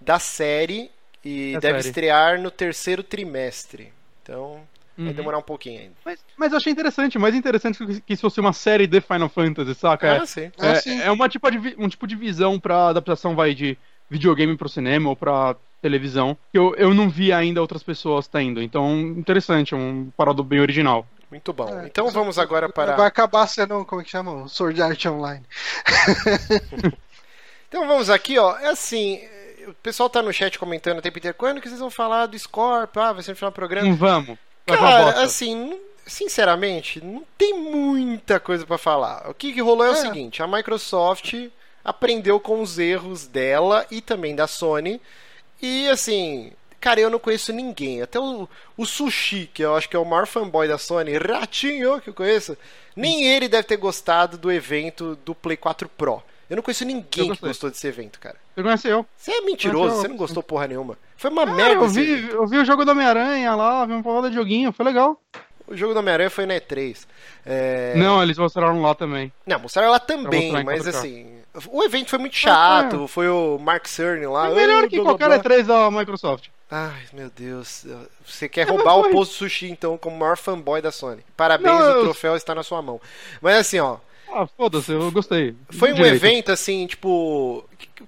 da série e Da deve série. estrear no terceiro trimestre. Então, vai Uhum. demorar um pouquinho ainda. Mas, mas eu achei interessante, mais interessante que, que se fosse uma série de Final Fantasy, saca? Ah, sim. É, É, sim. é uma tipo de, um tipo de visão pra adaptação, vai, de videogame pro cinema ou pra televisão, que eu, eu não vi ainda outras pessoas tendo. Então, interessante, um parado bem original. Muito bom. É, então vamos agora para. Vai acabar sendo, como é que chama? O Sword Art Online. Então vamos aqui, ó. É assim. O pessoal tá no chat comentando o tempo inteiro. Quando que vocês vão falar do Scorpio? Ah, vai ser no final do programa. Não vamos. Vai Cara, assim, sinceramente, não tem muita coisa pra falar. O que, que rolou é, o É. seguinte: a Microsoft aprendeu com os erros dela e também da Sony. E assim, cara, eu não conheço ninguém. Até o, o Sushi, que eu acho que é o maior fanboy da Sony, ratinho que eu conheço, nem ele deve ter gostado do evento do Play 4 Pro. Eu não conheço ninguém que gostou desse evento, cara. Você conhece eu? Você é mentiroso, você não gostou porra nenhuma. Foi uma Ah, merda eu vi, eu vi o jogo do Homem-Aranha lá, vi uma porrada de joguinho, foi legal. O jogo do Homem-Aranha foi na E3. É... Não, eles mostraram lá também. Não, mostraram ela também, mas 4K. assim. O evento foi muito chato, foi o Mark Cerny lá. É melhor "Ah, que blá, qualquer blá." E3 da Microsoft. Ai, meu Deus. Você quer É, roubar o posto sushi, então, como maior fanboy da Sony. Parabéns, Não, o eu- troféu está na sua mão. Mas assim, ó. Ah, foda-se, eu gostei. Foi um Direito. evento, assim, tipo.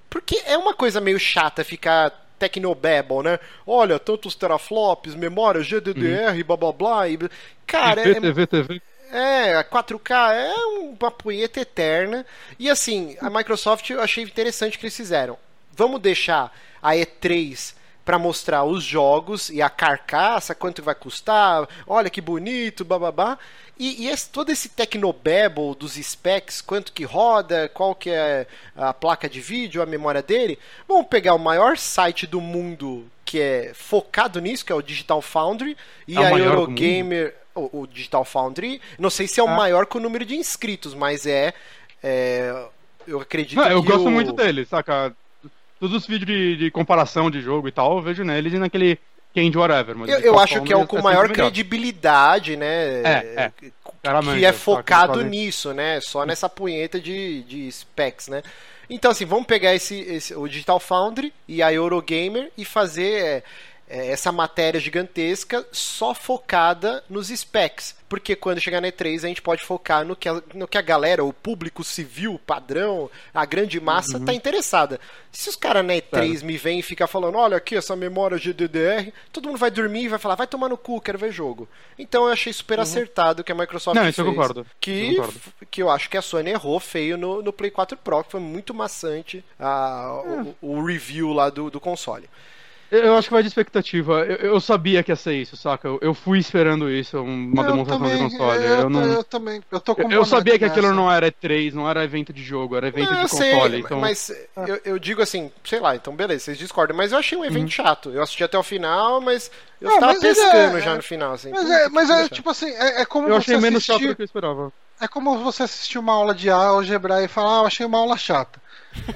Porque é uma coisa meio chata ficar Tecnobabble, né? Olha, tantos teraflops, memória, GDDR, blá blá blá. E... Cara, é, TV, TV. É, a 4K é uma punheta eterna. E assim, a Microsoft eu achei interessante o que eles fizeram. Vamos deixar a E3 para mostrar os jogos e a carcaça, quanto vai custar, olha que bonito, bababá. E, e esse, todo esse tecnobabble dos specs, quanto que roda, qual que é a placa de vídeo, a memória dele. Vamos pegar o maior site do mundo que é focado nisso, que é o Digital Foundry, e É a Eurogamer, o, o Digital Foundry, não sei se é o Ah. maior com o número de inscritos, mas é, é, eu acredito Não, eu que gosto o- muito dele, saca? Todos os vídeos de, de comparação de jogo e tal, eu vejo neles e naquele Candy Whatever. Mas Eu, eu acho que é o com tá maior credibilidade, né? É, é. Que- é saca? focado nisso, né? Só nessa punheta de, de specs, né? Então, assim, vamos pegar esse, esse- o Digital Foundry e a Eurogamer e fazer é, é, essa matéria gigantesca só focada nos specs. Porque quando chegar na E3 a gente pode focar no que a, no que a galera, o público civil, padrão, a grande massa uhum. tá interessada. Se os caras na E3 me vêm e ficam falando, olha aqui essa memória GDDR, todo mundo vai dormir e vai falar, vai tomar no cu, quero ver jogo. Então eu achei super uhum. acertado que a Microsoft Não, fez. Isso eu concordo. Que, eu concordo. que eu acho que a Sony errou feio no, no Play 4 Pro, que foi muito maçante a, é. o, o, review lá do, do console. Eu acho que vai de expectativa. Eu, eu, sabia que ia ser isso, saca? Eu, eu fui esperando isso, uma eu demonstração também, de console. Eu, eu, não... eu também. Eu, tô com eu sabia que aquilo não era E3, não era evento de jogo, era evento não, de console. Sei, então... Mas eu, eu digo assim, sei lá, então beleza, vocês discordam, mas eu achei um evento uhum. chato. Eu assisti até o final, mas eu ah, tava pescando é, já no final. Assim, mas é, mas é tipo assim, é, é como eu achei menos chato do que eu esperava. É como você assistir uma aula de álgebra e falar, ah, eu achei uma aula chata.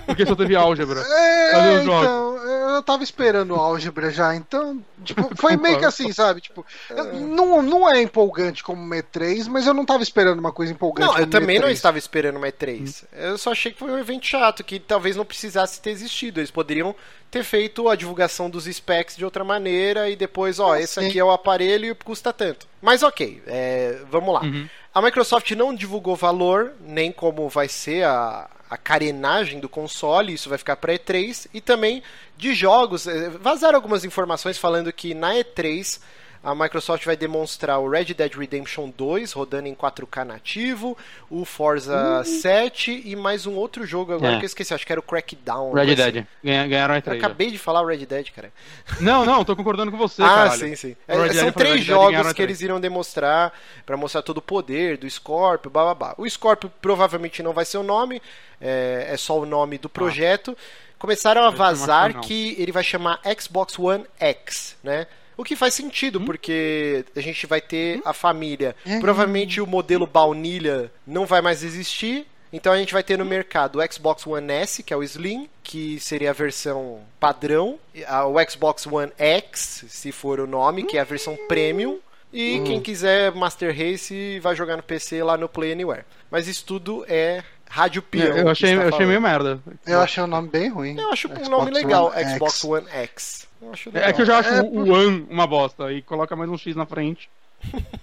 Porque só teve álgebra. É, então, eu tava esperando álgebra já, então, tipo, foi meio que assim, sabe? Tipo, é. não, não é empolgante como uma E3, mas eu não tava esperando uma coisa empolgante. Não, eu também não estava esperando uma E3. Eu só achei que foi um evento chato, que talvez não precisasse ter existido. Eles poderiam ter feito a divulgação dos specs de outra maneira e depois, ó, ah, esse sim. aqui é o aparelho e custa tanto. Mas ok, é, vamos lá. Uhum. A Microsoft não divulgou valor, nem como vai ser a, a carenagem do console, isso vai ficar para E3, e também de jogos. Eh, vazaram algumas informações falando que na E3 a Microsoft vai demonstrar o Red Dead Redemption 2 rodando em 4K nativo, o Forza uhum. 7 e mais um outro jogo agora é. que eu esqueci, acho que era o Crackdown. Red Dead. Assim. Ganharam a E3. Eu acabei de falar o Red Dead, cara. Não, não, tô concordando com você, Ah, caralho. sim, sim. É, são três jogos que eles irão demonstrar para mostrar todo o poder do Scorpio, blá. O Scorpio provavelmente não vai ser o nome, é, é só o nome do projeto. Ah. Começaram a vazar que ele vai chamar Xbox One X, né? O que faz sentido, hum? porque a gente vai ter hum? a família. É. Provavelmente o modelo baunilha não vai mais existir. Então a gente vai ter no mercado o Xbox One S, que é o Slim, que seria a versão padrão, o Xbox One X, se for o nome, que é a versão premium, e hum. quem quiser Master Race vai jogar no PC lá no Play Anywhere. Mas isso tudo é Rádio Peão. Eu achei, eu achei meio merda. Eu achei o nome bem ruim. Eu acho Xbox um nome legal, One Xbox X. One X. É que eu já acho é, o One uma bosta. E coloca mais um X na frente.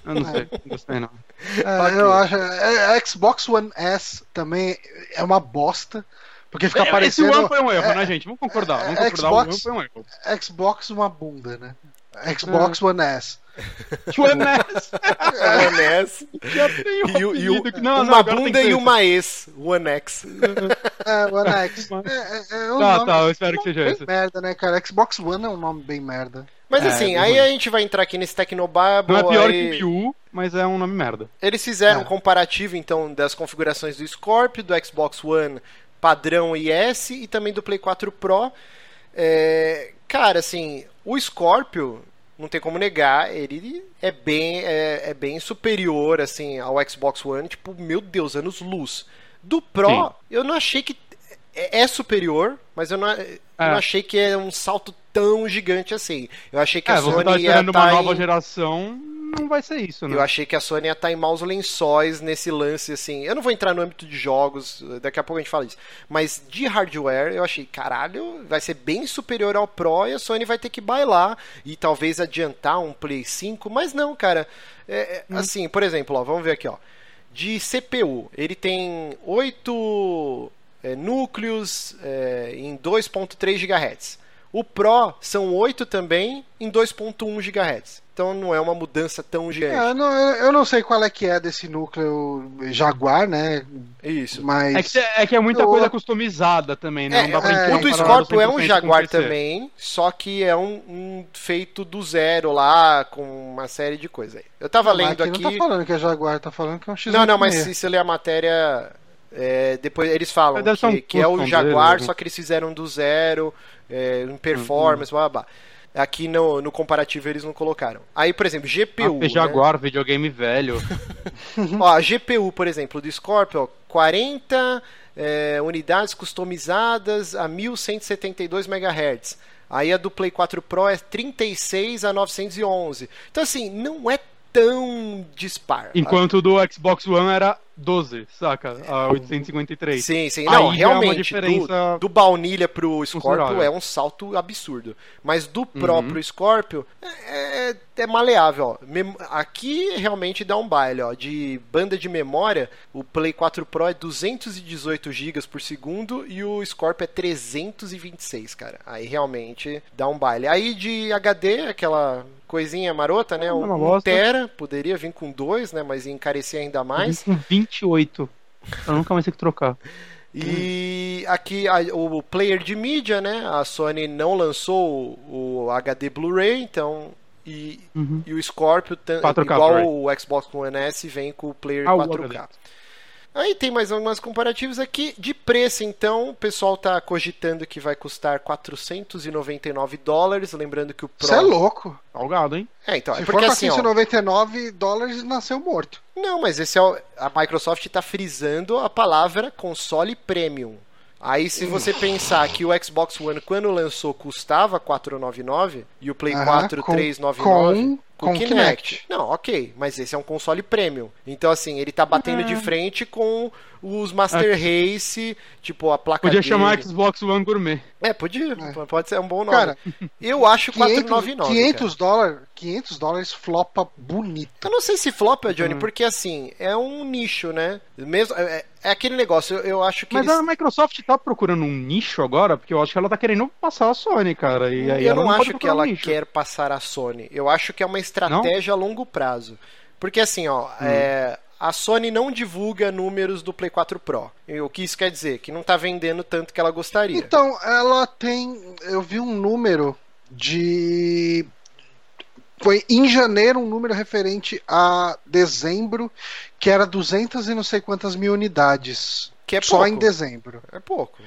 Eu não sei, não gostei não. É, okay. Eu acho. É, a Xbox One S também é uma bosta. Porque fica é, parecendo. Esse One foi um erro, é, né, gente? Vamos concordar. Vamos concordar. Xbox, o One foi um erro. Xbox uma bunda, né? Xbox One S. One S. One S. Já tem um e, e o, não, uma não, bunda e uma ex. One X. É, One X. É, é, é um tá, tá, eu espero que seja esse. merda, né, cara? Xbox One é um nome bem merda. Mas é, assim, aí a gente vai entrar aqui nesse Tecnobabble. Não é pior aí... que o Wii U, mas é um nome merda. Eles fizeram é. um comparativo, então, das configurações do Scorpio, do Xbox One padrão e S e também do Play 4 Pro. É... Cara, assim, o Scorpio, não tem como negar, ele é bem, é, é, bem superior assim ao Xbox One, tipo, meu Deus, anos luz. Do Pro, Sim. eu não achei que é, é superior, mas eu não, eu não é. achei que é um salto tão gigante assim. Eu achei que é, a Sony tá ia estar uma nova geração, não vai ser isso, né? Eu achei que a Sony ia estar em maus lençóis nesse lance, assim. Eu não vou entrar no âmbito de jogos, daqui a pouco a gente fala disso. Mas de hardware, eu achei, caralho, vai ser bem superior ao Pro e a Sony vai ter que bailar e talvez adiantar um Play 5. Mas não, cara. É, é, hum. Assim, por exemplo, ó, vamos ver aqui, ó. De CPU, ele tem 8 é, núcleos é, em 2.3 GHz. O Pro são 8 também em 2.1 GHz. Então não é uma mudança tão gigante. É, eu, não, eu, não, sei qual é que é desse núcleo Jaguar, né? Isso. Mas... É, que, é, que é muita eu... coisa customizada também, né? É, é, o do Scorpio é um Jaguar também, só que é um, um, feito do zero lá, com uma série de coisas. Eu tava não, lendo aqui... Não tá falando que é Jaguar, tá falando que é um X. Não, não, mas se você ler a matéria... É, depois eles falam que, um que, é o Jaguar, dele, né? só que eles fizeram do zero, é, em performance, uhum. blá blá. Aqui no, no comparativo eles não colocaram. Aí, por exemplo, GPU. Ah, Jaguar, né? videogame velho. ó, a GPU, por exemplo, do Scorpio, 40 é, unidades customizadas a 1172 MHz. Aí a do Play 4 Pro é 36 a 911. Então, assim, não é tão dispar. Enquanto o do Xbox One era 12, saca? A 853. Sim, sim. Não, Aí é realmente, diferença do, do baunilha pro Scorpio é um salto absurdo. Mas do próprio Uhum. Scorpio é, é- é maleável. Ó. Aqui realmente dá um baile, ó. De banda de memória, o Play 4 Pro é 218 GB por segundo e o Scorpio é 326, cara. Aí realmente dá um baile. Aí de HD, aquela coisinha marota, né? É uma Um, bosta. tera, poderia vir com dois, né? Mas ia encarecer ainda mais. Com 28. Eu nunca mais ter que trocar. E aqui a- o player de mídia, né? A Sony não lançou o, o HD Blu-ray, então. E, Uhum. e o Scorpio, tan- 4K igual o Xbox One S, vem com o player Ah, o 4K. HD. Aí tem mais algumas comparativos aqui. De preço, então, o pessoal tá cogitando que vai custar 499 dólares. Lembrando que o Pro. Isso é louco. Salgado, hein? É, então, Se é for porque assim, ó, 499 dólares, nasceu morto. Não, mas esse é o, a Microsoft está frisando a palavra console premium. Aí se você pensar que o Xbox One quando lançou custava 499 e o Play Aham, 4 com- 399 com- com Kinect. Kinect. Não, OK, mas esse é um console premium. Então assim, ele tá batendo de frente com os Master Race, tipo a placa Podia dele. chamar Xbox One Gourmet. É, podia, É. pode ser um bom nome. Cara, eu acho 500, 499. 500 dólares, 500 dólares flopa bonito. Eu não sei se flopa, Johnny, Hum. porque assim, é um nicho, né? Mesmo, é, é aquele negócio, eu, eu acho que Mas eles... a Microsoft tá procurando um nicho agora, porque eu acho que ela tá querendo passar a Sony, cara. E aí eu ela não, pode acho que um ela nicho. quer passar a Sony. Eu acho que é uma estratégia a longo prazo. Porque assim, ó, é, a Sony não divulga números do Play 4 Pro. O que isso quer dizer? Que não tá vendendo tanto que ela gostaria. Então, ela tem. Eu vi um número de. Foi em janeiro um número referente a dezembro, que era 200 e não sei quantas mil unidades. Que é só pouco. em dezembro. É pouco,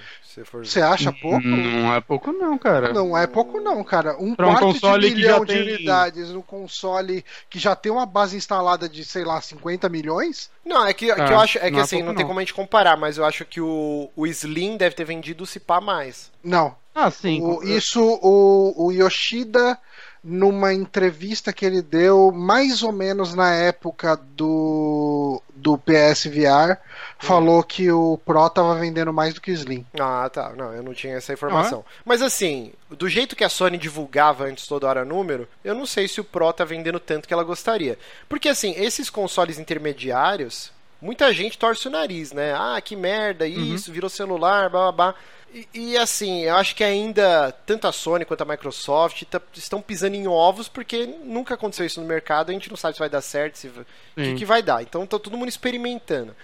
se for Você acha pouco? Não é pouco não, cara. Não é pouco não, cara. Um Pra um quarto console de que milhão já de tem- unidades no console que já tem uma base instalada de, sei lá, 50 milhões? Não, é que, que É, eu acho, é que não é assim, pouco não tem não. como a gente comparar, mas eu acho que o, o Slim deve ter vendido se pá mais. Não. Ah, sim. O- isso o, o Yoshida, numa entrevista que ele deu mais ou menos na época do, do PSVR, falou que o Pro tava vendendo mais do que o Slim. Ah, tá. Não, eu não tinha essa informação. Mas assim, do jeito que a Sony divulgava antes toda hora número, eu não sei se o Pro tá vendendo tanto que ela gostaria. Porque assim, esses consoles intermediários, muita gente torce o nariz, né? Ah, que merda, isso, virou celular, blá blá blá. E, e, assim, eu acho que ainda tanto a Sony quanto a Microsoft tá- estão pisando em ovos porque nunca aconteceu isso no mercado, a gente não sabe se vai dar certo, se, o que, que vai dar. Então tá todo mundo experimentando.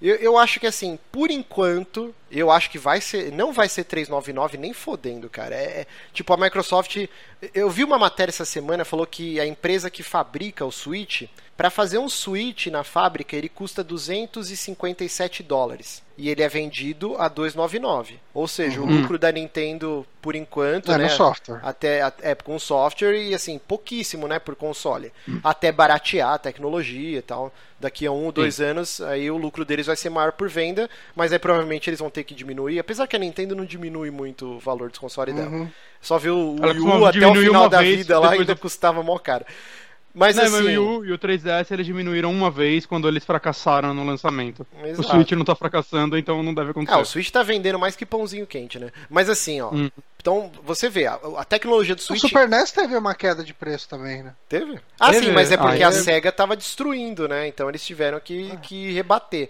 Eu, eu acho que assim, por enquanto, eu acho que vai ser. Não vai ser 399 nem fodendo, cara. É, é- tipo, a Microsoft. Eu vi uma matéria essa semana, falou que a empresa que fabrica o Switch, para fazer um Switch na fábrica, ele custa 257 dólares. E ele é vendido a 299. Ou seja, o lucro da Nintendo, por enquanto, É, né? no software. Até, é, com software e assim, pouquíssimo, né, por console. Até baratear a tecnologia e tal. Daqui a um ou dois anos, aí o lucro deles vai ser maior por venda, mas aí provavelmente eles vão ter que diminuir. Apesar que a Nintendo não diminui muito o valor dos consoles dela. Só viu o Ela Wii U até o final da vez, vida lá ainda eu- custava mó caro. Mas Não, mas assim. o Wii U e o 3DS eles diminuíram uma vez quando eles fracassaram no lançamento. Exato. O Switch não tá fracassando, então não deve acontecer. Ah, o Switch tá vendendo mais que pãozinho quente, né? Mas assim, ó. Hum. Então, você vê, a, a tecnologia do O Switch. Super NES teve uma queda de preço também, né? Teve? Ah, Teve? sim, mas é porque Ah, a é. SEGA tava destruindo, né? Então eles tiveram que, que rebater.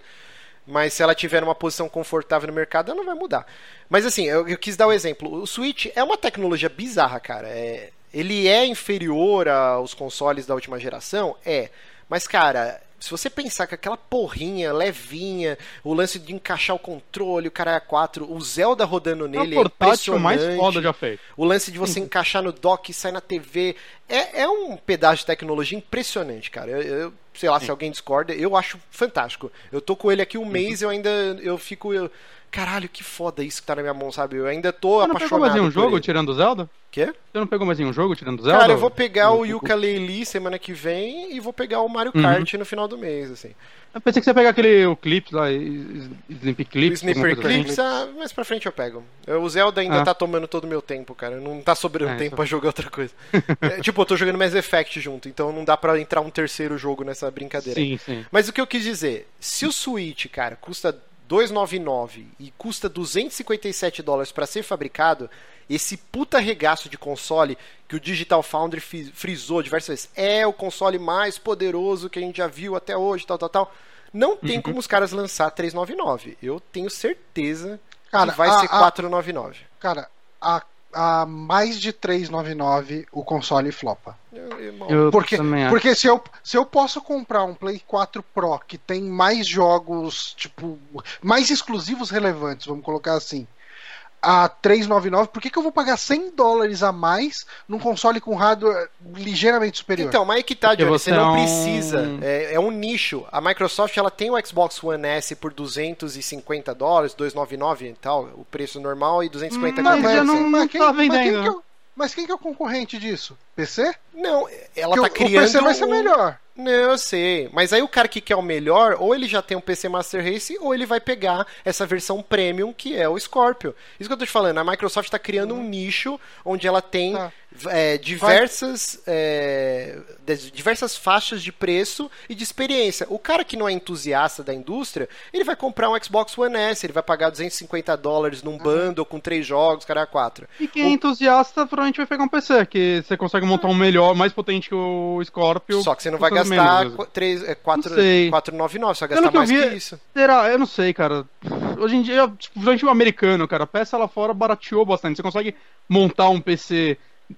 Mas se ela tiver uma posição confortável no mercado, ela não vai mudar. Mas assim, eu, eu quis dar o exemplo. O Switch é uma tecnologia bizarra, cara. É, ele é inferior aos consoles da última geração? É. Mas, cara, se você pensar que aquela porrinha levinha, o lance de encaixar o controle, o cara é 4, o Zelda rodando é o nele é mais impressionante. foda já feito. O lance de você encaixar no dock e sair na TV. É, é um pedaço de tecnologia impressionante, cara. Eu, eu- sei lá se alguém discorda, eu acho fantástico. Eu tô com ele aqui um mês e eu ainda eu fico eu, caralho, que foda isso que tá na minha mão, sabe? Eu ainda tô Você não apaixonado. pegou mais nenhum por jogo ele. tirando o Zelda? Quê? Você não pegou mais nenhum jogo tirando o Zelda? Cara, eu vou pegar o O- Yuka Leili semana que vem e vou pegar o Mario Uhum. Kart no final do mês, assim. Eu pensei que você ia pegar aquele o Clips lá, Snip O Clips. Sniper coisa assim. Clips, ah, mais pra frente eu pego. O Zelda ainda Ah. tá tomando todo o meu tempo, cara. Não tá sobrando É, tempo isso- pra jogar outra coisa. É, tipo, eu tô jogando Mass Effect junto, então não dá pra entrar um terceiro jogo nessa brincadeira. Sim, sim. Mas o que eu quis dizer, se o Switch, cara, custa 299 e custa 257 dólares pra ser fabricado, esse puta regaço de console que o Digital Foundry frisou diversas vezes, é o console mais poderoso que a gente já viu até hoje, tal, tal, tal. Não tem Uhum. como os caras lançar 399. Eu tenho certeza Cara, que vai a- ser a- 499. Cara, a, a mais de 399 o console flopa. Eu- Porque, porque se, eu, se eu posso comprar um Play 4 Pro que tem mais jogos, tipo, mais exclusivos relevantes, vamos colocar assim, a 399, por que, que eu vou pagar 100 dólares a mais num console com hardware ligeiramente superior? Então, mas aí que tá, Johnny, você você não é um- precisa. É, é um nicho. A Microsoft ela tem o Xbox One S por 250 dólares, 299 e tal, o preço normal, e 250 Mas com já a não- mas quem, tá mas vendendo. Mas quem que é o concorrente disso? PC? Não, ela Que tá criando. o PC vai ser um- melhor. Não, eu sei. Mas aí o cara que quer o melhor, ou ele já tem um PC Master Race, ou ele vai pegar essa versão premium que é o Scorpio. Isso que eu tô te falando, a Microsoft tá criando um nicho onde ela tem Tá. É, diversas, é, diversas faixas de preço e de experiência. O cara que não é entusiasta da indústria, ele vai comprar um Xbox One S, ele vai pagar 250 dólares num bundle com três jogos, cara, quatro. E quem é entusiasta provavelmente vai pegar um PC, que você consegue montar um melhor, mais potente que o Scorpio. Só que você não vai gastar menos. qu- três- é. 499, você vai gastar que mais vi, que isso. Será? Eu não sei, cara. Hoje em dia, tipo, principalmente o americano, cara, a peça lá fora barateou bastante. Você consegue montar um PC,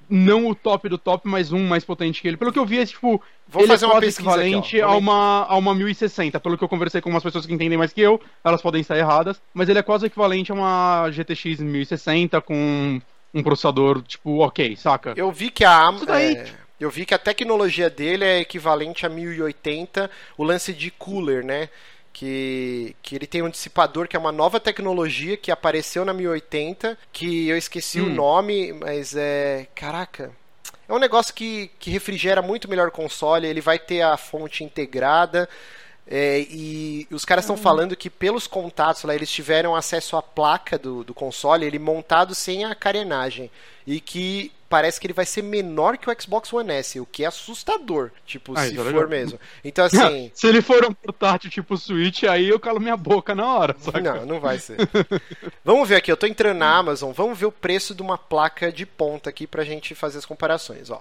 não o top do top, mas um mais potente que ele. Pelo que eu vi, é tipo, Vou ele fazer é uma quase pesquisa aqui, equivalente ó. a, uma, a uma 1060. Pelo que eu conversei com umas pessoas que entendem mais que eu, elas podem estar erradas, mas ele é quase equivalente a uma GTX 1060 com um processador, tipo, ok, saca? Eu vi que a Isso daí- é, eu vi que a tecnologia dele é equivalente a 1080, o lance de cooler, né? Que, que ele tem um dissipador que é uma nova tecnologia que apareceu na 1080, que eu esqueci o Hum. nome, mas é. Caraca. É um negócio que, que refrigera muito melhor o console, ele vai ter a fonte integrada. É, e os caras estão falando que pelos contatos lá, eles tiveram acesso à placa do, do console, ele montado sem a carenagem. E que parece que ele vai ser menor que o Xbox One S, o que é assustador. Tipo, Ah, se é for legal. mesmo. Então, assim. Se ele for um portátil tipo Switch, aí eu calo minha boca na hora, saca? Não, não vai ser. vamos ver aqui, eu tô entrando na Amazon, vamos ver o preço de uma placa de ponta aqui pra gente fazer as comparações, ó.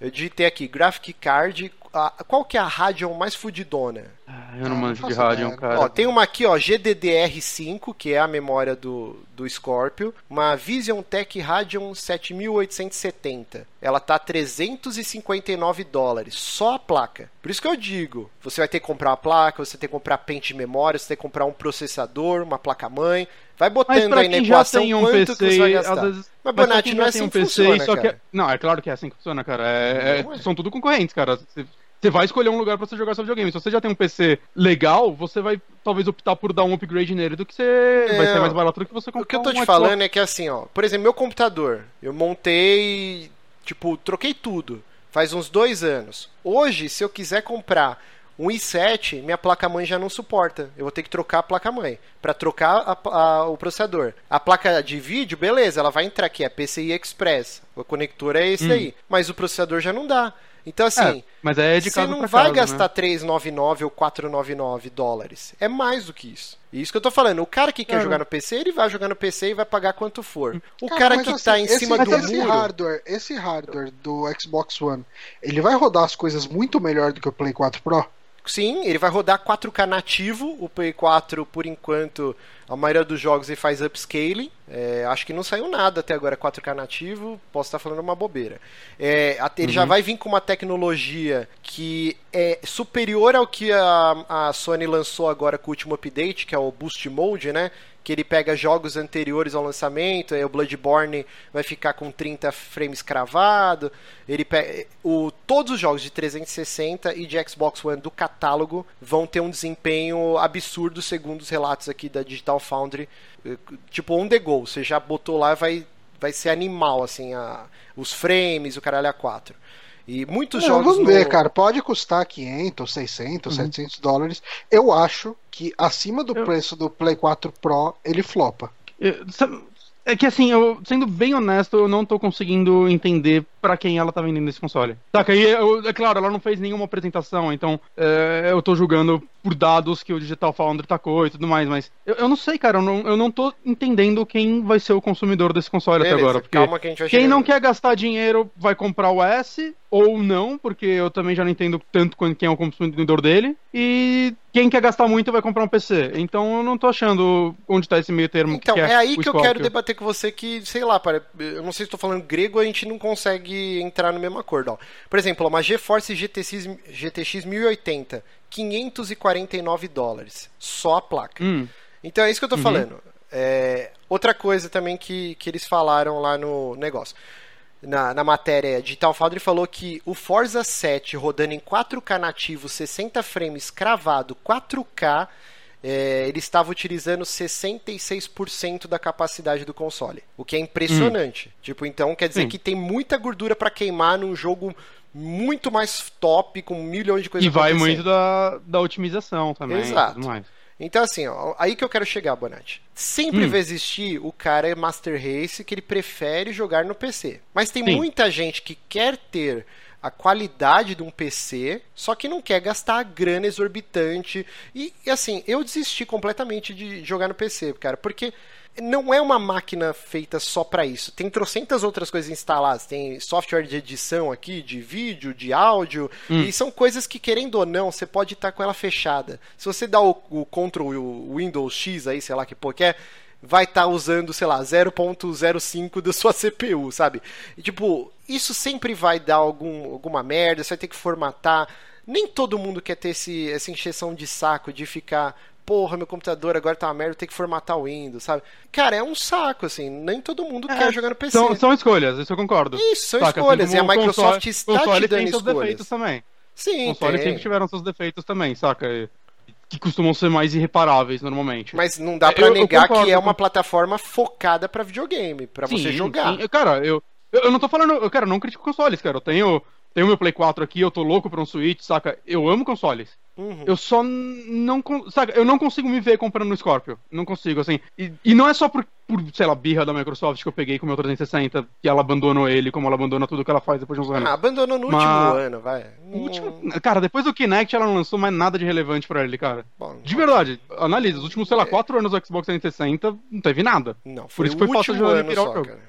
Eu digitei aqui, Graphic Card, a- qual que é a Radeon mais fudidona? Ah, eu não manjo de ideia. cara. Ó, tem uma aqui, ó, GDDR5, que é a memória do, do Scorpio, uma Vision Tech Radeon 7870. Ela tá 359 dólares, só a placa. Por isso que eu digo, você vai ter que comprar uma placa, você tem que comprar pente de memória, você tem que comprar um processador, uma placa-mãe. Vai botando aí na equação tem um quanto que PC, você vai gastar. vezes. Mas, Bonatti, não é assim um que PC, funciona, só que cara. Não, é claro que é assim que funciona, cara. É- é- é. São tudo concorrentes, cara. Você- Você vai escolher um lugar pra você jogar seu videogame. Se você já tem um PC legal, você vai talvez optar por dar um upgrade nele do que você. Vai ser mais barato do que você comprar O que eu tô um te Xbox. falando é que assim, ó, por exemplo, meu computador, eu montei, tipo, troquei tudo, faz uns dois anos. Hoje, se eu quiser comprar um i7, minha placa-mãe já não suporta. Eu vou ter que trocar a placa-mãe para trocar a- a- o processador. A placa de vídeo, beleza, ela vai entrar aqui, é PCI Express. O conector é esse Hum. aí. Mas o processador já não dá. Então, assim, É, mas é de você não vai casa, gastar né? 399 ou 499 dólares. É mais do que isso. E isso que eu tô falando. O cara que quer Cara. jogar no PC, ele vai jogar no PC e vai pagar quanto for. O Cara, cara que assim, tá em esse, cima do esse muro. hardware, esse hardware do Xbox One, ele vai rodar as coisas muito melhor do que o Play 4 Pro? Sim, ele vai rodar 4K nativo. O Play 4, por enquanto, a maioria dos jogos ele faz upscaling. É, acho que não saiu nada até agora 4K nativo, posso estar falando uma bobeira. É, ele uhum. já vai vir com uma tecnologia que é superior ao que a, a Sony lançou agora com o último update, que é o Boost Mode, né? Que ele pega jogos anteriores ao lançamento, aí o Bloodborne vai ficar com 30 frames cravado, ele pega, o, todos os jogos de 360 e de Xbox One do catálogo vão ter um desempenho absurdo segundo os relatos aqui da Digital Foundry, tipo on the go, você já botou lá vai vai ser animal assim, a, os frames, o caralho a 4. E muitos Não, jogos. Vamos ver, cara. Pode custar 500, 600, uhum. 700 dólares. Eu acho que acima do eu... preço do Play 4 Pro, ele flopa. Eu, é que assim, eu, sendo bem honesto, eu não tô conseguindo entender para quem ela tá vendendo esse console. Saca? E eu, é claro, ela não fez nenhuma apresentação, então é, eu tô julgando por dados que o Digital Foundry tacou e tudo mais, mas eu, eu não sei, cara, eu não, eu não tô entendendo quem vai ser o consumidor desse console Beleza, até agora. Porque calma que a gente vai quem não quer gastar dinheiro vai comprar o S, ou não, porque eu também já não entendo tanto quem é o consumidor dele. E quem quer gastar muito vai comprar um PC. Então eu não tô achando onde tá esse meio termo. Então, que é, é aí que eu quero debater com você que, sei lá, eu não sei se tô falando grego, a gente não consegue entrar no mesmo acordo. Ó. Por exemplo, uma GeForce GTX, GTX 1080, 549 dólares. Só a placa. Hum. Então é isso que eu tô uhum. falando. É, outra coisa também que, que eles falaram lá no negócio na, na matéria Digital Foundry falou que o Forza 7 rodando em 4K nativo, 60 frames cravado, 4K, é, ele estava utilizando 66% da capacidade do console. O que é impressionante. Hum. Tipo, então quer dizer que tem muita gordura para queimar num jogo muito mais top, com milhões de coisas E vai muito da, da otimização também. Exato. Então, assim, ó, aí que eu quero chegar, Bonatti. Sempre hum. vai existir o cara Master Race que ele prefere jogar no PC. Mas tem Sim. muita gente que quer ter a qualidade de um PC, só que não quer gastar a grana exorbitante. E, e assim, eu desisti completamente de jogar no PC, cara, porque não é uma máquina feita só para isso. Tem trocentas outras coisas instaladas. Tem software de edição aqui, de vídeo, de áudio. Hum. E são coisas que, querendo ou não, você pode estar com ela fechada. Se você dá o, o Ctrl o Windows X aí, sei lá que porra é, vai estar usando, sei lá, 0.05 da sua CPU, sabe? E, tipo, isso sempre vai dar algum, alguma merda, você vai ter que formatar. Nem todo mundo quer ter esse, essa encheção de saco de ficar porra, meu computador agora tá uma merda, tem que formatar o Windows, sabe? Cara, é um saco, assim, nem todo mundo é, quer jogar no PC. São, são escolhas, isso eu concordo. Isso, são Saca, escolhas, assim, e a Microsoft console, está console te dando tem seus defeitos também. Sim, console sempre tiveram seus defeitos também, saca? Que costumam ser mais irreparáveis normalmente. Mas não dá para negar eu que é uma plataforma focada para videogame, para você jogar. Sim. Cara, eu, eu não tô falando, eu, cara, não critico consoles, cara. Eu tenho tenho meu Play 4 aqui, eu tô louco pra um Switch, saca? Eu amo consoles. Uhum. Eu só não. Saca, eu não consigo me ver comprando no Scorpio. Não consigo, assim. E, e não é só por, por, sei lá, birra da Microsoft que eu peguei com o meu 360 que ela abandonou ele, como ela abandona tudo que ela faz depois de uns anos. Ah, abandonou no Mas... último ano, vai. Último... Cara, depois do Kinect ela não lançou mais nada de relevante pra ele, cara. Bom, de verdade, analisa, os últimos, sei lá, 4 é... anos do Xbox 360 não teve nada. Não, foi por isso o foi fácil de.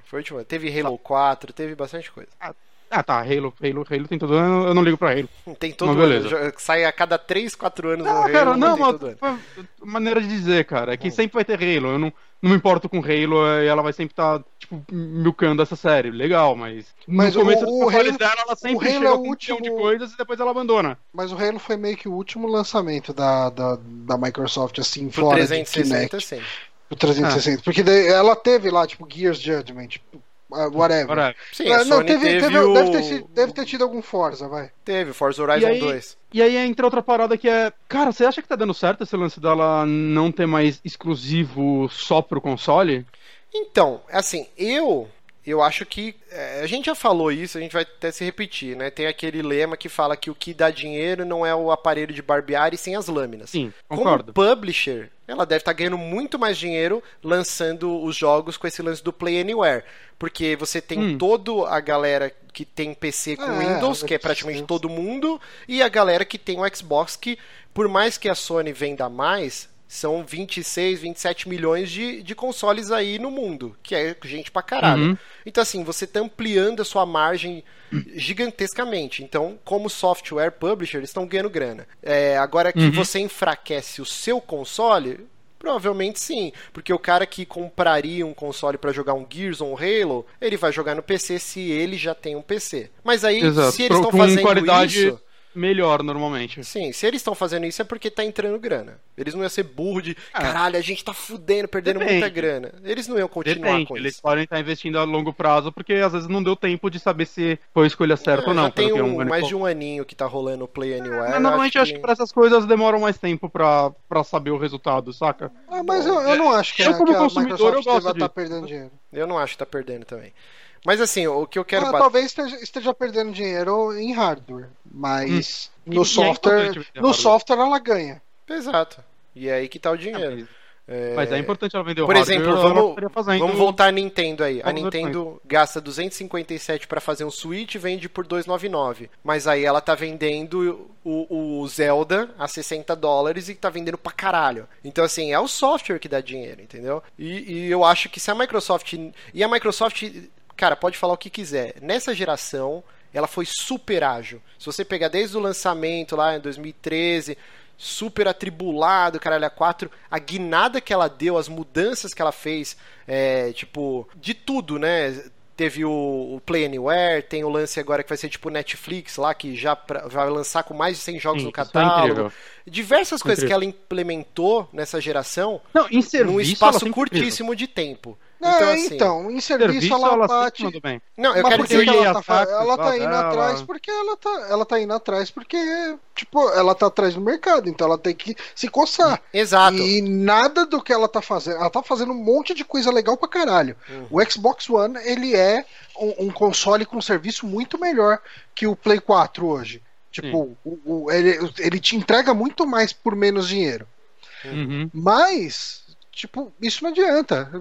Foi o último ano. Teve Halo 4, teve bastante coisa. Ah, ah, tá, Halo, Halo, Halo tem todo ano, eu não ligo pra Halo. Tem todo mas beleza. ano, sai a cada 3, 4 anos não, Halo. Cara, não, mas, maneira de dizer, cara, é que hum. sempre vai ter Halo, eu não, não me importo com Halo e ela vai sempre estar, tá, tipo, milcando essa série, legal, mas, mas no começo o, o Halo, dela, ela sempre chega é o último... um de coisas e depois ela abandona. Mas o Halo foi meio que o último lançamento da, da, da Microsoft, assim, Pro fora 360, de Kinect. sim. O 360, ah. porque ela teve lá, tipo, Gears Judgment, tipo, whatever. whatever. Sim, uh, não, teve, teve, teve o... deve, ter, deve, ter, tido algum Forza, vai. Teve, Forza Horizon e aí, 2. E aí entra outra parada que é. Cara, você acha que tá dando certo esse lance dela não ter mais exclusivo só pro console? Então, assim, eu eu acho que é, a gente já falou isso, a gente vai até se repetir, né? Tem aquele lema que fala que o que dá dinheiro não é o aparelho de barbear e sim as lâminas. Sim, concordo. Como publisher, ela deve estar tá ganhando muito mais dinheiro lançando os jogos com esse lance do Play Anywhere, porque você tem hum. toda a galera que tem PC com é, Windows, que é praticamente todo mundo, e a galera que tem o Xbox que por mais que a Sony venda mais, são 26, 27 milhões de, de consoles aí no mundo, que é gente pra caralho. Uhum. Então, assim, você tá ampliando a sua margem gigantescamente. Então, como software publisher, eles estão ganhando grana. É, agora que uhum. você enfraquece o seu console, Provavelmente sim, porque o cara que compraria um console para jogar um Gears ou um Halo, ele vai jogar no PC se ele já tem um PC. Mas aí, Exato. se eles estão fazendo qualidade... isso melhor normalmente. Sim, se eles estão fazendo isso é porque tá entrando grana. Eles não iam ser burro de ah. caralho, a gente tá fudendo, perdendo Depende. muita grana. Eles não iam continuar Depende. com eles isso. Eles podem estar investindo a longo prazo porque às vezes não deu tempo de saber se foi a escolha certa não, ou não. Já tem um, um mais de um aninho que tá rolando o Play Anywhere. É, normalmente acho que... acho que pra essas coisas demoram mais tempo pra, pra saber o resultado, saca? Ah, mas eu, eu não acho que, eu, a, como que consumidor, eu gosto tá perdendo dinheiro. Eu não acho que tá perdendo também. Mas assim, o que eu quero. Ah, talvez esteja, esteja, perdendo dinheiro em hardware, mas hum. no e, software, e é no software ela ganha. Exato. E é aí que tá o dinheiro. É... Mas é importante ela vender o Por hardware, exemplo, vamos, vamos voltar à Nintendo aí. A Nintendo gasta 257 para fazer um Switch e vende por 299. Mas aí ela tá vendendo o, o, Zelda a 60 dólares e tá vendendo pra caralho. Então, assim, é o software que dá dinheiro, entendeu? E, e eu acho que se a Microsoft. E a Microsoft cara, pode falar o que quiser. Nessa geração, ela foi super ágil. Se você pegar desde o lançamento lá em 2013, super atribulado, caralho, a 4, a guinada que ela deu, as mudanças que ela fez, é, tipo, de tudo, né? Teve o, o, Play Anywhere, tem o lance agora que vai ser tipo Netflix lá, que já pra, vai lançar com mais de 100 jogos Sim, no é catálogo. É Diversas coisas que ela implementou nessa geração Não, em serviço, num espaço curtíssimo de tempo. Então, assim, então, em serviço, serviço ela, ela bate. Não, eu quero dizer que ela, tá, ela tá indo dela. atrás porque ela tá, ela tá indo atrás porque, tipo, ela tá atrás do mercado, então ela tem que se coçar. Exato. E nada do que ela tá fazendo, ela tá fazendo um monte de coisa legal pra caralho. Uhum. O Xbox One, ele é um, um, console com serviço muito melhor que o Play 4 hoje. Tipo, o, o, ele, ele te entrega muito mais por menos dinheiro. Uhum. Mas, tipo, isso não adianta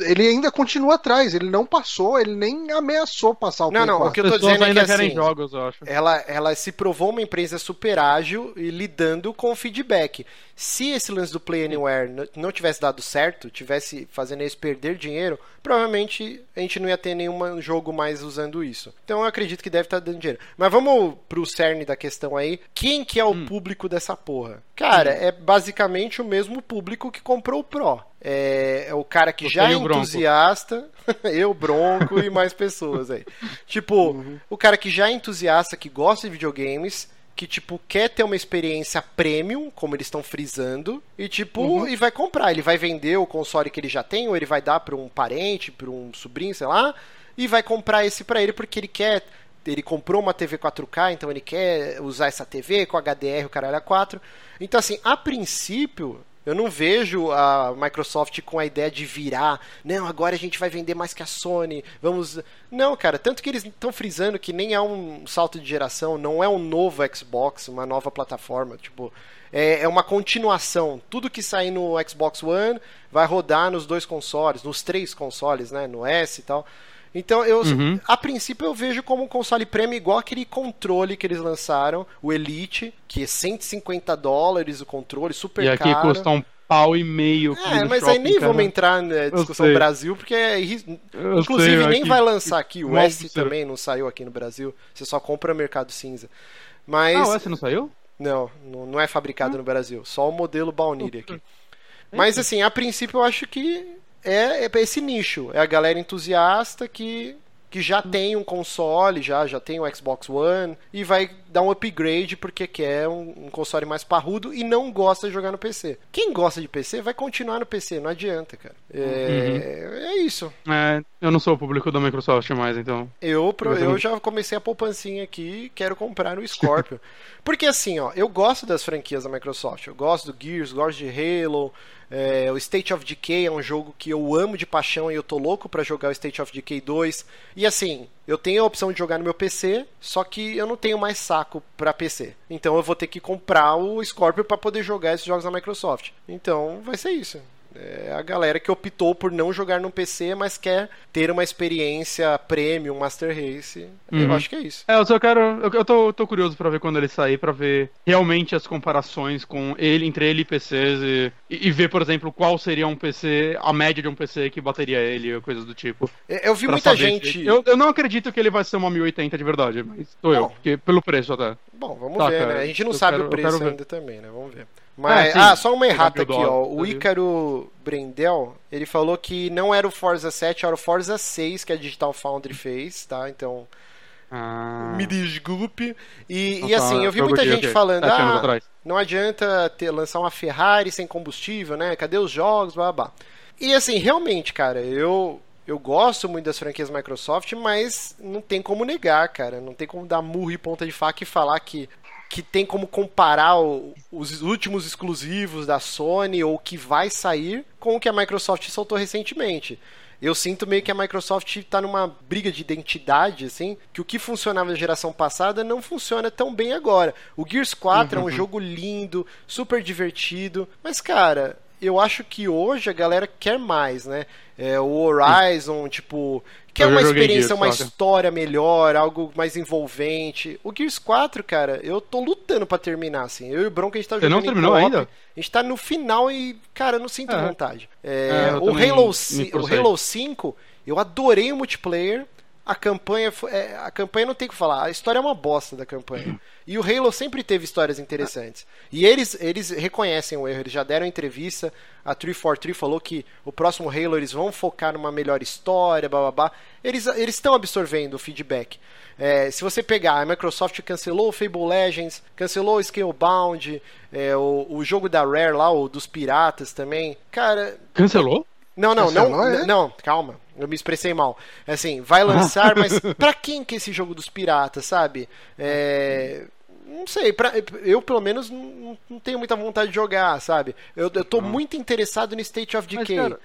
ele ainda continua atrás, ele não passou, ele nem ameaçou passar o Não, não, 4. o que eu tô dizendo é que assim, jogos, Ela, ela se provou uma empresa super ágil e lidando com feedback. Se esse lance do Play Anywhere não tivesse dado certo, tivesse fazendo eles perder dinheiro, provavelmente a gente não ia ter nenhum jogo mais usando isso. Então eu acredito que deve estar tá dando dinheiro. Mas vamos pro cerne da questão aí. Quem que é o hum. público dessa porra? Cara, hum. é basicamente o mesmo público que comprou o Pro. É, é o cara que já é entusiasta, eu, Bronco e mais pessoas aí. Tipo, uhum. o cara que já é entusiasta, que gosta de videogames, que tipo quer ter uma experiência premium, como eles estão frisando, e tipo, uhum. e vai comprar, ele vai vender o console que ele já tem ou ele vai dar para um parente, para um sobrinho, sei lá, e vai comprar esse para ele porque ele quer ele comprou uma TV 4K, então ele quer usar essa TV com HDR, o caralho a 4. Então assim, a princípio, eu não vejo a Microsoft com a ideia de virar, não, agora a gente vai vender mais que a Sony, vamos. Não, cara, tanto que eles estão frisando que nem é um salto de geração, não é um novo Xbox, uma nova plataforma, tipo, é, é uma continuação. Tudo que sair no Xbox One vai rodar nos dois consoles, nos três consoles, né, no S e tal. Então, eu, uhum. a princípio, eu vejo como um console premium igual aquele controle que eles lançaram, o Elite, que é 150 dólares o controle, super caro. E aqui custa um pau e meio. É, mas shopping, aí nem cara. vamos entrar na discussão Brasil, porque é, inclusive sei, nem aqui, vai lançar aqui. O S também não saiu aqui no Brasil. Você só compra mercado cinza. Mas... Ah, o S não saiu? Não, não é fabricado hum. no Brasil. Só o modelo Baunilha aqui. Mas assim, a princípio eu acho que é, é esse nicho. É a galera entusiasta que, que já tem um console, já, já tem o Xbox One e vai dar um upgrade porque quer um, um, console mais parrudo e não gosta de jogar no PC. Quem gosta de PC vai continuar no PC, não adianta, cara. É, uhum. é isso. É, eu não sou o público da Microsoft mais, então. Eu, eu já comecei a poupancinha aqui e quero comprar no Scorpio. porque assim, ó, eu gosto das franquias da Microsoft. Eu gosto do Gears, gosto de Halo. É, o State of Decay é um jogo que eu amo de paixão e eu tô louco para jogar o State of Decay 2. E assim, eu tenho a opção de jogar no meu PC, só que eu não tenho mais saco para PC. Então eu vou ter que comprar o Scorpio para poder jogar esses jogos da Microsoft. Então vai ser isso. É a galera que optou por não jogar no PC, mas quer ter uma experiência premium, Master Race. Uhum. Eu acho que é isso. É, eu só quero. Eu, eu tô, tô curioso para ver quando ele sair, para ver realmente as comparações com ele, entre ele e PCs e, e, ver, por exemplo, qual seria um PC, a média de um PC que bateria ele, ou coisas do tipo. É, eu vi muita gente. Eu, eu não acredito que ele vai ser uma 1080 de verdade, mas tô eu, porque pelo preço até. Bom, vamos ver, né? A gente não sabe quero, o preço ainda também, né? Vamos ver. Mas, ah, ah só uma errata aqui, ó. O Ícaro Brendel, ele falou que não era o Forza 7, era o Forza 6 que a Digital Foundry fez, tá? Então, ah. me desculpe. E, e assim, eu vi muita gente falando, ah, não adianta ter, lançar uma Ferrari sem combustível, né? Cadê os jogos, blá, blá. E assim, realmente, cara, eu eu gosto muito das franquias Microsoft, mas não tem como negar, cara. Não tem como dar murro e ponta de faca e falar que que tem como comparar o, os últimos exclusivos da Sony ou que vai sair com o que a Microsoft soltou recentemente. Eu sinto meio que a Microsoft está numa briga de identidade, assim, que o que funcionava na geração passada não funciona tão bem agora. O Gears 4 uhum. é um uhum. jogo lindo, super divertido, mas, cara, eu acho que hoje a galera quer mais, né? É, o Horizon, Sim. tipo, quer uma experiência, Gears, uma história melhor, algo mais envolvente. O Gears 4, cara, eu tô lutando para terminar, assim. Eu e o Bronco, a gente tá jogando. Você não terminou ainda? A gente tá no final e, cara, eu não sinto é. vontade. É, é o, Halo, o Halo 5, eu adorei o multiplayer. A campanha, é, a campanha não tem o que falar. A história é uma bosta da campanha. E o Halo sempre teve histórias interessantes. E eles, eles reconhecem o erro, eles já deram entrevista. A 343 falou que o próximo Halo eles vão focar numa melhor história, blá. Eles estão absorvendo o feedback. É, se você pegar, a Microsoft cancelou o Fable Legends, cancelou o Scalebound, é, o, o jogo da Rare lá, o dos piratas também. Cara. Cancelou? Não, não, não, não, é? não, calma. Eu me expressei mal. Assim, vai lançar, mas pra quem que é esse jogo dos piratas, sabe? É, não sei, pra, eu pelo menos não, não, tenho muita vontade de jogar, sabe? Eu, eu tô muito interessado no State of Decay. Mas, cara,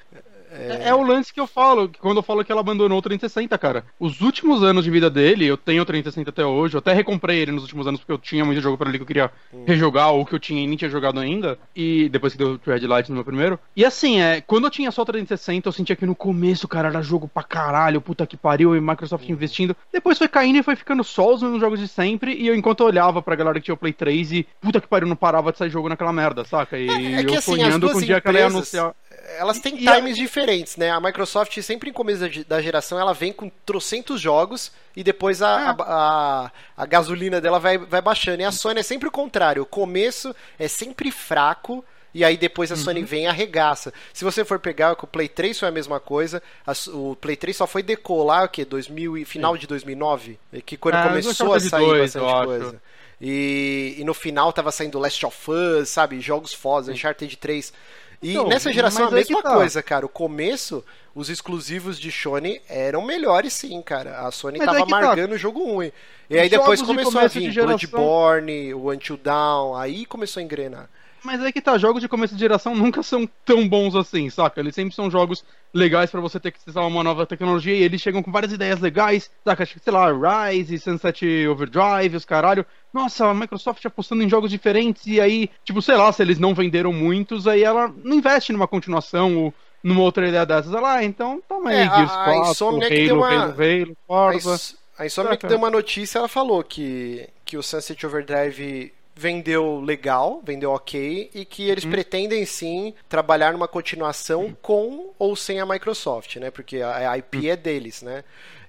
é... é... o lance que eu falo, quando eu falo que ela abandonou o 360, cara. Os últimos anos de vida dele, eu tenho o 360 até hoje, eu até recomprei ele nos últimos anos porque eu tinha muito jogo para ali que eu queria hum. rejogar ou que eu tinha e nem tinha jogado ainda, e depois que deu o Red Light no meu primeiro. E assim, é, quando eu tinha só o 360, eu sentia que no começo, cara, era jogo pra caralho, puta que pariu, e Microsoft hum. investindo. Depois foi caindo e foi ficando só os mesmos jogos de sempre, e eu enquanto eu olhava pra galera que tinha o Play 3 e puta que pariu, não parava de sair jogo naquela merda, saca? E é, é que, eu assim, sonhando com o dia que ela ia anunciar elas têm e times a... diferentes, né? A Microsoft sempre em começo da geração ela vem com trocentos jogos e depois a, é. a, a, a, gasolina dela vai, vai baixando. E a Sony é sempre o contrário. O começo é sempre fraco. E aí depois a uhum. Sony vem e arregaça. Se você for pegar o Play 3 foi a mesma coisa. o Play 3 só foi decolar o que 2000 final Sim. de 2009, que quando é, começou a sair dois, bastante coisa. E, e, no final tava saindo Last of Us, sabe? Jogos fodas, Uncharted 3. E então, nessa geração é a mesma tá. coisa, cara. O começo, os exclusivos de Sony eram melhores sim, cara. A Sony mas tava amargando tá. o jogo ruim. E aí depois começou de a vir Bloodborne, o Until Dawn, aí começou a engrenar. Mas é que tá, jogos de começo de geração nunca são tão bons assim, saca? Eles sempre são jogos legais para você ter que testar uma nova tecnologia e eles chegam com várias ideias legais, saca? Sei lá, Rise, Sunset Overdrive, os caralho. Nossa, a Microsoft apostando em jogos diferentes e aí, tipo, sei lá, se eles não venderam muitos, aí ela não investe numa continuação ou numa outra ideia dessas. Ela, ah, então toma aí, é, Gears 4, a Insomniac Halo, uma... Halo, Halo, Forza. A Insomniac deu uma notícia, ela falou que, que o Sunset Overdrive vendeu legal, vendeu ok, e que eles uhum. pretendem sim trabalhar numa continuação uhum. com ou sem a Microsoft, né? Porque a, IP uhum. é deles, né?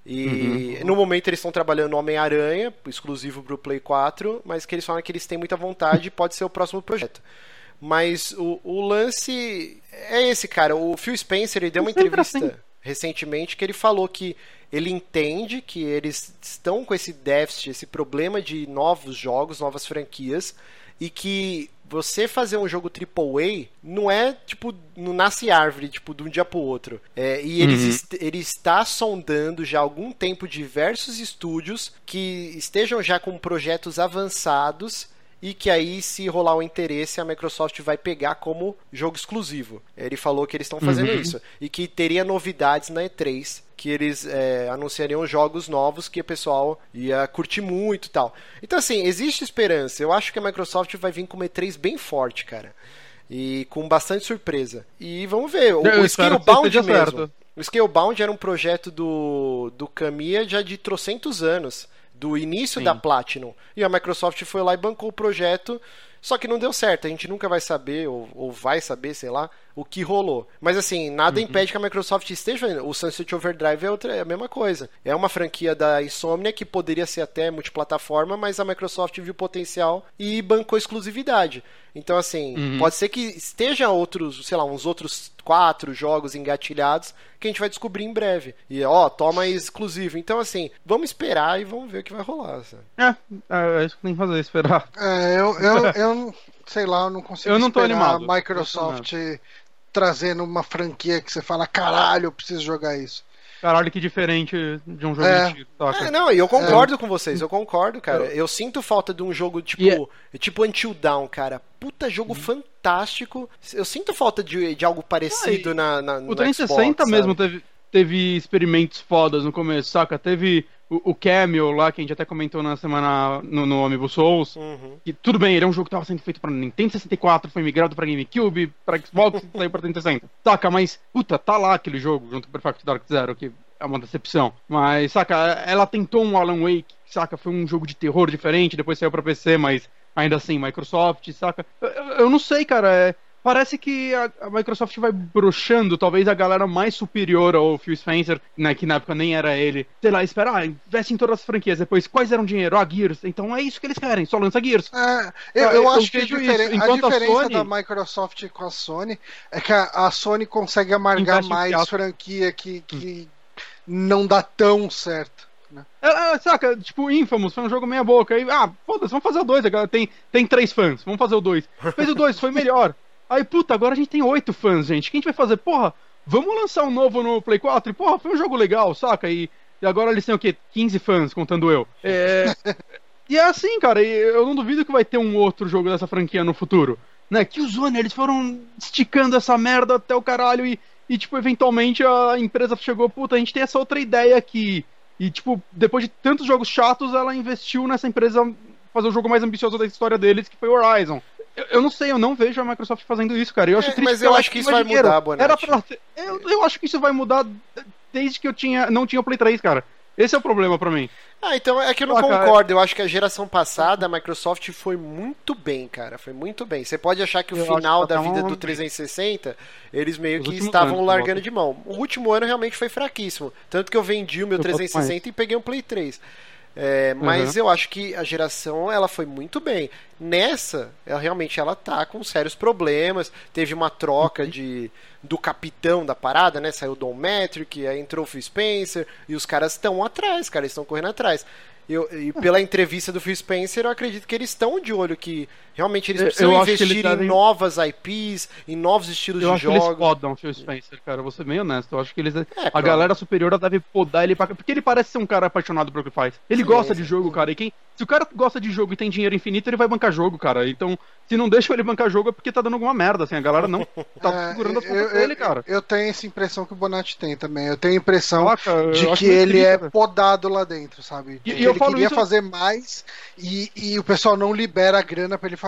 E uhum. no momento eles estão trabalhando Homem-Aranha, exclusivo para o Play 4, mas que eles falam que eles têm muita vontade e pode ser o próximo projeto. Mas o, o lance é esse, cara. O Phil Spencer ele deu uma entrevista assim. recentemente que ele falou que ele entende que eles estão com esse déficit, esse problema de novos jogos, novas franquias, e que você fazer um jogo AAA não é tipo, não nasce árvore, tipo, de um dia pro outro. É, e uhum. ele está sondando já há algum tempo diversos estúdios que estejam já com projetos avançados e que aí, se rolar o interesse, a Microsoft vai pegar como jogo exclusivo. Ele falou que eles estão fazendo uhum. isso e que teria novidades na E3 que eles é, anunciariam jogos novos que o pessoal ia curtir muito e tal. Então, assim, existe esperança. Eu acho que a Microsoft vai vir com uma E3 bem forte, cara. E com bastante surpresa. E vamos ver. O, o Scalebound mesmo. Certo. O Scalebound era um projeto do, do Kamiya já de trocentos anos do início Sim. da Platinum. E a Microsoft foi lá e bancou o projeto, só que não deu certo. A gente nunca vai saber, ou, ou vai saber, sei lá, o que rolou. Mas assim, nada uhum. impede que a Microsoft esteja fazendo. O Sunset Overdrive é, outra, é a mesma coisa. É uma franquia da Insomnia que poderia ser até multiplataforma, mas a Microsoft viu potencial e bancou exclusividade. Então, assim, uhum. pode ser que esteja outros, sei lá, uns outros quatro jogos engatilhados que a gente vai descobrir em breve. E, ó, toma exclusivo. Então, assim, vamos esperar e vamos ver o que vai rolar. Sabe? É, é, é isso que tem que fazer, esperar. É, eu, eu, eu sei lá, eu não consigo eu não tô animado. a Microsoft trazendo uma franquia que você fala, caralho, eu preciso jogar isso. Caralho, que diferente de um jogo é. de tiro, É, não, e eu concordo é. com vocês, eu concordo, cara. Eu, eu sinto falta de um jogo tipo, yeah. tipo Until Dawn, cara. Puta jogo uhum. fantástico. Eu sinto falta de, de algo parecido ah, na, na, no O 360 Xbox, mesmo teve, teve experimentos fodas no começo, saca? Teve o, o Cameo lá, que a gente até comentou na semana no, no Amiibo Souls. Uhum. Que tudo bem, ele é um jogo que estava sendo feito pra Nintendo 64, foi migrado pra GameCube, pra Xbox e saiu pra 360. Saca, mas, puta, tá lá aquele jogo junto com o Perfect Dark Zero, que é uma decepção. Mas, saca, ela tentou um Alan Wake, saca, foi um jogo de terror diferente, depois saiu pra PC, mas ainda assim, Microsoft, saca? Eu, eu não sei, cara, é parece que a, a, Microsoft vai broxando, talvez a galera mais superior ao Phil Spencer, né, que na época nem era ele, sei lá, espera, ah, investe em todas as franquias, depois quais eram dinheiro? Ah, Gears, então é isso que eles querem, só lança Gears. É, eu, eu, eu acho que a, diferen a diferença a Sony... da Microsoft com a Sony é que a, a Sony consegue amargar mais franquia que, que hum. não dá tão certo. Né? É, é, saca, tipo, Infamous foi um jogo meia boca. Aí, ah, foda-se, vamos fazer o 2. Tem, tem três fãs, vamos fazer o 2. Fez o 2, foi melhor. Aí, puta, agora a gente tem oito fãs, gente. O que a gente vai fazer? Porra, vamos lançar um novo no Play 4? E, porra, foi um jogo legal, saca? E, e agora eles têm o quê? 15 fãs, contando eu. É... e é assim, cara, eu não duvido que vai ter um outro jogo dessa franquia no futuro. Né? Que os One, eles foram esticando essa merda até o caralho e, e, tipo, eventualmente a empresa chegou, puta, a gente tem essa outra ideia aqui. E, tipo, depois de tantos jogos chatos, ela investiu nessa empresa fazer o jogo mais ambicioso da história deles, que foi Horizon. Eu, eu, não sei, eu não vejo a Microsoft fazendo isso, cara. Eu acho é, triste mas eu acho que isso vai dinheiro. mudar, Bonatti. Era pra, eu, eu acho que isso vai mudar desde que eu tinha, não tinha o Play 3, cara. Esse é o problema para mim. Ah, então é que eu não ah, concordo. Eu acho que a geração passada a Microsoft foi muito bem, cara. Foi muito bem. Você pode achar que o eu final que da vida do 360 eles meio que estavam largando de mão. O último ano realmente foi fraquíssimo. Tanto que eu vendi o meu 360 e peguei um Play 3. É, mas uhum. eu acho que a geração ela foi muito bem. Nessa, ela realmente ela tá com sérios problemas. Teve uma troca uhum. de do capitão da parada, né? Saiu o Don Metric, aí entrou o Phil Spencer e os caras estão atrás, cara, estão correndo atrás. Eu, e pela entrevista do Phil Spencer, eu acredito que eles estão de olho que realmente eles precisam eu investir em novas IPs, em novos estilos eu de jogos. eles podam, Phil Spencer, cara. Vou ser bem honesto. Eu acho que eles. É, a claro. galera superior deve podar ele pra... Porque ele parece ser um cara apaixonado pelo que faz. Ele sim, gosta sim. de jogo, cara. E quem. Se o cara gosta de jogo e tem dinheiro infinito, ele vai bancar jogo, cara. Então, se não deixa ele bancar jogo é porque tá dando alguma merda, assim. A galera não tá é, segurando as coisas dele, cara. Eu tenho essa impressão que o Bonatti tem também. Eu tenho a impressão de que ele é podado lá dentro, sabe? E, e eu ele queria isso... fazer mais e, e o pessoal não libera a grana para ele fazer.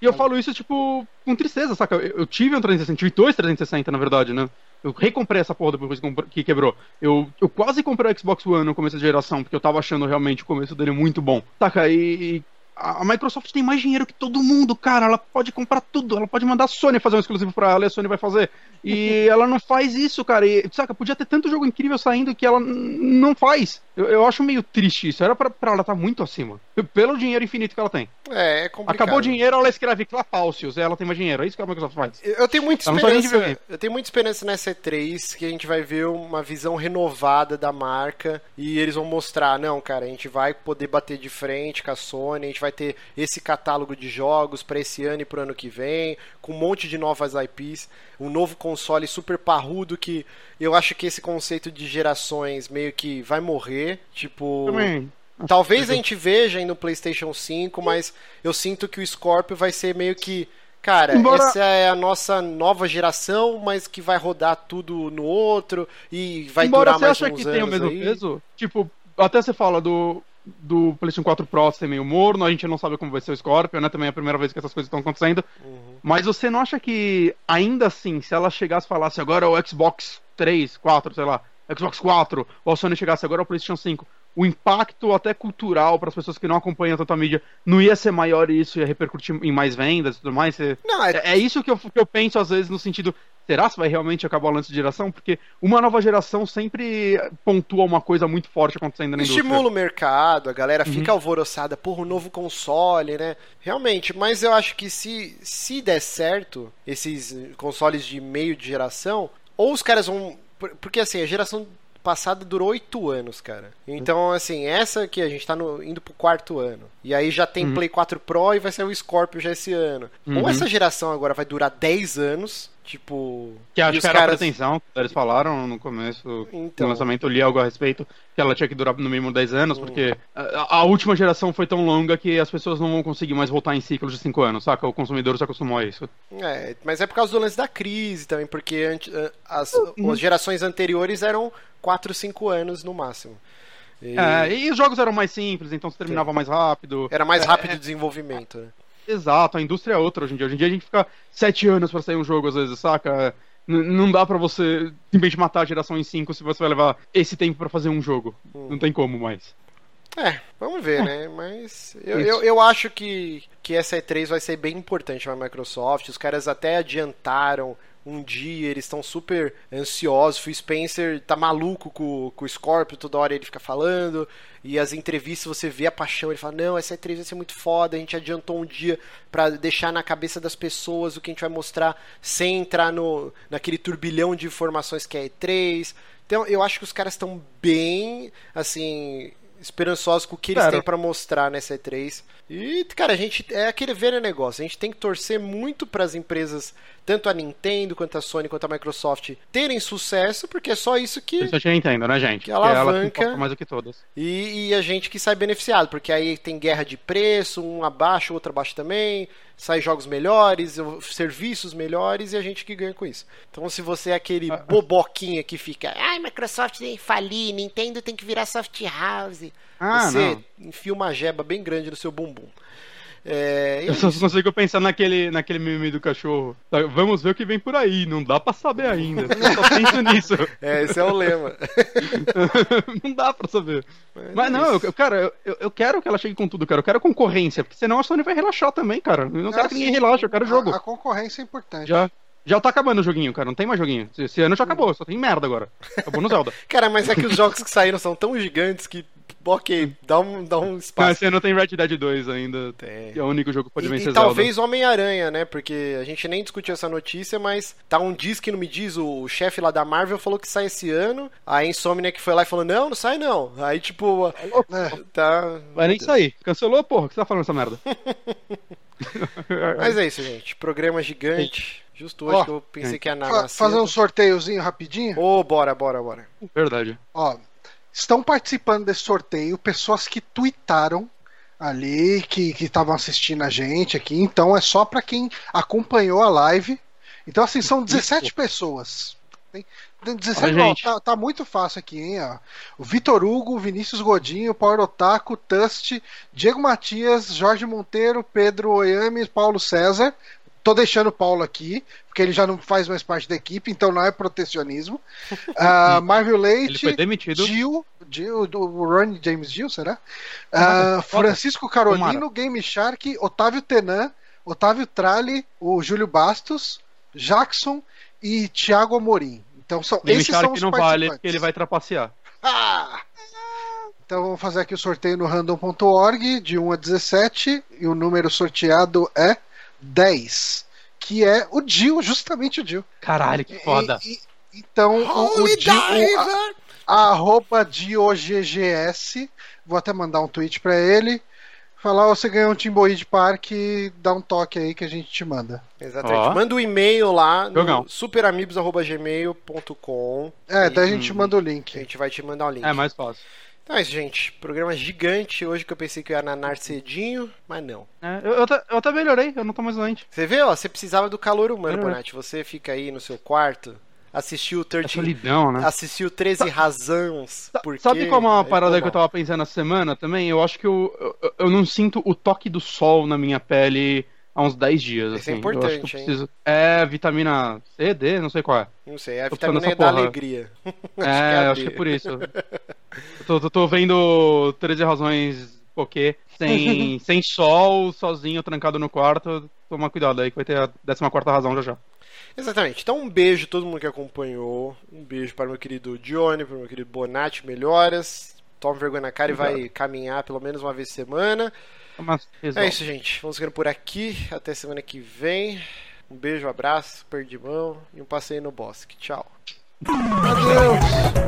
E eu falo isso, tipo, com tristeza, saca? Eu, eu tive um 360, tive dois 360, na verdade, né? Eu recomprei essa porra depois que quebrou. Eu, eu quase comprei o Xbox One no começo da geração, porque eu tava achando realmente o começo dele muito bom. Saca? E a Microsoft tem mais dinheiro que todo mundo, cara. Ela pode comprar tudo. Ela pode mandar a Sony fazer um exclusivo pra ela e a Sony vai fazer. E ela não faz isso, cara. E, saca, podia ter tanto jogo incrível saindo que ela não faz. Eu, eu acho meio triste isso. Era pra, pra ela estar tá muito acima. Pelo dinheiro infinito que ela tem. É, é complicado. Acabou o dinheiro, ela escreve Clapaucius. Ela tem mais dinheiro. É isso que a Microsoft faz. Eu tenho muita esperança. Eu tenho muita esperança nessa E3 que a gente vai ver uma visão renovada da marca. E eles vão mostrar, não, cara, a gente vai poder bater de frente com a Sony. A gente vai ter esse catálogo de jogos para esse ano e pro ano que vem. Com um monte de novas IPs. Um novo console super parrudo que eu acho que esse conceito de gerações meio que vai morrer. Tipo. Também. Talvez a gente veja aí no PlayStation 5, mas eu sinto que o Scorpio vai ser meio que. Cara, Embora... essa é a nossa nova geração, mas que vai rodar tudo no outro e vai Embora durar mais uns anos. Você acha que tem o mesmo aí. peso? Tipo, até você fala do, do PlayStation 4 Pro ser meio morno, a gente não sabe como vai ser o Scorpio, né? Também é a primeira vez que essas coisas estão acontecendo. Uhum. Mas você não acha que, ainda assim, se ela chegasse e falasse agora é o Xbox 3, 4, sei lá, Xbox 4, ou a Sony chegasse agora é o PlayStation 5, o impacto até cultural para as pessoas que não acompanham tanto a mídia não ia ser maior e isso ia repercutir em mais vendas e tudo mais? Não, é... é... isso que eu, que eu penso às vezes no sentido, será se vai realmente acabar o lance de geração? Porque uma nova geração sempre pontua uma coisa muito forte acontecendo na Estimula indústria. o mercado, a galera Uhum. fica alvoroçada por um novo console, né? Realmente, mas eu acho que se, se der certo esses consoles de meio de geração, ou os caras vão. por- Porque assim, a geração passada durou oito anos, cara. Então, assim, essa aqui a gente tá no- indo pro quarto ano. E aí já tem Play 4 Pro e vai sair o Scorpio já esse ano. Ou Uhum. essa geração agora vai durar 10 anos, tipo. Que acho que era caras- a pretensão, eles falaram no começo Então. do lançamento, eu li algo a respeito, que ela tinha que durar no mínimo 10 anos, Hum. porque a, a última geração foi tão longa que as pessoas não vão conseguir mais voltar em ciclos de 5 anos, saca? O consumidor se acostumou a isso. É, mas é por causa do lance da crise também, porque a- as, Uhum. as gerações anteriores eram 4, 5 anos no máximo. E É, e os jogos eram mais simples, então se terminava mais rápido. Era mais rápido o desenvolvimento. né? Exato, a indústria é outra hoje em dia. Hoje em dia a gente fica 7 anos pra sair um jogo, às vezes, saca? N- não dá pra você simplesmente matar a geração em 5 se você vai levar esse tempo pra fazer um jogo. Hum. Não tem como mais. É, vamos ver, né? Mas eu, Isso. eu, eu acho que, que essa E3 vai ser bem importante pra Microsoft. Os caras até adiantaram um dia, eles estão super ansiosos. O Spencer tá maluco com, com o Scorpio, toda hora ele fica falando. E as entrevistas você vê a paixão, ele fala: Não, essa E3 vai ser muito foda. A gente adiantou um dia pra deixar na cabeça das pessoas o que a gente vai mostrar sem entrar no, naquele turbilhão de informações que é a E3. Então eu acho que os caras estão bem, assim, esperançosos com o que eles têm pra mostrar nessa E3. E, cara, a gente é aquele velho negócio. A gente tem que torcer muito para as empresas, tanto a Nintendo quanto a Sony quanto a Microsoft, terem sucesso, porque é só isso que Isso a gente entende, né, gente? Que ela alavanca- importa mais do que todas. e, e a gente que sai beneficiado, porque aí tem guerra de preço, um abaixo, outro abaixo também, sai jogos melhores, serviços melhores e a gente que ganha com isso. Então se você é aquele Ah. boboquinha que fica, ai, Microsoft tem que falir, Nintendo tem que virar soft house, Ah, você não. enfia uma jeba bem grande no seu bumbum. É, e é Eu só isso. consigo pensar naquele, naquele meme do cachorro. Tá, Vamos ver o que vem por aí, não dá pra saber ainda. Eu só penso nisso. É, esse é o lema. não dá pra saber. Mas Mas é não, eu, eu, cara, eu, eu quero que ela chegue com tudo, cara. Eu quero concorrência, porque senão a Sony vai relaxar também, cara. Eu não quero que ninguém relaxe, eu quero jogo. A, a concorrência é importante. Já, já tá acabando o joguinho, cara. Não tem mais joguinho. Esse ano já acabou, só tem merda agora. Acabou no Zelda. Cara, mas é que os jogos que saíram são tão gigantes que, ok, dá um, dá um Não, espaço. esse ano tem Red Dead 2 ainda. Tem. que É o único jogo que pode E, vencer e Zelda. talvez Homem-Aranha, né? Porque a gente nem discutiu essa notícia, mas tá um diz que não me diz. O chefe lá da Marvel falou que sai esse ano. A Insomniac foi lá e falou: Não, não sai não. Aí, tipo, É. tá. Vai nem sair. Cancelou, porra? O que você tá falando essa merda? Mas é isso, gente. Programa gigante. Justo hoje Ó, que eu pensei que ia na Fa- fazer um sorteiozinho rapidinho? Ô, bora, bora, bora. Verdade. Ó, estão participando desse sorteio pessoas que tweetaram ali, que que estavam assistindo a gente aqui. Então é só pra quem acompanhou a live. Então, assim, são 17 pessoas. Tem, tem 17, Olha, tá, tá muito fácil aqui, hein? Ó. O Vitor Hugo, Vinícius Godinho, Power Otaku, Tust, Diego Matias, Jorge Monteiro, Pedro Oyami, Paulo César. Tô deixando o Paulo aqui, porque ele já não faz mais parte da equipe, então não é protecionismo. Ah, Marvel Ele Leite, foi demitido. Gil, Gil o Ronnie James Gil, será? Ah, Francisco Carolino. Game Shark, Otávio Tenan, Otávio Tralli, o Júlio Bastos, Jackson e Thiago Amorim. Então são Game esses são Shark os não vale, porque ele vai trapacear. Ah! Então vamos fazer aqui o sorteio no random.org de 1 a 17 e o número sorteado é 10, que é o Dio, justamente o Dio. Caralho, que foda. E- e- então o, o Holy Dio, o- a- a arroba DioGGS, vou até mandar um tweet pra ele. Falar, "Ó, você ganhou um Timboid Park, dá um toque aí que a gente te manda. Exatamente. Ó. Manda um e-mail lá no superamigos.gmail.com. É, daí a Hum. gente manda o A link. gente vai te mandar o link. É mais fácil. Então é isso, gente. Programa gigante. Hoje que eu pensei que eu ia nanar cedinho, mas não. É, eu, eu, até, eu até melhorei, eu não tô mais doente. Você vê, ó, você precisava do calor humano, É. Bonatti. Você fica aí no seu quarto, assistiu o É 13, solidão, né? assistiu 13 razões. Sa- porque... Sabe qual é uma parada que eu tava pensando essa semana também? Eu acho que eu, eu, eu não sinto o toque do sol na minha pele há uns 10 dias. Isso é assim. Eu acho que eu importante, hein? preciso... É vitamina C, D, não sei qual é. Não sei, é a Tô vitamina é essa da alegria. É, acho que D. é por isso. Eu tô, tô, tô vendo 13 razões porque sem, sem sol, sozinho, trancado no quarto. tomar cuidado aí que vai ter a 14 razão já já. Exatamente. Então um beijo a todo mundo que acompanhou. Um beijo para o meu querido Johnny, para o meu querido Bonatti, melhoras. Toma vergonha na cara Obrigado. e vai caminhar pelo menos uma vez por semana. É isso, gente. Vamos ficando por aqui. Até semana que vem. Um beijo, um abraço, perdi mão e um passeio no bosque. Tchau. Adeus.